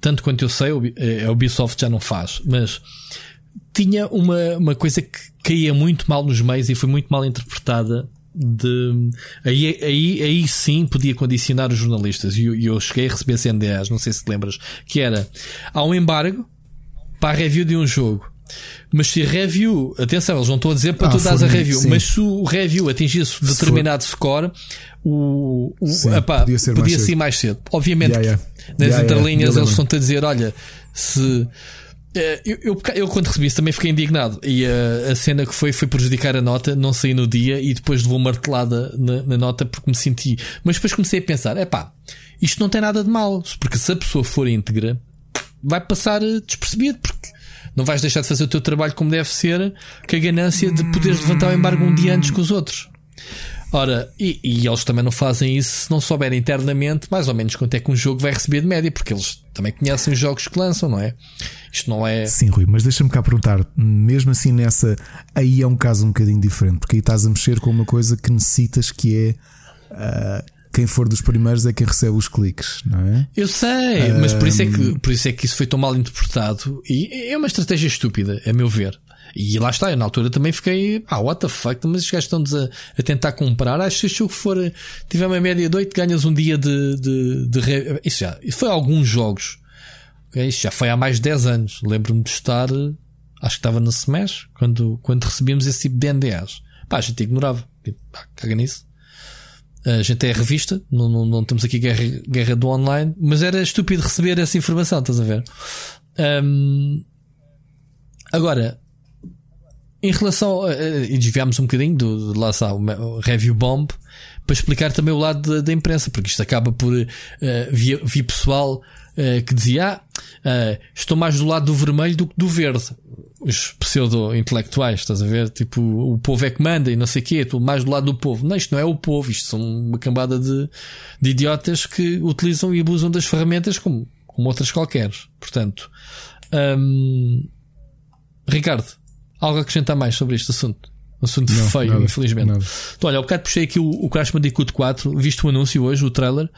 tanto quanto eu sei, eh, a Ubisoft já não faz, mas tinha uma, uma coisa que caía muito mal nos meios e foi muito mal interpretada. De, aí, aí, aí sim podia condicionar os jornalistas. E eu, eu cheguei a receber CNDAs, não sei se te lembras, que era há um embargo para a review de um jogo. Mas se a review, atenção, eles não estão a dizer para Ah, tu dares a review, sim. mas se o review atingisse determinado score, o, o Sim, epá, podia ser mais ser cedo. mais cedo. Obviamente, Yeah, yeah. nas Yeah, entrelinhas eles estão-te a dizer: olha, se. eh, Eu, eu, eu quando recebi isso também fiquei indignado e a, a cena que foi foi prejudicar a nota, não saí no dia e depois levou martelada na, na nota porque me senti. Mas depois comecei a pensar: é pá, isto não tem nada de mal, porque se a pessoa for íntegra, vai passar despercebido, porque não vais deixar de fazer o teu trabalho como deve ser, com a ganância de poderes levantar o embargo um dia antes que os outros. Ora, e, e eles também não fazem isso se não souberem internamente mais ou menos quanto é que um jogo vai receber de média, porque eles também conhecem os jogos que lançam, não é? Isto não é. Sim, Rui, mas deixa-me cá perguntar, mesmo assim nessa, aí é um caso um bocadinho diferente, porque aí estás a mexer com uma coisa que necessitas que é ah, quem for dos primeiros é quem recebe os cliques, não é? Eu sei, mas por isso, é que, por isso é que isso foi tão mal interpretado e é uma estratégia estúpida, a meu ver. E lá está, eu na altura também fiquei, ah, what the fuck, mas estes gajos estão-nos a, a tentar comprar. Acho que se o jogo for, tiver uma média de 8, ganhas um dia de. de, de re- Isso já, isso foi alguns jogos. Isso já foi há mais de 10 anos. Lembro-me de estar, acho que estava no Smash, quando, quando recebíamos esse tipo de NDAs. Pá, a gente ignorava. Tipo, pá, caga nisso. A gente é revista, não, não, não temos aqui guerra, guerra do online, mas era estúpido receber essa informação, estás a ver? Ahm, agora, em relação a, a- e desviámos um bocadinho do, de lá está, o review bomb para explicar também o lado da, da imprensa, porque isto acaba por eh, via pessoal eh, que dizia ah, eh, estou mais do lado do vermelho do que do verde. Os pseudo-intelectuais, estás a ver? Tipo, o povo é que manda e não sei o quê, estou mais do lado do povo. Não, isto não é o povo, isto são uma cambada de, de idiotas que utilizam e abusam das ferramentas como, como outras qualquer. Portanto, hum, Ricardo, algo a acrescentar mais sobre este assunto? Um assunto feio, nada, infelizmente. nada. Então, olha, há bocado puxei aqui o, o Crash Bandicoot 4, visto o anúncio hoje, o trailer.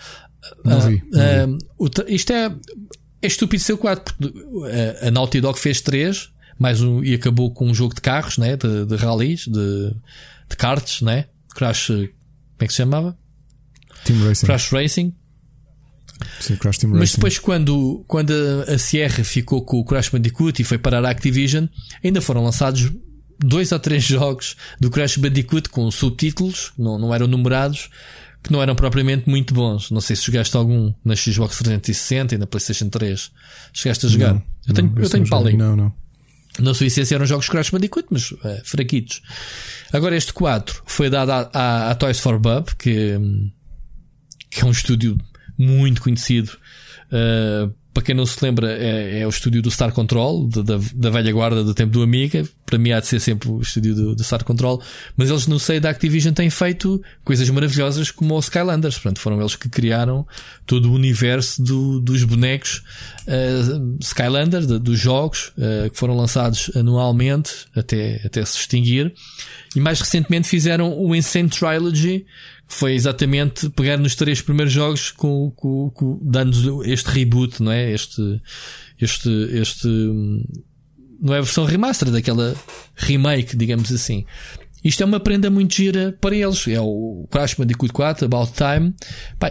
Não vi, não Ah, vi. ah, o tra- isto é, é estúpido ser o 4, porque ah, a Naughty Dog fez 3, mais um, e acabou com um jogo de carros, né? de, de rallies, de, de karts, né? Crash, eh, como é que se chamava? Team Racing. Crash Racing. Sim, Crash Team Mas Racing. depois, quando, quando a- Sierra ficou com o Crash Bandicoot e foi parar a Activision, ainda foram lançados dois ou três jogos do Crash Bandicoot com subtítulos, não, não eram numerados, que não eram propriamente muito bons. Não sei se jogaste algum na Xbox 360 e na PlayStation 3. Chegaste a jogar? Não, eu tenho, não, eu tenho. Paulinho. Não, não. Na sua essência eram jogos Crash Bandicoot, mas eh, fraquitos. Agora este 4 foi dado à Toys for Bub, que, hum, que é um estúdio muito conhecido. Uh, para quem não se lembra, é, é o estúdio do Star Control, da, da velha guarda do tempo do Amiga. Para mim há de ser sempre o estúdio do, do Star Control. Mas eles no seio da Activision têm feito coisas maravilhosas como os Skylanders. Portanto, foram eles que criaram todo o universo do- dos bonecos uh, Skylander, de- dos jogos, uh, que foram lançados anualmente até, até se extinguir. E mais recentemente fizeram o Insane Trilogy, foi exatamente pegar nos três primeiros jogos com, com, com dando este reboot, não é? Este, este, este, não é a versão remaster, daquela remake, digamos assim. Isto é uma prenda muito gira para eles. É o Crash Bandicoot 4, About Time.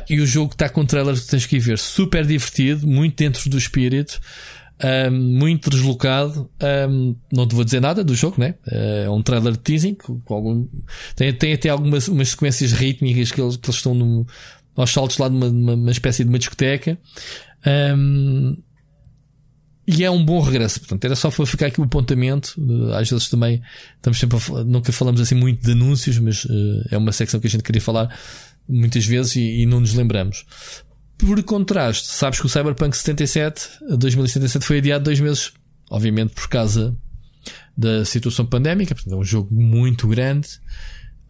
E o jogo está com trailer que tens que ir ver. Super divertido, muito dentro do espírito. Um, muito deslocado. Um, não te vou dizer nada do jogo, né? É um trailer de teasing. Com algum, tem, tem até algumas umas sequências rítmicas que eles, que eles estão no, aos saltos lá de uma, uma espécie de uma discoteca. Um, e é um bom regresso. Portanto, era só para ficar aqui o apontamento. Às vezes também estamos sempre a, nunca falamos assim muito de anúncios, mas uh, é uma secção que a gente queria falar muitas vezes e, e não nos lembramos. Por contraste, sabes que o Cyberpunk 77, 2077 foi adiado dois meses, obviamente por causa da situação pandémica, portanto é um jogo muito grande.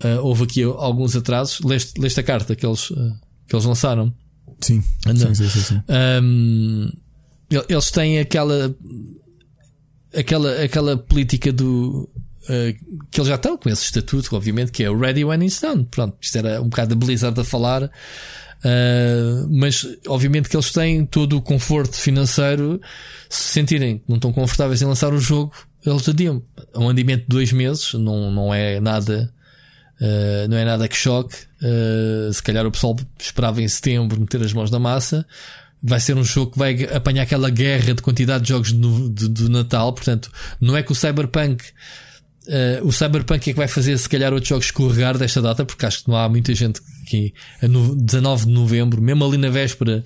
Uh, houve aqui alguns atrasos. Leste, leste a carta que eles, uh, que eles lançaram? Sim, sim, sim, sim, sim. Um, eles têm aquela aquela, aquela política do uh, que eles já estão com esse estatuto, obviamente, que é o Ready When It's Done. Pronto, isto era um bocado de Blizzard a falar. Uh, mas obviamente que eles têm todo o conforto financeiro. Se sentirem que não estão confortáveis em lançar o jogo, eles adiam. Um andamento de dois meses, não, não é nada. Uh, não é nada que choque. Uh, se calhar o pessoal esperava em setembro meter as mãos na massa. Vai ser um jogo que vai apanhar aquela guerra de quantidade de jogos do Natal. Portanto, não é que o Cyberpunk Uh, o Cyberpunk é que vai fazer se calhar outros jogos escorregar desta data, porque acho que não há muita gente que a no, 19 de novembro, mesmo ali na véspera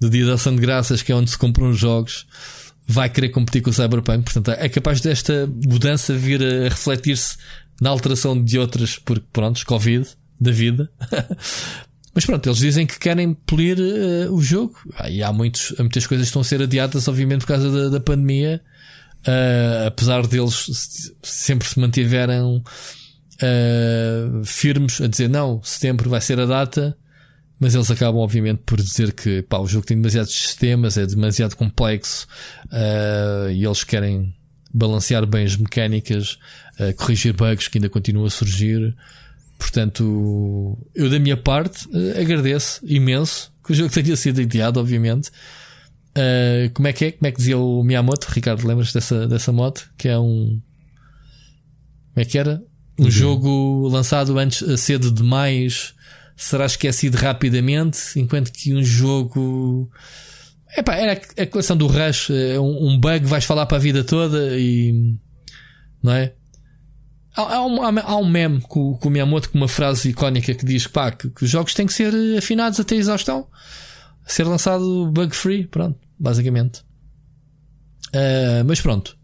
do dia da ação de graças, que é onde se compram os jogos, vai querer competir com o Cyberpunk. Portanto, é capaz desta mudança vir a refletir-se na alteração de outras, porque pronto, Covid da vida. Mas pronto, eles dizem que querem polir uh, o jogo. Ah, e há muitos, muitas coisas que estão a ser adiadas, obviamente, por causa da, da pandemia. Uh, apesar deles sempre se mantiverem uh, firmes a dizer não, setembro vai ser a data, mas eles acabam obviamente por dizer que pá, o jogo tem demasiados sistemas, é demasiado complexo uh, e eles querem balancear bem as mecânicas, corrigir bugs que ainda continuam a surgir. Portanto, eu da minha parte agradeço imenso que o jogo tenha sido adiado, obviamente. Uh, como é que é? Como é que dizia o Miyamoto? Ricardo, lembras dessa, dessa moto? Que é um. Como é que era? Um uhum. jogo lançado antes cedo demais será esquecido rapidamente, enquanto que um jogo. Epá, era a coleção do Rush, é um, bug vais falar para a vida toda e. Não é? Há, há, um, há um meme com, com o Miyamoto com uma frase icónica que diz pá, que, que os jogos têm que ser afinados até a exaustão ser lançado bug free, pronto, basicamente. Uh, mas pronto.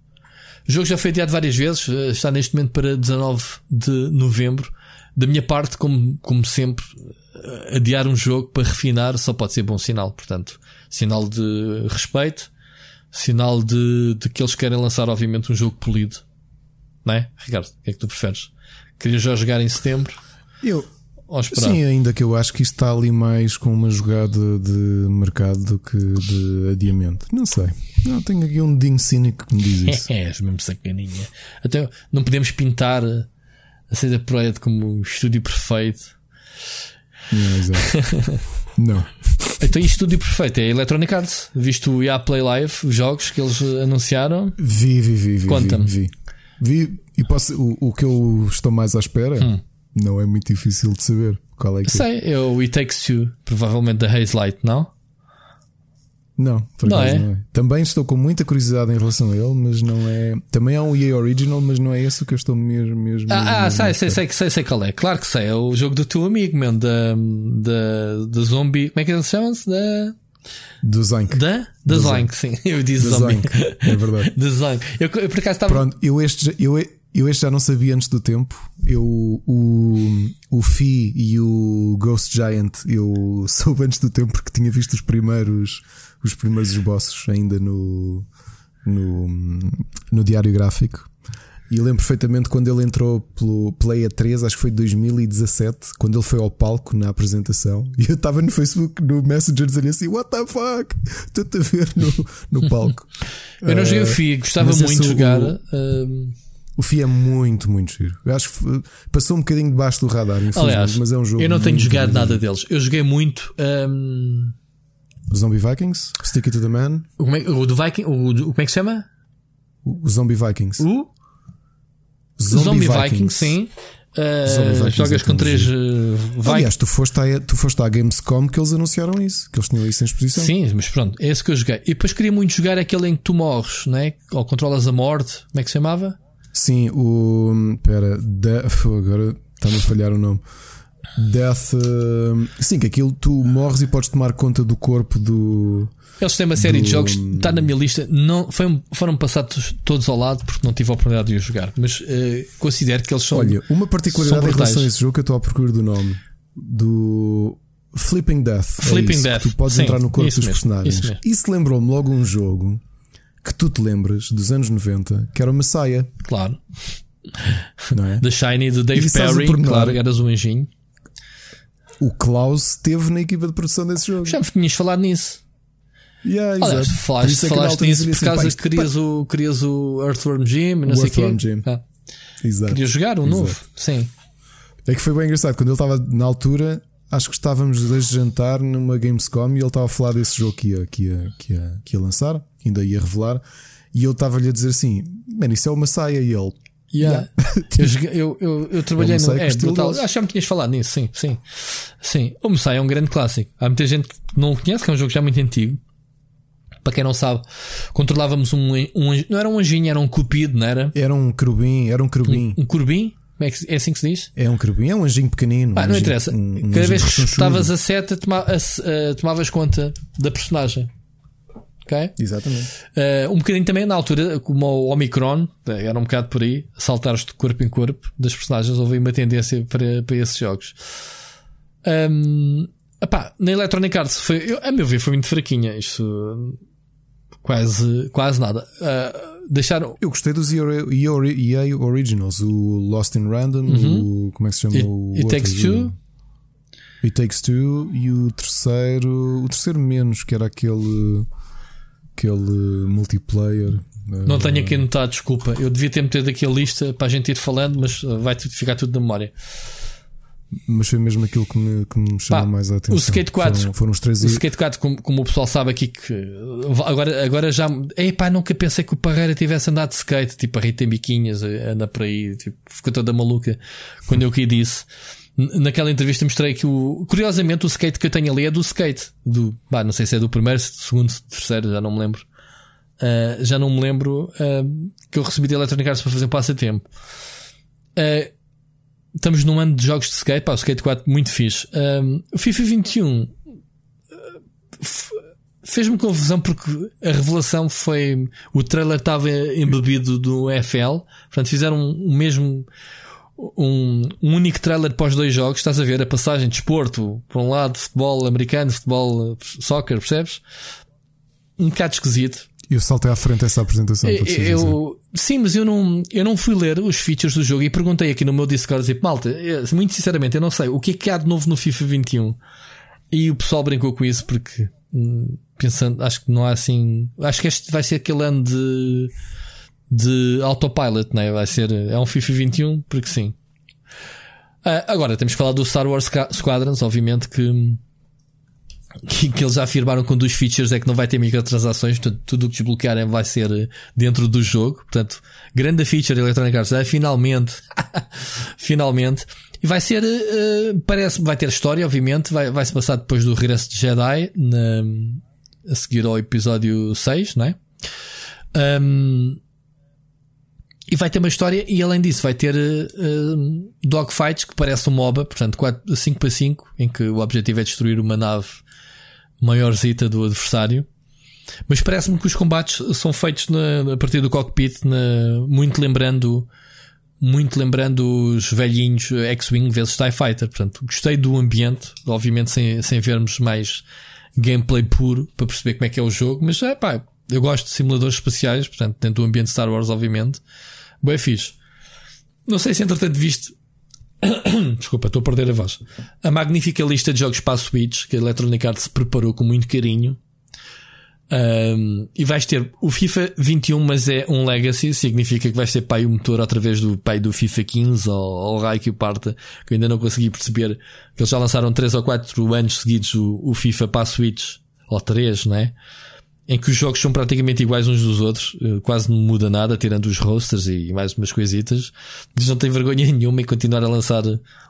O jogo já foi adiado várias vezes, uh, está neste momento para 19 de novembro. Da minha parte, como, como sempre, uh, adiar um jogo para refinar só pode ser bom sinal. Portanto, sinal de respeito, sinal de, de que eles querem lançar, obviamente, um jogo polido. Não é, Ricardo? O que é que tu preferes? Querias já jogar em setembro? Eu, Sim, ainda que eu acho que isto está ali mais com uma jogada de mercado do que de adiamento. Não sei. Não, tenho aqui um dedinho cínico que me diz isso. É, és mesmo sacaninha. Até não podemos pintar a CD Projekt como o estúdio perfeito. Não, exato. não. Então, estúdio perfeito é Electronic Arts. Viste o EA Play Live, os jogos que eles anunciaram? Vi, vi, vi. vi Conta-me. Vi, vi. vi. E posso, o, o que eu estou mais à espera. Hum não é muito difícil de saber qual é que é. Sei, é o It Takes Two, provavelmente da Haze Light, não? Não, não é? não é? Também estou com muita curiosidade em relação a ele, mas não é. Também há um EA Original, mas não é esse o que eu estou mesmo. mesmo ah, ah sei, sei, sei, sei, sei qual é. Claro que sei. É o jogo do teu amigo, mesmo, da, da, da zombie. Como é que ele chama-se? Da. Do Zank. Da? Da Zank, sim. Eu disse. Zank. É verdade. Da Zank. Eu, eu por acaso estava. Pronto, eu este. Eu, eu este já não sabia antes do tempo. Eu, o, o Fi e o Ghost Giant eu soube antes do tempo porque tinha visto os primeiros, os primeiros esboços ainda no, no, no diário gráfico. E lembro perfeitamente quando ele entrou pelo Play a 3, acho que foi 2017, quando ele foi ao palco na apresentação. E eu estava no Facebook, no Messenger, dizendo assim: What the fuck? Estou-te a ver no, no palco. eu não joguei o Fi, gostava muito de jogar. Uh... O FI é muito, muito giro. Eu acho que passou um bocadinho debaixo do radar, Aliás, mas é um jogo. Eu não tenho jogado nada deles. Eu joguei muito. Um... Zombie Vikings? Stick It to the Man? O, é, o do Viking? O, como é que se chama? O, o Zombie Vikings. O? Zombie, Zombie Vikings. Vikings, sim. Uh, Vikings jogas é com tão três uh, Vikings. Aliás, tu foste, à, tu foste à Gamescom que eles anunciaram isso, que eles tinham isso em exposição. Sim, mas pronto, é esse que eu joguei. E depois queria muito jogar aquele em que tu morres, né? Ou controlas a morte. Como é que se chamava? Sim, o. Espera, Death. Agora está-me a falhar o nome. Death. hum, Sim, que aquilo tu morres e podes tomar conta do corpo do. Eles têm uma série de Do- jogos, está na minha lista. Não, foi, foram passados todos ao lado porque não tive a oportunidade de os jogar. Mas eh, considero que eles são. Olha, uma particularidade em relação a esse jogo que eu estou à procura do nome. Do. Flipping Death. é Flipping isso, Death. podes Sim, entrar no corpo dos mesmo, personagens. isso. Isso lembrou-me logo um jogo que tu te lembras dos anos 90, que era o Messiah, Claro. não é? The Shiny, de Dave E Perry. Claro, eras um anjinho. O Klaus esteve na equipa de produção desse jogo. Já me tinhas falado nisso. Yeah, Aliás, exato. Por falaste, isso é falaste nisso por assim, causa pá, que querias o, querias o Earthworm Jim, não O sei o quê. Earthworm Jim. Ah, Exato. querias jogar um Exato. novo. Sim. É que foi bem engraçado. Quando ele estava na altura, acho que estávamos a jantar numa Gamescom e ele estava a falar desse jogo que ia, que ia, que ia, que ia lançar, ainda ia revelar. E eu estava-lhe a dizer assim: Mano, isso é uma saia. E ele, Yeah. eu, joguei- eu, eu, eu trabalhei Eu no. É, brutal. Acho que já me tinhas falado nisso, sim, sim. Sim. O Messiah é um grande clássico. Há muita gente que não o conhece, que é um jogo já muito antigo. Para quem não sabe, controlávamos um, um Não era um anjinho, era um cupido, não era? era um querubim, era um querubim. Um corbim? Como é, que, é assim que se diz? É um querubim, é um anjinho pequenino. Pá, um não anjinho- interessa. um- um Cada vez que espetavas a seta, toma, a eh, tomavas conta da personagem. Ok? Exatamente. Uh, um bocadinho também na altura, como o Omicron, eh, era um bocado por aí, saltares de corpo em corpo das personagens, houve uma tendência para, para esses jogos. Um, epá, na Electronic Arts foi, eu, a meu ver, foi muito fraquinha. Isto quase, quase nada. Uh, deixaram. Eu gostei dos EA, Originals, o Lost in Random, o. Como é que se chama? It, o It outro, Takes o- Two. It Takes Two e o terceiro, o terceiro menos, que era aquele aquele multiplayer. Não tenho aqui anotado, desculpa. Eu devia ter metido aqui a lista para a gente ir falando, mas uh, vai ficar tudo na memória. Mas foi mesmo aquilo que me, que me chamou Pá, mais a atenção. o Skate 4. Foram, foram os três O Skate 4, como, como o pessoal sabe aqui que agora, agora já. Epá, nunca pensei que o Parreira tivesse andado de skate. Tipo, a Rita tem biquinhas, anda por aí, tipo, ficou toda maluca quando eu aqui disse. Naquela entrevista mostrei que o. Curiosamente, o skate que eu tenho ali é do skate. Do, bah, não sei se é do primeiro, segundo, terceiro, já não me lembro. Ah, já não me lembro ah, que eu recebi de Electronic Arts para fazer um passatempo. Ah, estamos num ano de jogos de skate, pá, o Skate 4 muito fixe. Um, o FIFA 21 uh, f- fez-me confusão porque a revelação foi o trailer estava embebido do FL, portanto fizeram o mesmo um, um único trailer para os dois jogos, estás a ver a passagem de esporto, por um lado futebol americano, futebol uh, soccer, percebes? Um bocado esquisito. Eu saltei à frente essa apresentação. sincero. Eu, sim, mas eu não, eu não fui ler os features do jogo e perguntei aqui no meu Discord, tipo, malta, eu, muito sinceramente, eu não sei o que é que há de novo no FIFA 21. E o pessoal brincou com isso porque, hum, pensando, acho que não há assim. Acho que este vai ser aquele ano de, de autopilot, né? Vai ser, é um FIFA 21, porque sim. Ah, agora temos que falar do Star Wars Squadrons, obviamente que que, que eles já afirmaram que um dos features é que não vai ter microtransações, portanto, tudo o que desbloquearem vai ser eh, dentro do jogo. Portanto, grande feature Electronic Arts, é, finalmente, finalmente. E vai ser, eh, parece, vai ter história, obviamente, vai, vai se passar depois do regresso de Jedi, na, a seguir ao episódio 6, não é? Um, e vai ter uma história, e além disso, vai ter uh, dogfights que parece um MOBA, portanto, 4, 5 para 5, em que o objetivo é destruir uma nave maiorzita do adversário. Mas parece-me que os combates são feitos na- a partir do cockpit, na- muito lembrando muito lembrando os velhinhos X-Wing vezes TIE Fighter. Portanto, gostei do ambiente, obviamente sem, sem vermos mais gameplay puro para perceber como é que é o jogo, mas é pá, eu gosto de simuladores espaciais, portanto, dentro do ambiente Star Wars, obviamente. Bem fixe. Não sei se entretanto viste. Desculpa, estou a perder a voz. A magnífica lista de jogos para a Switch que a Electronic Arts preparou com muito carinho. Um, e vais ter o FIFA 21, mas é um Legacy, significa que vais ter pai o motor outra vez do pai do FIFA 15 ou, ou raio que o parta, que eu ainda não consegui perceber que eles já lançaram 3 ou 4 anos seguidos o, o FIFA para a Switch, ou 3, né? Em que os jogos são praticamente iguais uns dos outros, eh, quase não muda nada, tirando os rosters e mais umas coisitas. Eles não têm vergonha nenhuma em continuar a lançar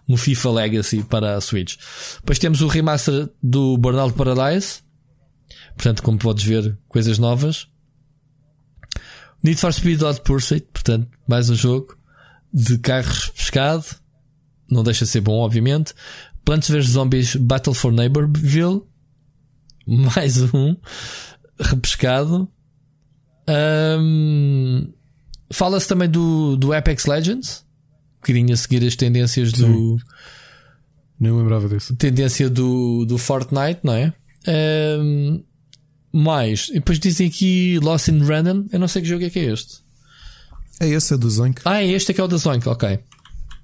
um FIFA Legacy para a Switch. Depois temos o remaster do Burnout Paradise. Portanto, como podes ver, coisas novas. Need for Speed Hot Pursuit, portanto, mais um jogo de carros pescado. Não deixa de ser bom, obviamente. Plants vs Zombies Battle for Neighborville. Mais um repescado. Um, Fala-se também do, do Apex Legends, queria a seguir as tendências Sim. do. Nem lembrava disso. Tendência do, do Fortnite, não é? Um, mais, e depois dizem aqui Lost in Random. Eu não sei que jogo é que é este. É esse, é do Zonk. Ah, é este é que é o da Zoink, ok.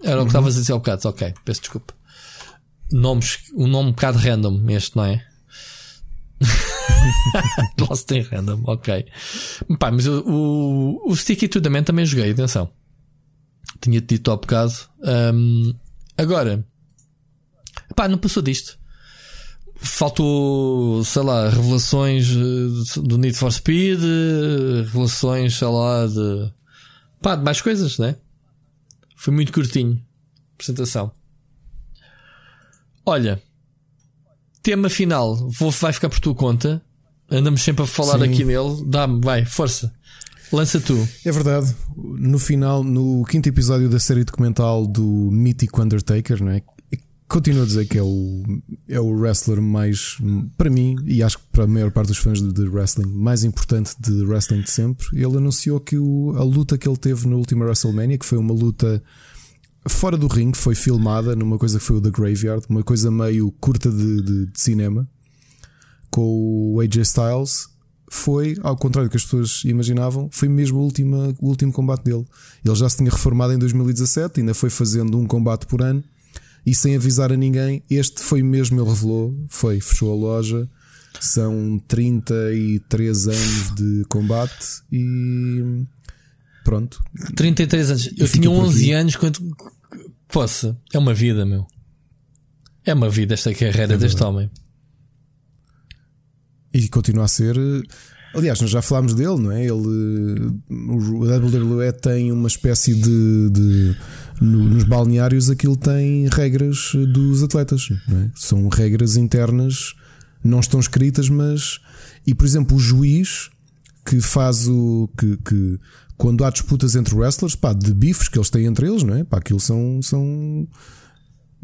Era o que estavas a dizer há bocado, ok, peço desculpa. Nomes, um nome um bocado random, este, não é? Lost in Random, ok. Pá, mas o, o, o Sticky to the Man também joguei, atenção. Tinha-te dito há bocado. Um, agora, pá, não passou disto. Faltou, sei lá, revelações eh, do Need for Speed, revelações, sei lá, de pá, de mais coisas, né? Foi muito curtinho. Apresentação. Olha, tema final, vou, vai ficar por tua conta. Andamos sempre a falar Sim. aqui nele. Dá-me, vai, força. Lança tu. É verdade. No final, no quinto episódio da série documental do mítico Undertaker, não é? Continuo a dizer que é o, é o wrestler mais, para mim, e acho que para a maior parte dos fãs de, de wrestling, mais importante de wrestling de sempre. Ele anunciou que o, a luta que ele teve na última WrestleMania, que foi uma luta fora do ringue, foi filmada numa coisa que foi o The Graveyard, uma coisa meio curta de, de- de cinema, com o AJ Styles, foi, ao contrário do que as pessoas imaginavam, foi mesmo a última, o último combate dele. Ele já se tinha reformado em 2017, ainda foi fazendo um combate por ano e sem avisar a ninguém. Este foi mesmo, ele revelou, foi, fechou a loja. São 33 anos de combate e pronto. 33 anos. Eu tinha por 11 aqui. anos quando. Poxa, é uma vida, meu. É uma vida esta carreira deste homem. E continua a ser. Aliás, nós já falámos dele, não é? Ele, o WWE tem uma espécie de. de- no- nos balneários, aquilo tem regras dos atletas, é? São regras internas, não estão escritas, mas. E por exemplo, o juiz que faz o. que, que quando há disputas entre wrestlers, pá, de bifes que eles têm entre eles, não é? Pá, aquilo são. são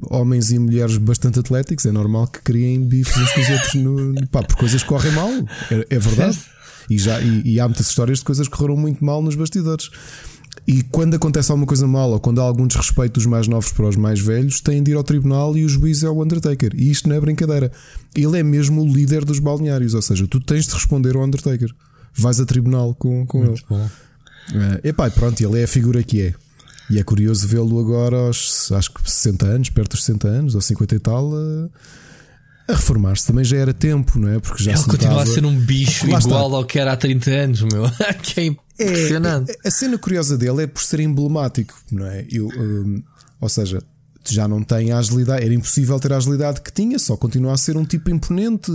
homens e mulheres bastante atléticos, é normal que criem bifes uns com os outros no, pá, por coisas que correm mal. É, é verdade. E, já, e, e há muitas histórias de coisas que correram muito mal nos bastidores. E quando acontece alguma coisa mal ou quando há algum desrespeito dos mais novos para os mais velhos, têm de ir ao tribunal e o juiz é o Undertaker. E isto não é brincadeira. Ele é mesmo o líder dos balneários, ou seja, tu tens de responder ao Undertaker. Vais a tribunal com, com ele. Bom. É, epá, e pronto, ele é a figura que é. E é curioso vê-lo agora aos acho que 60 anos, perto dos 60 anos, ou 50 e tal, a, a reformar-se. Também já era tempo, não é? Porque já Ele se continua a notava- ser um bicho Lá está. igual ao que era há 30 anos, meu. que é É, impressionante. é- a cena curiosa dele é por ser emblemático, não é? Eu, hum, ou seja, já não tem a agilidade, era impossível ter a agilidade que tinha, só continua a ser um tipo imponente,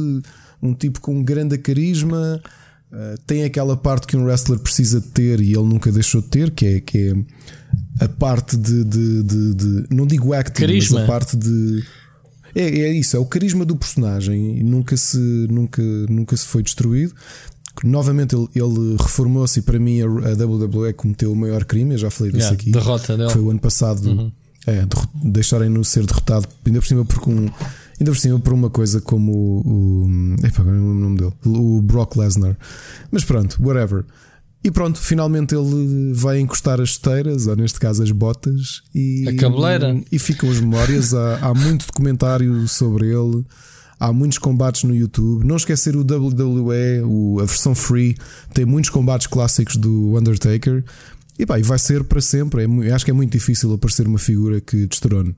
um tipo com grande carisma. Uh, tem aquela parte que um wrestler precisa de ter e ele nunca deixou de ter, que é, que é a parte de, de, de- de- não digo acting, Carisma. mas a parte de é, é isso, é o carisma do personagem e nunca se, nunca, nunca se foi destruído. Novamente ele, ele reformou-se e para mim a, WWE cometeu o maior crime, eu já falei disso Yeah, aqui. derrota dele. Foi o ano passado é, derro- deixarem-no ser derrotado, ainda por cima por um, ainda por cima por uma coisa como o, o agora não o nome dele, o Brock Lesnar. Mas pronto, whatever. E pronto, finalmente ele vai encostar as esteiras, ou neste caso as botas, e, A cabeleira. e ficam as memórias. Há, há muito documentário sobre ele. Há muitos combates no YouTube. Não esquecer o WWE, o- a versão free, tem muitos combates clássicos do Undertaker. E pá, e vai ser para sempre. É acho que é muito difícil aparecer uma figura que destrone.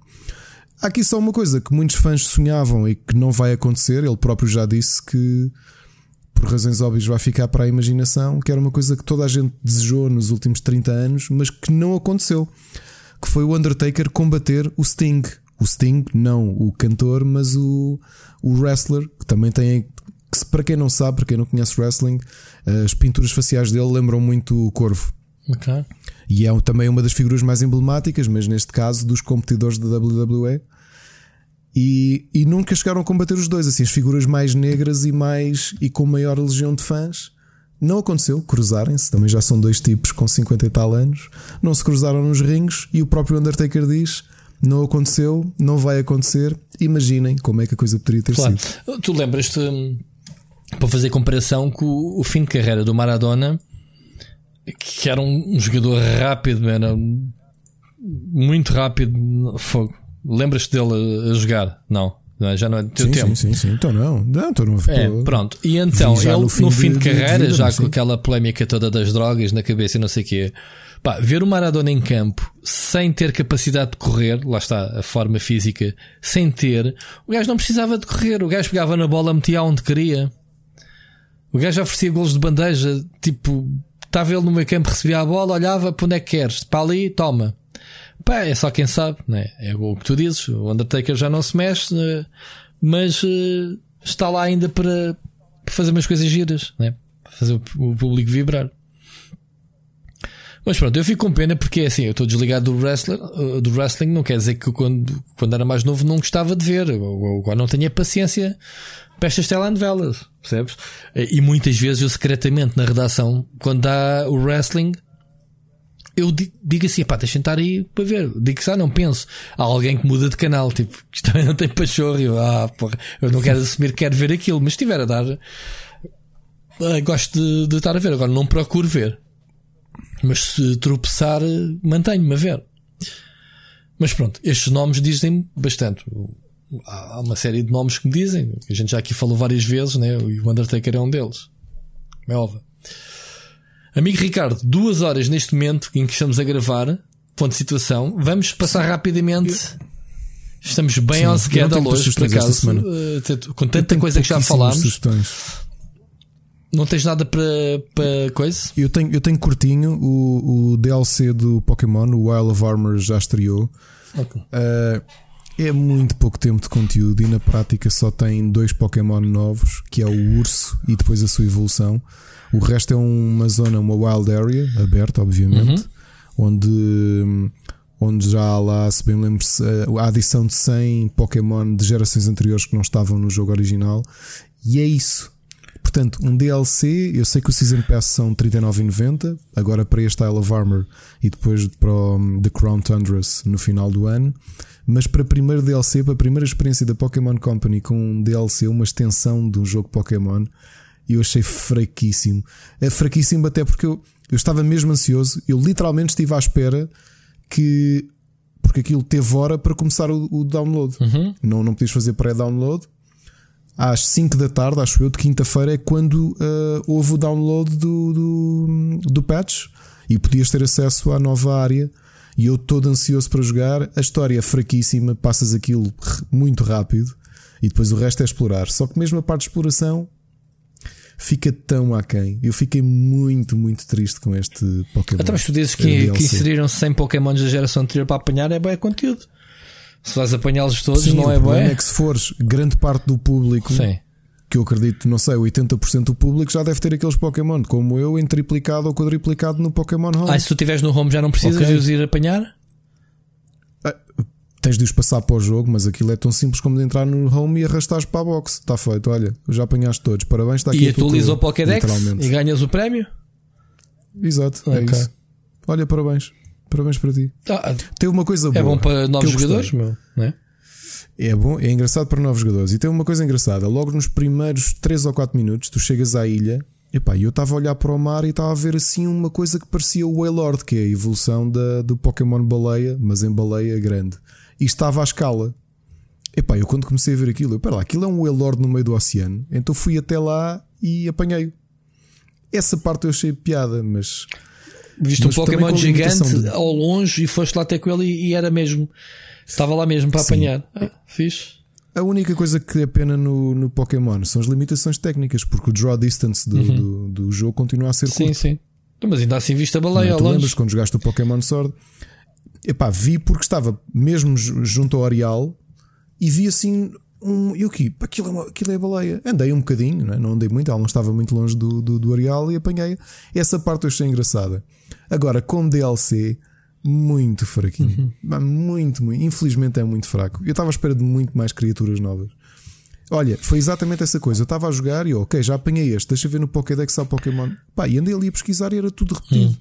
Há aqui só uma coisa que muitos fãs sonhavam e que não vai acontecer. Ele próprio já disse que, por razões óbvias, vai ficar para a imaginação. Que era uma coisa que toda a gente desejou nos últimos 30 anos, mas que não aconteceu. Que foi o Undertaker combater o Sting. O Sting, não o cantor, mas o, o wrestler, que também tem. que para quem não sabe, para quem não conhece wrestling, as pinturas faciais dele lembram muito o Corvo. Ok. E é também uma das figuras mais emblemáticas, mas neste caso dos competidores da WWE. E, e nunca chegaram a combater os dois, assim, as figuras mais negras e mais e com maior legião de fãs. Não aconteceu, cruzarem-se, também já são dois tipos com 50 e tal anos. Não se cruzaram nos rings e o próprio Undertaker diz: não aconteceu, não vai acontecer. Imaginem como é que a coisa poderia ter Claro. sido. Tu lembras-te, hum, para fazer comparação com o- fim de carreira do Maradona, que era um, um jogador rápido, era muito rápido. Fogo. Lembras-te dele a, jogar? Não, não é? já não é do teu Sim, tempo. sim, sim, sim. Então não, não, então não É, pronto. E então, ele no no fim fim, de- de, de carreira, vida, já mas com sim. aquela polémica toda das drogas na cabeça e não sei o quê, pá, ver o Maradona em campo sem ter capacidade de correr, lá está a forma física, sem ter, o gajo não precisava de correr, o gajo pegava na bola, metia onde queria. O gajo oferecia golos de bandeja, tipo, estava ele no meio campo, recebia a bola, olhava, para onde é que queres? Para ali, toma. Pá, é só quem sabe, né? É o que tu dizes. O Undertaker já não se mexe, né? mas eh, está lá ainda para para fazer umas coisas giras, né? Fazer o, o público vibrar. Mas pronto, eu fico com pena porque é assim, eu estou desligado do, wrestler, eh, do wrestling, não quer dizer que quando, quando era mais novo não gostava de ver, ou, não tinha paciência para estas telenovelas, percebes? E muitas vezes eu secretamente na redação, quando dá o wrestling, eu di- digo assim, pá, deixa estar aí para ver. Digo que já não penso. Há alguém que muda de canal, tipo, que também não tem pachorro. Eu, ah, porra, eu não quero assumir que quero ver aquilo, mas estiver a dar, ah, gosto de, de estar a ver. Agora não procuro ver, mas se tropeçar, eh, mantenho-me a ver. Mas pronto, estes nomes dizem bastante. Há uma série de nomes que me dizem, a gente já aqui falou várias vezes, né? e o Undertaker é um deles. É óbvio. Amigo Ricardo, duas horas neste momento em que estamos a gravar, ponto de situação. Vamos passar rapidamente. Estamos bem Sim, não schedule hoje, por acaso. t- com tanta coisa que já falámos. sugestões. Não tens nada para, para coisa? Eu tenho, eu tenho curtinho o, o DLC do Pokémon, o Wild of Armor já estreou. Ok. Uh, é muito pouco tempo de conteúdo e na prática só tem dois Pokémon novos, que é o urso e depois a sua evolução. O resto é uma zona, uma wild area, aberta, obviamente, onde, onde já há lá, se bem lembro, se- a adição de 100 Pokémon de gerações anteriores que não estavam no jogo original. E é isso. Portanto, um DLC, eu sei que o Season Pass são 39,90, agora para este Isle of Armor e depois para o The Crown Tundras no final do ano. Mas para primeiro DLC, para a primeira experiência da Pokémon Company com um DLC, uma extensão de um jogo Pokémon, eu achei fraquíssimo. É fraquíssimo até porque eu, eu estava mesmo ansioso, eu literalmente estive à espera que. Porque aquilo teve hora para começar o, o download. Não, não podias fazer pré-download às 5 da tarde, acho eu, de quinta-feira, é quando ah, houve o download do, do, do patch e podias ter acesso à nova área. E eu todo ansioso para jogar. A história é fraquíssima, passas aquilo muito rápido e depois o resto é explorar. Só que mesmo a parte de exploração fica tão aquém. Eu fiquei muito, muito triste com este Pokémon. Então, mas tu dizes que, que inseriram 100 Pokémons da geração anterior para apanhar, é bom conteúdo. Se vais apanhá-los todos, Sim, não é problema é que se fores grande parte do público Sim. que eu acredito, não sei, 80% do público já deve ter aqueles Pokémon, como eu, em triplicado ou quadriplicado no Pokémon Home. Ah, se tu estiveres no home já não precisas Ok. de os ir apanhar? Tens de os passar para o jogo, mas aquilo é tão simples como de entrar no home e arrastares para a box. Está feito, olha, já apanhaste todos. Parabéns, está aqui E atualiza o Pokédex e ganhas o prémio? Exato, é Ok. isso. Olha, parabéns. Parabéns para ti. Ah, Tem uma coisa boa. é bom para novos jogadores, meu. Não é? É bom, é engraçado para novos jogadores. E tem uma coisa engraçada: logo nos primeiros 3 ou 4 minutos, tu chegas à ilha. Epá, e eu estava a olhar para o mar e estava a ver assim uma coisa que parecia o Wailord, que é a evolução da, do Pokémon baleia, mas em baleia grande. E estava à escala. Epá, eu quando comecei a ver aquilo, eu, pera lá, aquilo é um Wailord no meio do oceano. Então fui até lá e apanhei-o. Essa parte eu achei piada, mas Viste um Mas também Pokémon gigante de- ao longe e foste lá até com ele e, e era mesmo. Estava lá mesmo para Sim. apanhar. Ah, fixe. A única coisa que é pena no, no Pokémon são as limitações técnicas, porque o draw distance do, do, do jogo continua a ser Uhum. Sim, curto. sim. Então, Mas ainda assim viste a Não baleia é? ao Tu longe. lembras quando jogaste o Pokémon Sword? Epá, vi porque estava mesmo ju- junto ao areal e vi assim um, e o que? Aquilo é, uma, aquilo é baleia. Andei um bocadinho, não, é? não andei muito, ela não estava muito longe do, do, do areal e apanhei. Essa parte eu achei engraçada. Agora, como DLC, muito fraquinho. Uhum. Muito, muito. Infelizmente é muito fraco. Eu estava à espera de muito mais criaturas novas. Olha, foi exatamente essa coisa. Eu estava a jogar e, ok, já apanhei este, deixa ver no Pokédex há Pokémon. Pá, e andei ali a pesquisar e era tudo repetido. Hum.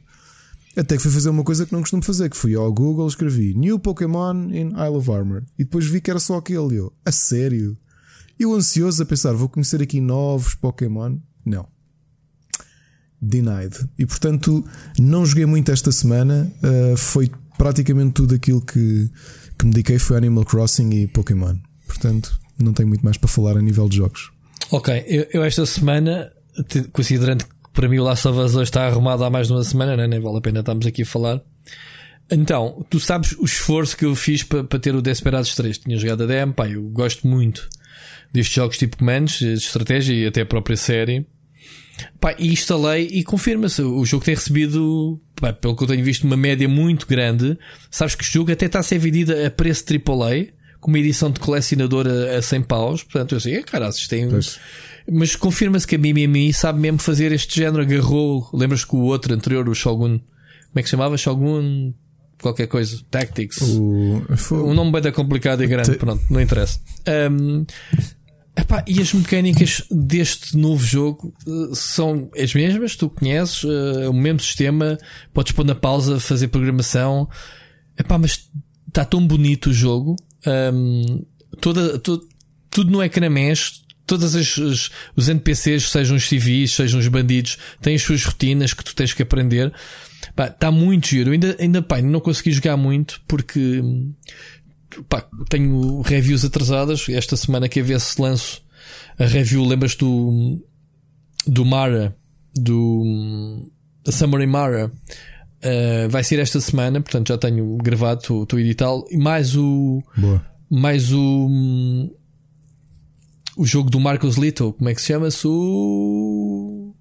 Até que fui fazer uma coisa que não costumo fazer, que fui ao Google, escrevi New Pokémon in Isle of Armor. E depois vi que era só aquele. Eu, a sério? Eu ansioso a pensar, vou conhecer aqui novos Pokémon? Não. Denied. E portanto, não joguei muito esta semana. Uh, foi praticamente tudo aquilo que, que me dediquei foi Animal Crossing e Pokémon. Portanto, não tenho muito mais para falar a nível de jogos. Ok, eu, eu esta semana, considerando para mim o Last of Us está arrumado há mais de uma semana, né? nem vale a pena estarmos aqui a falar. Então, tu sabes o esforço que eu fiz para, para ter o Desperados 3. Tinha jogado a DM, pá, eu gosto muito destes jogos tipo comandos, de estratégia e até a própria série. Pá, e instalei e confirma-se. O jogo tem recebido, pá, pelo que eu tenho visto, uma média muito grande. Sabes que o jogo até está a ser vendido a preço AAA com uma edição de colecionador a, a 100 paus. Portanto, eu sei, é cara, tem. Pois. Mas confirma-se que a Mimimi sabe mesmo fazer este género. Agarrou, lembras que o outro anterior, o Shogun, como é que se chamava? Shogun qualquer coisa, Tactics. O, foi... Um nome bem complicado e grande, Te... pronto, não interessa. Um, epá, e as mecânicas deste novo jogo uh, são as mesmas, tu conheces, uh, o mesmo sistema, podes pôr na pausa, fazer programação. Epá, mas está tão bonito o jogo um, toda, to, tudo no ecrã mexe, todas as, as, os NPCs, sejam os civis, sejam os bandidos, têm as suas rotinas que tu tens que aprender. Está muito giro. Ainda, ainda pá, não consegui jogar muito porque pá, tenho reviews atrasadas. Esta semana que a ver se lanço a review, lembras do do Mara, do Samurai Mara. Uh, vai ser esta semana, portanto já tenho gravado, estou a editá-lo. E mais o. Boa. Mais o. O jogo do Marcos Little, como é que se chama-se? O.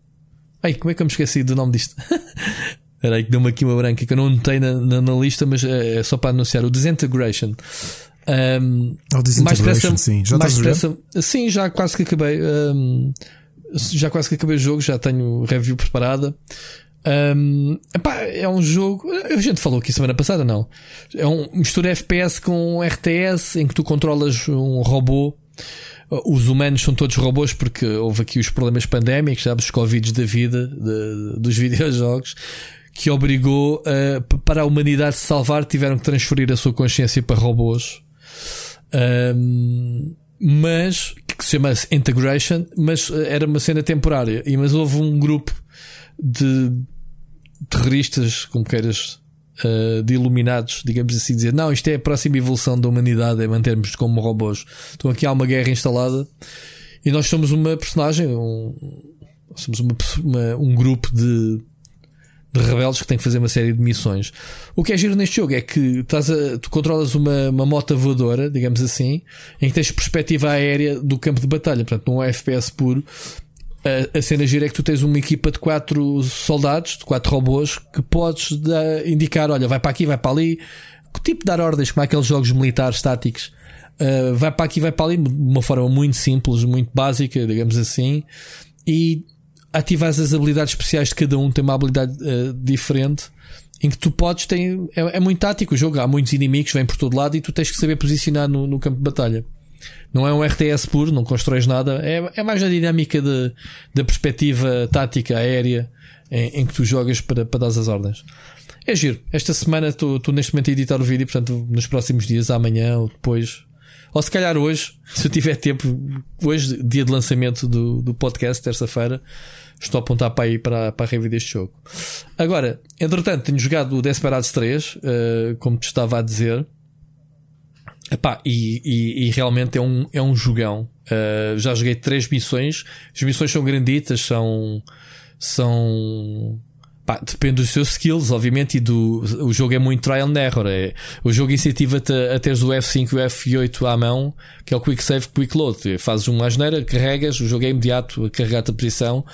Ai, como é que eu me esqueci do nome disto? Espera aí que deu-me aqui uma branca que eu não notei na, na, na, lista, mas é, é só para anunciar. O Disintegration. Um, oh, mais pressa, sim. Já mais pressa, sim, já quase que acabei. Um, já quase que acabei o jogo, já tenho review preparada. Um, epá, é um jogo. A gente falou aqui semana passada, não? É um mistura FPS com RTS em que tu controlas um robô. Os humanos são todos robôs porque houve aqui os problemas pandémicos, sabes? Os Covid da vida, de, dos videojogos, que obrigou a, para a humanidade se salvar, tiveram que transferir a sua consciência para robôs. Um, mas que se chama Integration, mas era uma cena temporária. E mas houve um grupo de terroristas, como queiras, uh, de iluminados, digamos assim, dizer não, isto é a próxima evolução da humanidade, é mantermos como robôs. Então aqui há uma guerra instalada e nós somos uma personagem, um, somos uma, uma, um grupo de, de rebeldes que tem que fazer uma série de missões. O que é giro neste jogo é que estás a, tu controlas uma, uma moto voadora, digamos assim, em que tens perspectiva aérea do campo de batalha, portanto, não é FPS puro, a, a cena gira é que tu tens uma equipa de quatro soldados, de quatro robôs, que podes indicar: olha, vai para aqui, vai para ali. Que tipo dar ordens, como aqueles jogos militares estáticos. Uh, vai para aqui, vai para ali, de uma forma muito simples, muito básica, digamos assim, e ativas as habilidades especiais de cada um, tem uma habilidade uh, diferente. Em que tu podes, tem, é, é, muito tático o jogo, há muitos inimigos, vêm por todo lado e tu tens que saber posicionar no, no campo de batalha. Não é um RTS puro, não constróis nada. É, é mais a dinâmica de, da perspectiva tática aérea em, em, que tu jogas para, para dar as ordens. É giro. Esta semana estou neste momento a editar o vídeo, portanto, nos próximos dias, amanhã ou depois, ou se calhar hoje, se eu tiver tempo, hoje, dia de lançamento do, do podcast, terça-feira, estou a apontar para aí para, para a review deste jogo. Agora, entretanto, tenho jogado o Desperados 3, uh, eh, como te estava a dizer. Epá, e, e, e, realmente é um, é um jogão. Uh, já joguei três missões. As missões são granditas, são. são pá, depende dos seus skills, obviamente, e do. O jogo é muito trial and error. É, o jogo incentiva-te a, a teres o F5 e o F8 à mão, que é o Quick Save Quick Load. Fazes uma asneira, carregas, o jogo é imediato a carregar-te a posição.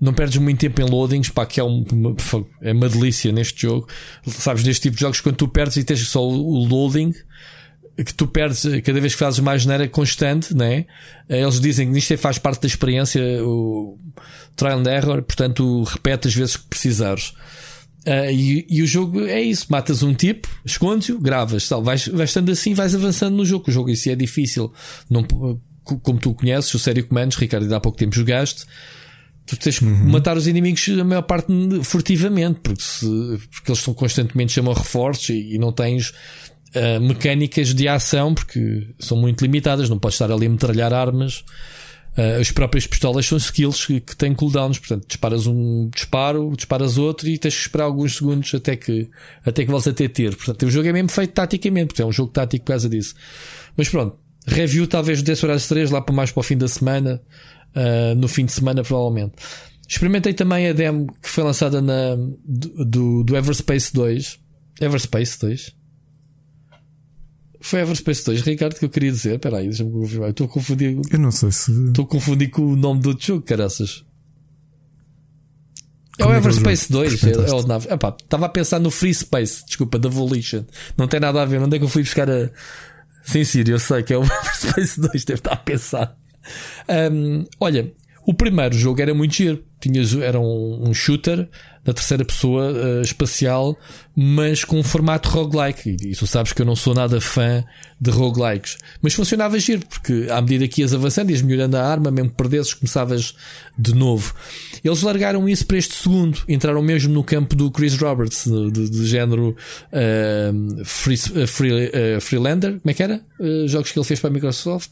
Não perdes muito tempo em loadings, pá, que é, um, uma, é uma delícia neste jogo. Sabes, neste tipo de jogos, quando tu perdes e tens só o loading que tu perdes cada vez que fazes mais geneira constante, né? Eles dizem que isto é, faz parte da experiência, o trial and error, portanto, repete as vezes que precisares. Uh, e, e, o jogo é isso: matas um tipo, escondes-o, gravas, tal. Vais, vais estando assim, vais avançando no jogo. O jogo em si é difícil, não, como tu conheces, o sério comandos, Ricardo, há pouco tempo jogaste. Tu tens que uhum. matar os inimigos a maior parte furtivamente, porque, se, porque eles estão constantemente chamam reforços e, e não tens uh, mecânicas de ação, porque são muito limitadas. Não podes estar ali a metralhar armas. Uh, as próprias pistolas são skills que, que têm cooldowns, portanto, disparas um disparo, disparas outro e tens que esperar alguns segundos até que, até que voltes a ter tiro. Portanto, o jogo é mesmo feito taticamente, porque é um jogo tático por causa disso. Mas pronto, review talvez do Horas 3 lá para mais para o fim da semana, uh, no fim de semana provavelmente. Experimentei também a demo que foi lançada na, do, do Everspace 2. Everspace 2? Foi Everspace 2, Ricardo, que eu queria dizer. Espera aí, deixa-me confirmar. Estou a confundir. Eu não sei se. Estou a confundir com o nome do outro jogo, caraças. É o é Everspace 2, é, é o nave. Epá, estava a pensar no Free Space, desculpa, da Volition. Não tem nada a ver. Onde é que eu fui buscar a. Sim, Sírio, eu sei que é o Everspace 2, deve estar a pensar. Um, olha, o primeiro jogo era muito giro. Tinhas, era um, um shooter na terceira pessoa uh, espacial, mas com um formato roguelike. E, e tu sabes que eu não sou nada fã de roguelikes. Mas funcionava giro, porque à medida que ias avançando, ias melhorando a arma, mesmo que perdesses, começavas de novo. Eles largaram isso para este segundo, entraram mesmo no campo do Chris Roberts, de, de, de género uh, free, uh, free, Freelander. Como é que era? jogos que ele fez para a Microsoft.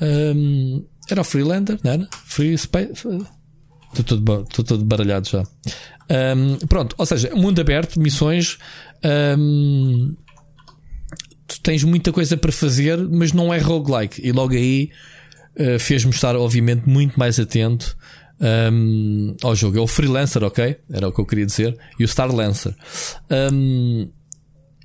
Um, era o Freelander, não era? Free Space. Estou todo, estou todo baralhado já. Um, pronto, ou seja, mundo aberto, missões. Um, tu tens muita coisa para fazer, mas não é roguelike. E logo aí uh, fez-me estar, obviamente, muito mais atento um, ao jogo. É o Freelancer, ok? Era o que eu queria dizer. E o Star Lancer. Um,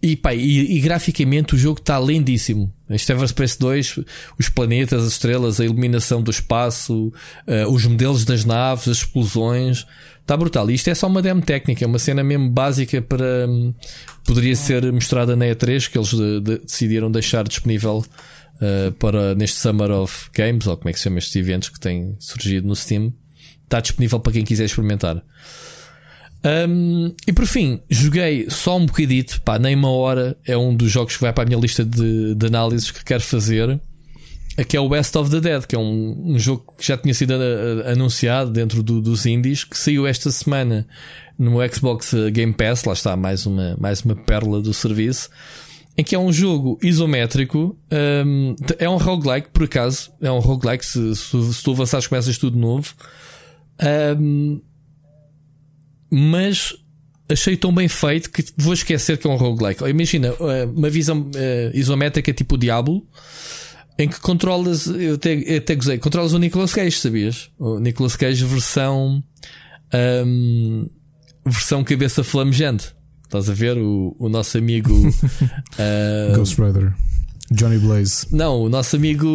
e, pá, e, e, graficamente o jogo está lindíssimo. Este Everspace 2, os planetas, as estrelas, a iluminação do espaço, uh, os modelos das naves, as explosões, está brutal. E isto é só uma demo técnica, é uma cena mesmo básica para. Um, poderia ser mostrada na E3, que eles de, de, decidiram deixar disponível uh, para neste Summer of Games, ou como é que se chama estes eventos que têm surgido no Steam. Está disponível para quem quiser experimentar. Um, e por fim, joguei só um bocadito, pá, nem uma hora. É um dos jogos que vai para a minha lista de, de análises que quero fazer. Aqui é o West of the Dead, que é um, um jogo que já tinha sido a, a, anunciado dentro do, dos indies, que saiu esta semana no Xbox Game Pass. Lá está, mais uma, mais uma pérola do serviço. Em que é um jogo isométrico, um, é um roguelike, por acaso. É um roguelike, se, se, se tu avançares, começas tudo novo. Um, mas achei tão bem feito que vou esquecer que é um roguelike. Imagina eh, uma visão uh, isométrica tipo Diablo em que controlas, eu até, eu até gozei, controlas o Nicolas Cage, sabias? O Nicolas Cage versão um, versão cabeça flamejante. Estás a ver o, o nosso amigo uh, Ghost Rider, Johnny Blaze. Não, o nosso amigo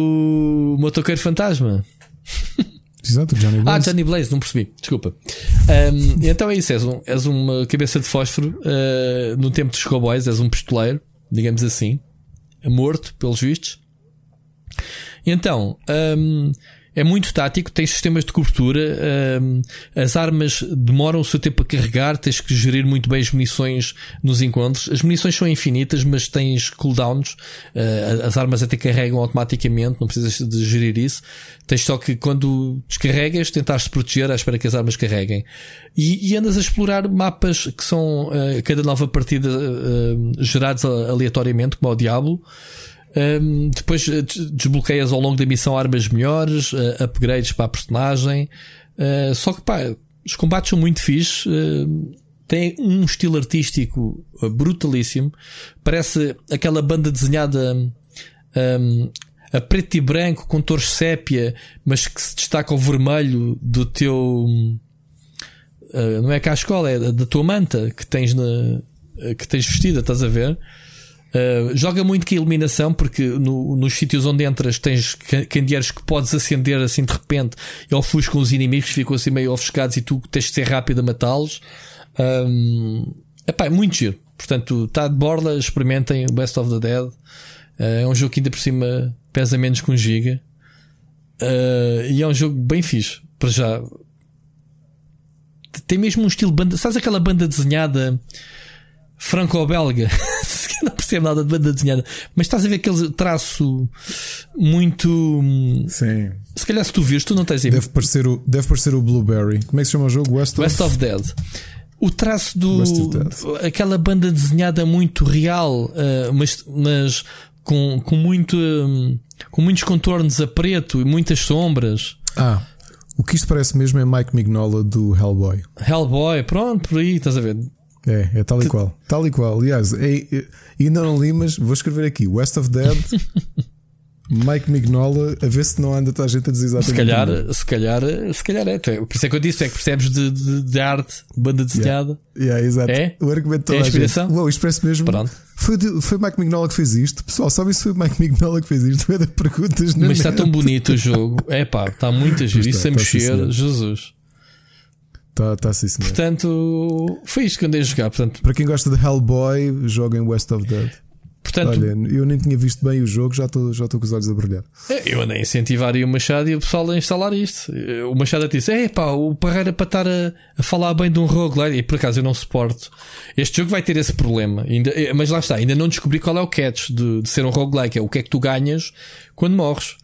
motoqueiro fantasma. Exato, Johnny Blaze. Ah, Johnny Blaze, não percebi, desculpa. Um, então é isso, és, um, és uma cabeça de fósforo uh, no tempo dos cowboys, és um pistoleiro, digamos assim, morto, pelos vistos. Então, um, é muito tático, tens sistemas de cobertura, um, as armas demoram o seu tempo a carregar, tens que gerir muito bem as munições nos encontros. As munições são infinitas, mas tens cooldowns, uh, as armas até carregam automaticamente, não precisas de gerir isso. Tens só que quando descarregas, tentar te proteger à espera que as armas carreguem. E, e andas a explorar mapas que são uh, cada nova partida uh, gerados aleatoriamente, como o Diablo. Um, depois eh, desbloqueias ao longo da missão armas melhores, uh, upgrades para a personagem. Uh, só que pá, os combates são muito fixe. Uh, tem um estilo artístico brutalíssimo. Parece aquela banda desenhada um, a preto e branco com tores sépia, mas que se destaca o vermelho do teu. não é cá a escola, é da tua manta que tens, na, que tens vestida, estás a ver? Uh, joga muito com a iluminação, porque no, nos sítios onde entras tens candeeiros que podes acender assim de repente e ofuscam os inimigos, ficam assim meio ofuscados e tu tens de ser rápido a matá-los. Um, epá, é muito giro. Portanto, está de borda, experimentem Best of the Dead. Uh, é um jogo que ainda por cima pesa menos que um giga. Uh, e é um jogo bem fixe. Para já. Tem mesmo um estilo banda. Sabes aquela banda desenhada franco-belga? percebo nada de banda desenhada. Mas estás a ver aquele traço muito. Sim. Se calhar se tu vires, tu não tens deve parecer o Deve parecer o Blueberry. Como é que se chama o jogo? West, West of... of Dead. O traço do. aquela banda desenhada muito real, uh, mas, mas com, com, muito, um, com muitos contornos a preto e muitas sombras. Ah, o que isto parece mesmo é Mike Mignola do Hellboy. Hellboy, pronto, por aí, estás a ver? É, é tal e qual. Tal e qual. Aliás, é, é, ainda não li, mas vou escrever aqui: West of Dead. Mike Mignola, a ver se não anda toda a gente a dizer exatamente. Se calhar, se calhar, se calhar é. Por isso é que eu disse: é que percebes de, de, de arte, banda desenhada. Yeah. Yeah, exato. É? O argumento toda é a inspiração? Uau, isto parece mesmo. Pronto. Foi, foi Mike Mignola que fez isto. Pessoal, sabem se foi Mike Mignola que fez isto? Foi de perguntas Mas está tão bonito o jogo. É pá, está muito a giro. Isso sem mexer, Jesus. Está tá assim, senhor. Portanto, foi isto que andei a jogar. Portanto, Para quem gosta de Hellboy, joguem West of Dead. Portanto, Olha, eu nem tinha visto bem o jogo, já estou já com os olhos a brilhar. É, eu andei a incentivar o Machado e o pessoal a instalar isto. O Machado disse: É pá, o Parreira para estar a, a, falar bem de um roguelike. E por acaso eu não suporto. Este jogo vai ter esse problema. Ainda, eh, mas lá está, ainda não descobri qual é o catch de, de ser um roguelike. É o que é que tu ganhas quando morres.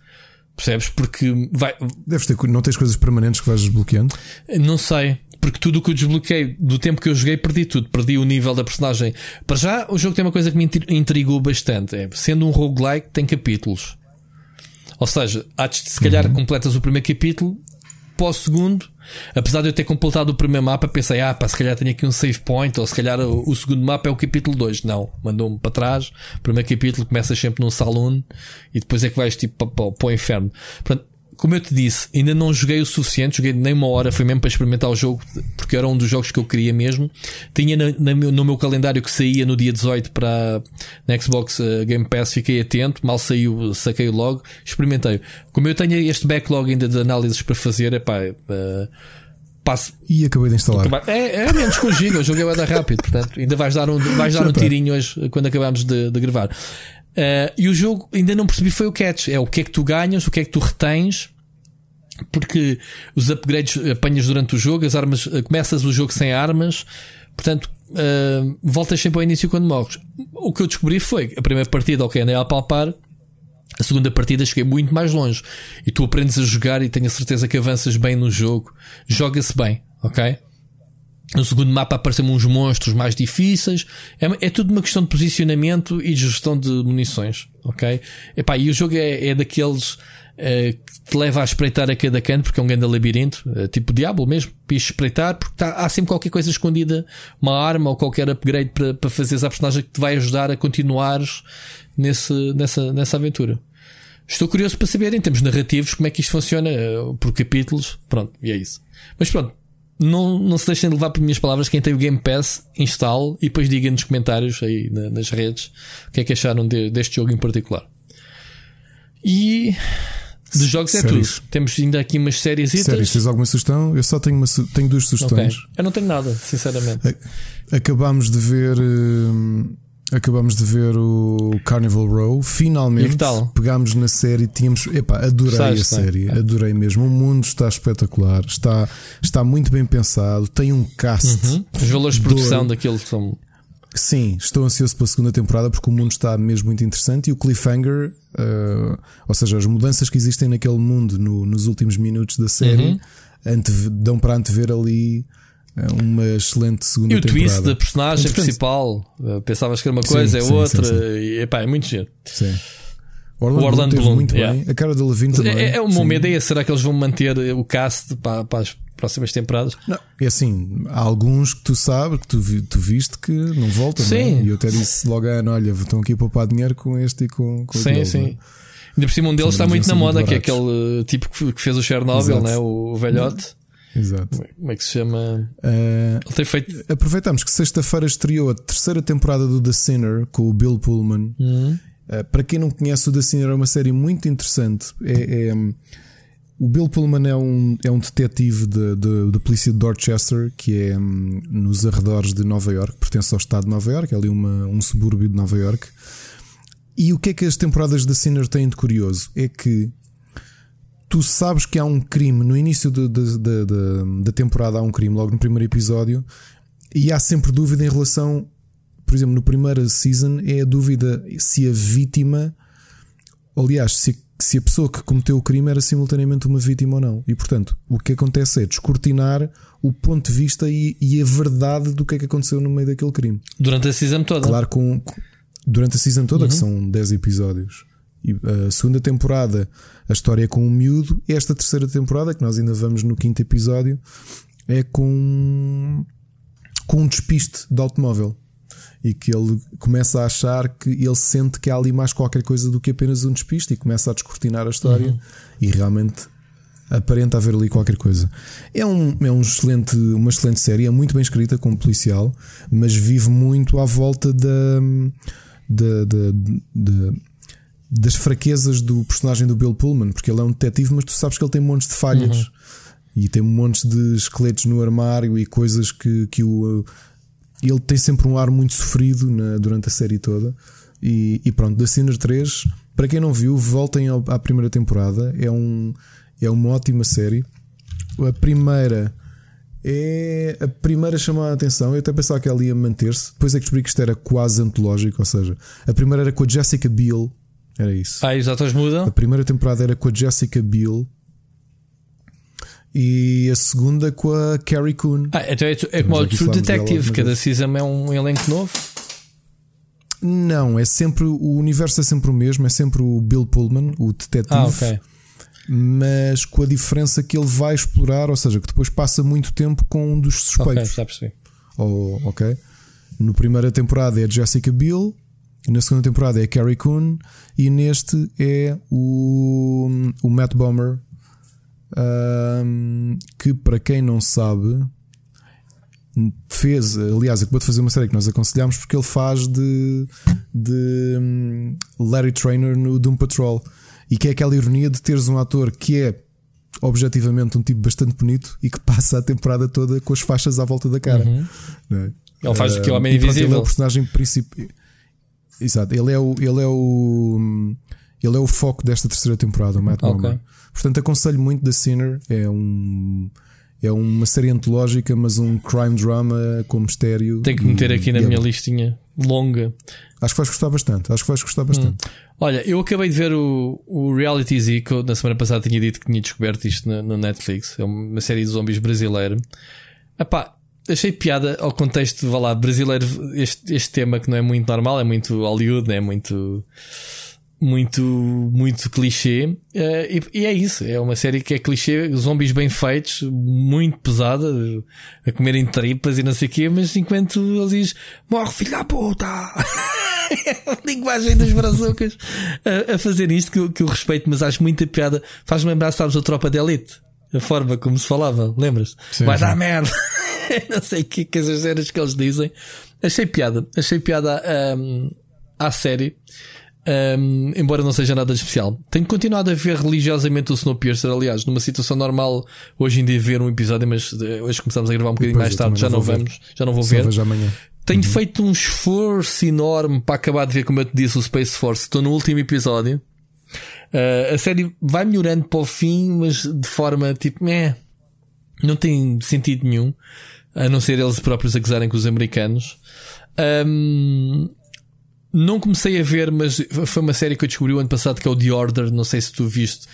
Percebes? Porque vai. Deves ter, não tens coisas permanentes que vais desbloqueando? Não sei porque tudo o que eu desbloqueei do tempo que eu joguei, perdi tudo. Perdi o nível da personagem. Para já, o jogo tem uma coisa que me intrigou bastante: é sendo um roguelike, tem capítulos. Ou seja, antes de se calhar uhum. completas o primeiro capítulo, para o segundo, apesar de eu ter completado o primeiro mapa, pensei, ah, pá, se calhar tenho aqui um save point, ou se calhar o, o segundo mapa é o capítulo 2. Não, mandou-me para trás. Primeiro capítulo começa sempre num salão e depois é que vais tipo para, para, para o inferno. Portanto, como eu te disse, ainda não joguei o suficiente, joguei nem uma hora, foi mesmo para experimentar o jogo, porque era um dos jogos que eu queria mesmo. Tinha na, na, no meu calendário que saía no dia 18 para na Xbox uh, Game Pass, fiquei atento, mal saiu, saquei logo, experimentei. Como eu tenho este backlog ainda de análises para fazer, é pá. Uh, passo. E acabei de instalar. É, é menos o Giga, o jogo é rápido, portanto, ainda vais dar um, vais dar um tirinho hoje quando acabamos de, de gravar. Uh, e o jogo ainda não percebi foi o catch. É o que é que tu ganhas, o que é que tu retens. Porque os upgrades apanhas durante o jogo, as armas, uh, começas o jogo sem armas, portanto, uh, voltas sempre ao início quando morres. O que eu descobri foi a primeira partida, ok, andei a palpar, a segunda partida cheguei muito mais longe. E tu aprendes a jogar e tenho a certeza que avanças bem no jogo, joga-se bem, ok? No segundo mapa aparecem uns monstros mais difíceis. É, é, tudo uma questão de posicionamento e de gestão de munições. Ok? Epá, e o jogo é, é daqueles uh, que te leva a espreitar a cada canto, porque é um grande labirinto, uh, tipo Diablo mesmo, para espreitar, porque tá, há sempre qualquer coisa escondida, uma arma ou qualquer upgrade para, para fazeres a personagem que te vai ajudar a continuares nesse, nessa, nessa aventura. Estou curioso para saber, em termos narrativos, como é que isto funciona uh, por capítulos. Pronto, e é isso. Mas pronto, não, não se deixem de levar por minhas palavras. Quem tem o Game Pass, instale e depois digam nos comentários aí nas redes o que é que acharam de, deste jogo em particular. E dos jogos é tudo. Temos ainda aqui umas séries. Séries, tens alguma sugestão? Eu só tenho, uma, tenho duas sugestões. Okay. Eu não tenho nada, sinceramente. Acabámos de ver. Hum, Acabamos de ver o Carnival Row. Finalmente pegámos na série. Tínhamos. Epá, adorei a série. É. Adorei mesmo. O mundo está espetacular. Está, está muito bem pensado. Tem um cast. Uhum. Os valores de produção daquilo são. Sim, estou ansioso pela segunda temporada porque o mundo está mesmo muito interessante e o cliffhanger, uh, ou seja, as mudanças que existem naquele mundo no, nos últimos minutos da série, uhum. dão para antever ali uma excelente segunda temporada. E o temporada. twist da personagem Entretanto, principal, eh, pensavas que era uma coisa, sim, é sim, outra, sim, e epá, é muito giro. Sim. Orlando, Orlando Bloom, muito yeah. bem. A cara de Levine também. É, é uma ideia, será que eles vão manter o cast para, para as próximas temporadas? Não, é assim, há alguns que tu sabes, que tu, tu viste que não voltam. Sim. Não? E eu até disse logo a Ana: olha, estão aqui a poupar dinheiro com este e com, com Sim, aquele, sim. Não? Ainda por cima um deles sim, está muito na moda, que é aquele tipo que fez o Chernobyl, né? o velhote. Exato. Como é que se chama? Uh, tem feito. Aproveitamos que sexta-feira estreou a terceira temporada do The Sinner com o Bill Pullman. Uhum. Uh, para quem não conhece, o The Sinner é uma série muito interessante. É, é o Bill Pullman é um, é um detetive da de, de, polícia de Dorchester, que é um, nos arredores de Nova York, pertence ao estado de Nova York, é ali uma, um subúrbio de Nova York. E o que é que as temporadas da Sinner têm de curioso? É que tu sabes que há um crime no início de, de, de, da temporada, há um crime logo no primeiro episódio, e há sempre dúvida em relação, por exemplo, no primeiro season, é a dúvida se a vítima, aliás, se, se a pessoa que cometeu o crime era simultaneamente uma vítima ou não. E portanto, o que acontece é descortinar o ponto de vista e, e a verdade do que é que aconteceu no meio daquele crime. Durante a season toda. Claro, com, durante a season toda, que são 10 episódios. A segunda temporada, a história é com um miúdo. Esta terceira temporada, que nós ainda vamos no quinto episódio, é com, com um despiste de automóvel. E que ele começa a achar que ele sente que há ali mais qualquer coisa do que apenas um despiste e começa a descortinar a história. E realmente aparenta haver ali qualquer coisa. É, um, é um excelente, uma excelente série, é muito bem escrita como policial, mas vive muito à volta da, da, da, da das fraquezas do personagem do Bill Pullman, porque ele é um detetive, mas tu sabes que ele tem montes de falhas Uhum. e tem montes de esqueletos no armário e coisas que, que o. Ele tem sempre um ar muito sofrido na- durante a série toda. E, e pronto, da Sinner 3, para quem não viu, voltem ao- à primeira temporada. É, um, é uma ótima série. A primeira é a primeira a chamar a atenção. Eu até pensava que ela ia manter-se. Depois é que descobri que isto era quase antológico. Ou seja, a primeira era com a Jessica Biel. Era isso. Ah, os atores A mudam. primeira temporada era com a Jessica Biel. E a segunda com a Carrie Coon. Ah, então é, é como o True dela Detective, alguma cada vez. season é um elenco novo. Não, é sempre o universo é sempre o mesmo, é sempre o Bill Pullman, o detetive, Ah, ok. mas com a diferença que ele vai explorar, ou seja, que depois passa muito tempo com um dos Ok, suspeitos. já percebi. Oh, ok. No primeira temporada é a Jessica Biel, na segunda temporada é Carrie Coon e neste é o, o Matt Bomer, ahm, que para quem não sabe fez, aliás, acabou de fazer uma série que nós aconselhámos porque ele faz de, de hum, Larry Trainer no Doom Patrol e que é aquela ironia de teres um ator que é objetivamente um tipo bastante bonito e que passa a temporada toda com as faixas à volta da cara. não é? Ele faz o que é o Ah, Homem pronto, Ele é Invisível. o personagem principal. Exato, ele é o, ele é o ele é o foco desta terceira temporada, o Matt Ok. Bomer. Portanto, aconselho muito da Sinner. É um é uma série antológica, mas um crime drama com mistério. Tenho que meter aqui na é- minha listinha longa. Acho que vais gostar bastante. Acho que vais gostar bastante. Olha, eu acabei de ver o, o Reality Z, que eu na semana passada tinha dito que tinha descoberto isto na, na Netflix. É uma série de zombies brasileira. Epá, achei piada ao contexto, vá lá, brasileiro, este, este tema que não é muito normal, é muito Hollywood, é muito. Muito, muito clichê. Eh, e, e é isso. É uma série que é clichê, zombies bem feitos, muito pesada, a comerem tripas e não sei o quê, mas enquanto ele diz: Morre, filho da puta! a linguagem das brazucas a, a fazer isto que, eu- que eu respeito, mas acho muita piada. Faz-me lembrar, sabes, a tropa de elite. A forma como se falava, lembras? Sim, Vai sim. dar merda. não sei o que, que as cenas que eles dizem. Achei piada, achei piada hum, à série. hum, embora não seja nada de especial, tenho continuado a ver religiosamente o Snowpiercer. Aliás, numa situação normal, hoje em dia ver um episódio, mas eh, hoje começamos a gravar um bocadinho mais tarde, já não vou ver. vamos, já não vou Só ver. Tenho feito um esforço enorme para acabar de ver, como eu te disse, o Space Force. Estou no último episódio. Uh, a série vai melhorando para o fim, mas de forma tipo, é, não tem sentido nenhum, a não ser eles próprios a gozarem com os americanos. Um, não comecei a ver, mas foi uma série que eu descobri o ano passado que é o The Order. Não sei se tu viste,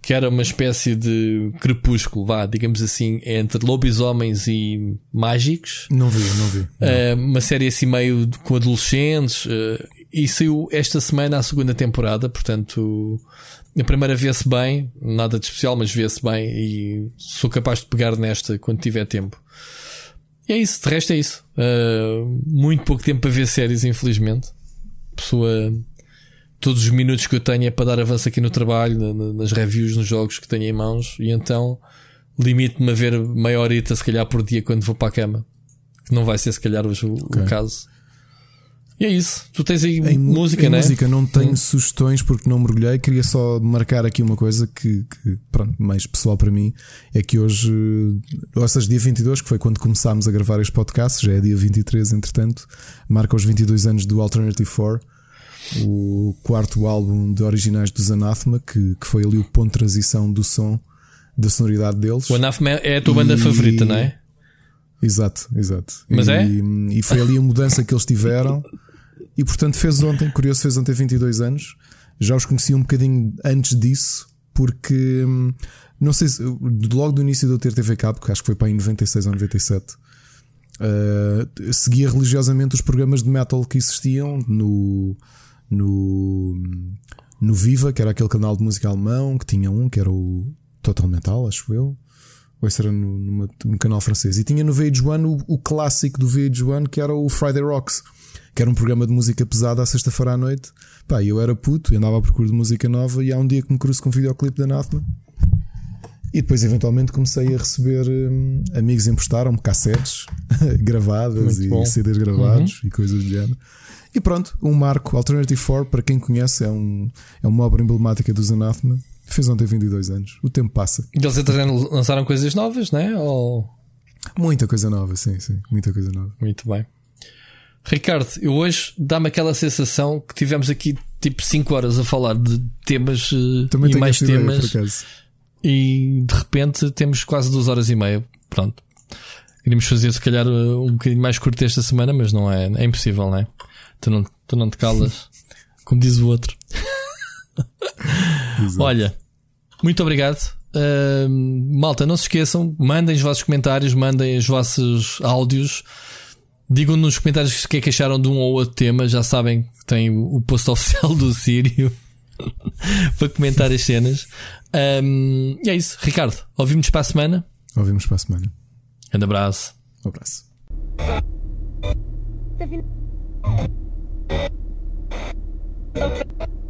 que era uma espécie de crepúsculo, vá, digamos assim, entre lobisomens e mágicos. Não vi, não vi. Uh, uma série assim meio com adolescentes uh, e saiu esta semana a segunda temporada, portanto a primeira vê-se bem, nada de especial, mas vê-se bem e sou capaz de pegar nesta quando tiver tempo. E é isso, de resto é isso. Uh, muito pouco tempo para ver séries, infelizmente. Pessoa, todos os minutos que eu tenho é para dar avanço aqui no trabalho, na- na- nas reviews, nos jogos que tenho em mãos, e então limito-me a ver meia horita, se calhar por dia, quando vou para a cama. Que não vai ser, se calhar, hoje o, o caso. E é isso. Tu tens aí Em música, em né? música não tenho Hum. sugestões porque não mergulhei. Queria só marcar aqui uma coisa que, que, pronto, mais pessoal para mim é que hoje, ou seja, dia 22, que foi quando começámos a gravar este podcast, já é dia 23, entretanto, marca os 22 anos do Alternative 4. o quarto álbum de originais dos Anathema, que, que foi ali o ponto de transição do som, da sonoridade deles. O Anathema é a tua banda E- favorita, não é? Exato, exato. Mas e, é? E foi ali a mudança que eles tiveram. E portanto fez ontem, curioso, fez ontem 22 anos. Já os conheci um bocadinho antes disso, porque hum, não sei se logo do início de eu ter TV Cabo, que acho que foi para aí em 96 ou 97, uh, seguia religiosamente os programas de metal que existiam no, no, no Viva, que era aquele canal de música alemão, que tinha um que era o Total Metal, acho eu. Ou esse era no, numa- num canal francês. E tinha no VH1 o, o clássico do VH1 que era o Friday Rocks, que era um programa de música pesada à sexta-feira à noite. Pá, eu era puto e andava à procura de música nova. E há um dia que me cruzo com um videoclipe da Anathema. E depois, eventualmente, comecei a receber. hum, amigos emprestaram-me cassetes gravadas Muito e bom. CDs gravados e coisas do género. E pronto, um marco. Alternative 4, para quem conhece, é, um, é uma obra emblemática dos Anathema. Fez ontem 22 anos. O tempo passa. Eles até lançaram coisas novas, não é? Ou... Muita coisa nova, sim, sim. Muita coisa nova. Muito bem. Ricardo, eu hoje dá-me aquela sensação que tivemos aqui tipo 5 horas a falar de temas eh, Também e mais ideia, temas acaso. e de repente temos quase 2 horas e meia. Pronto. Queríamos fazer se calhar eh, um bocadinho mais curto esta semana, mas não é, é impossível, não é? Tu não, tu não te calas, como diz o outro. Olha, muito obrigado. Uh, malta, não se esqueçam, mandem os vossos comentários, mandem os vossos áudios. Digam nos comentários o que é que acharam de um ou outro tema. Já sabem que tem o, post oficial do Sírio para comentar as cenas. Um, e é isso, Ricardo. Ouvimos para a semana. Ouvimos para a semana. Um abraço. Um abraço. Tá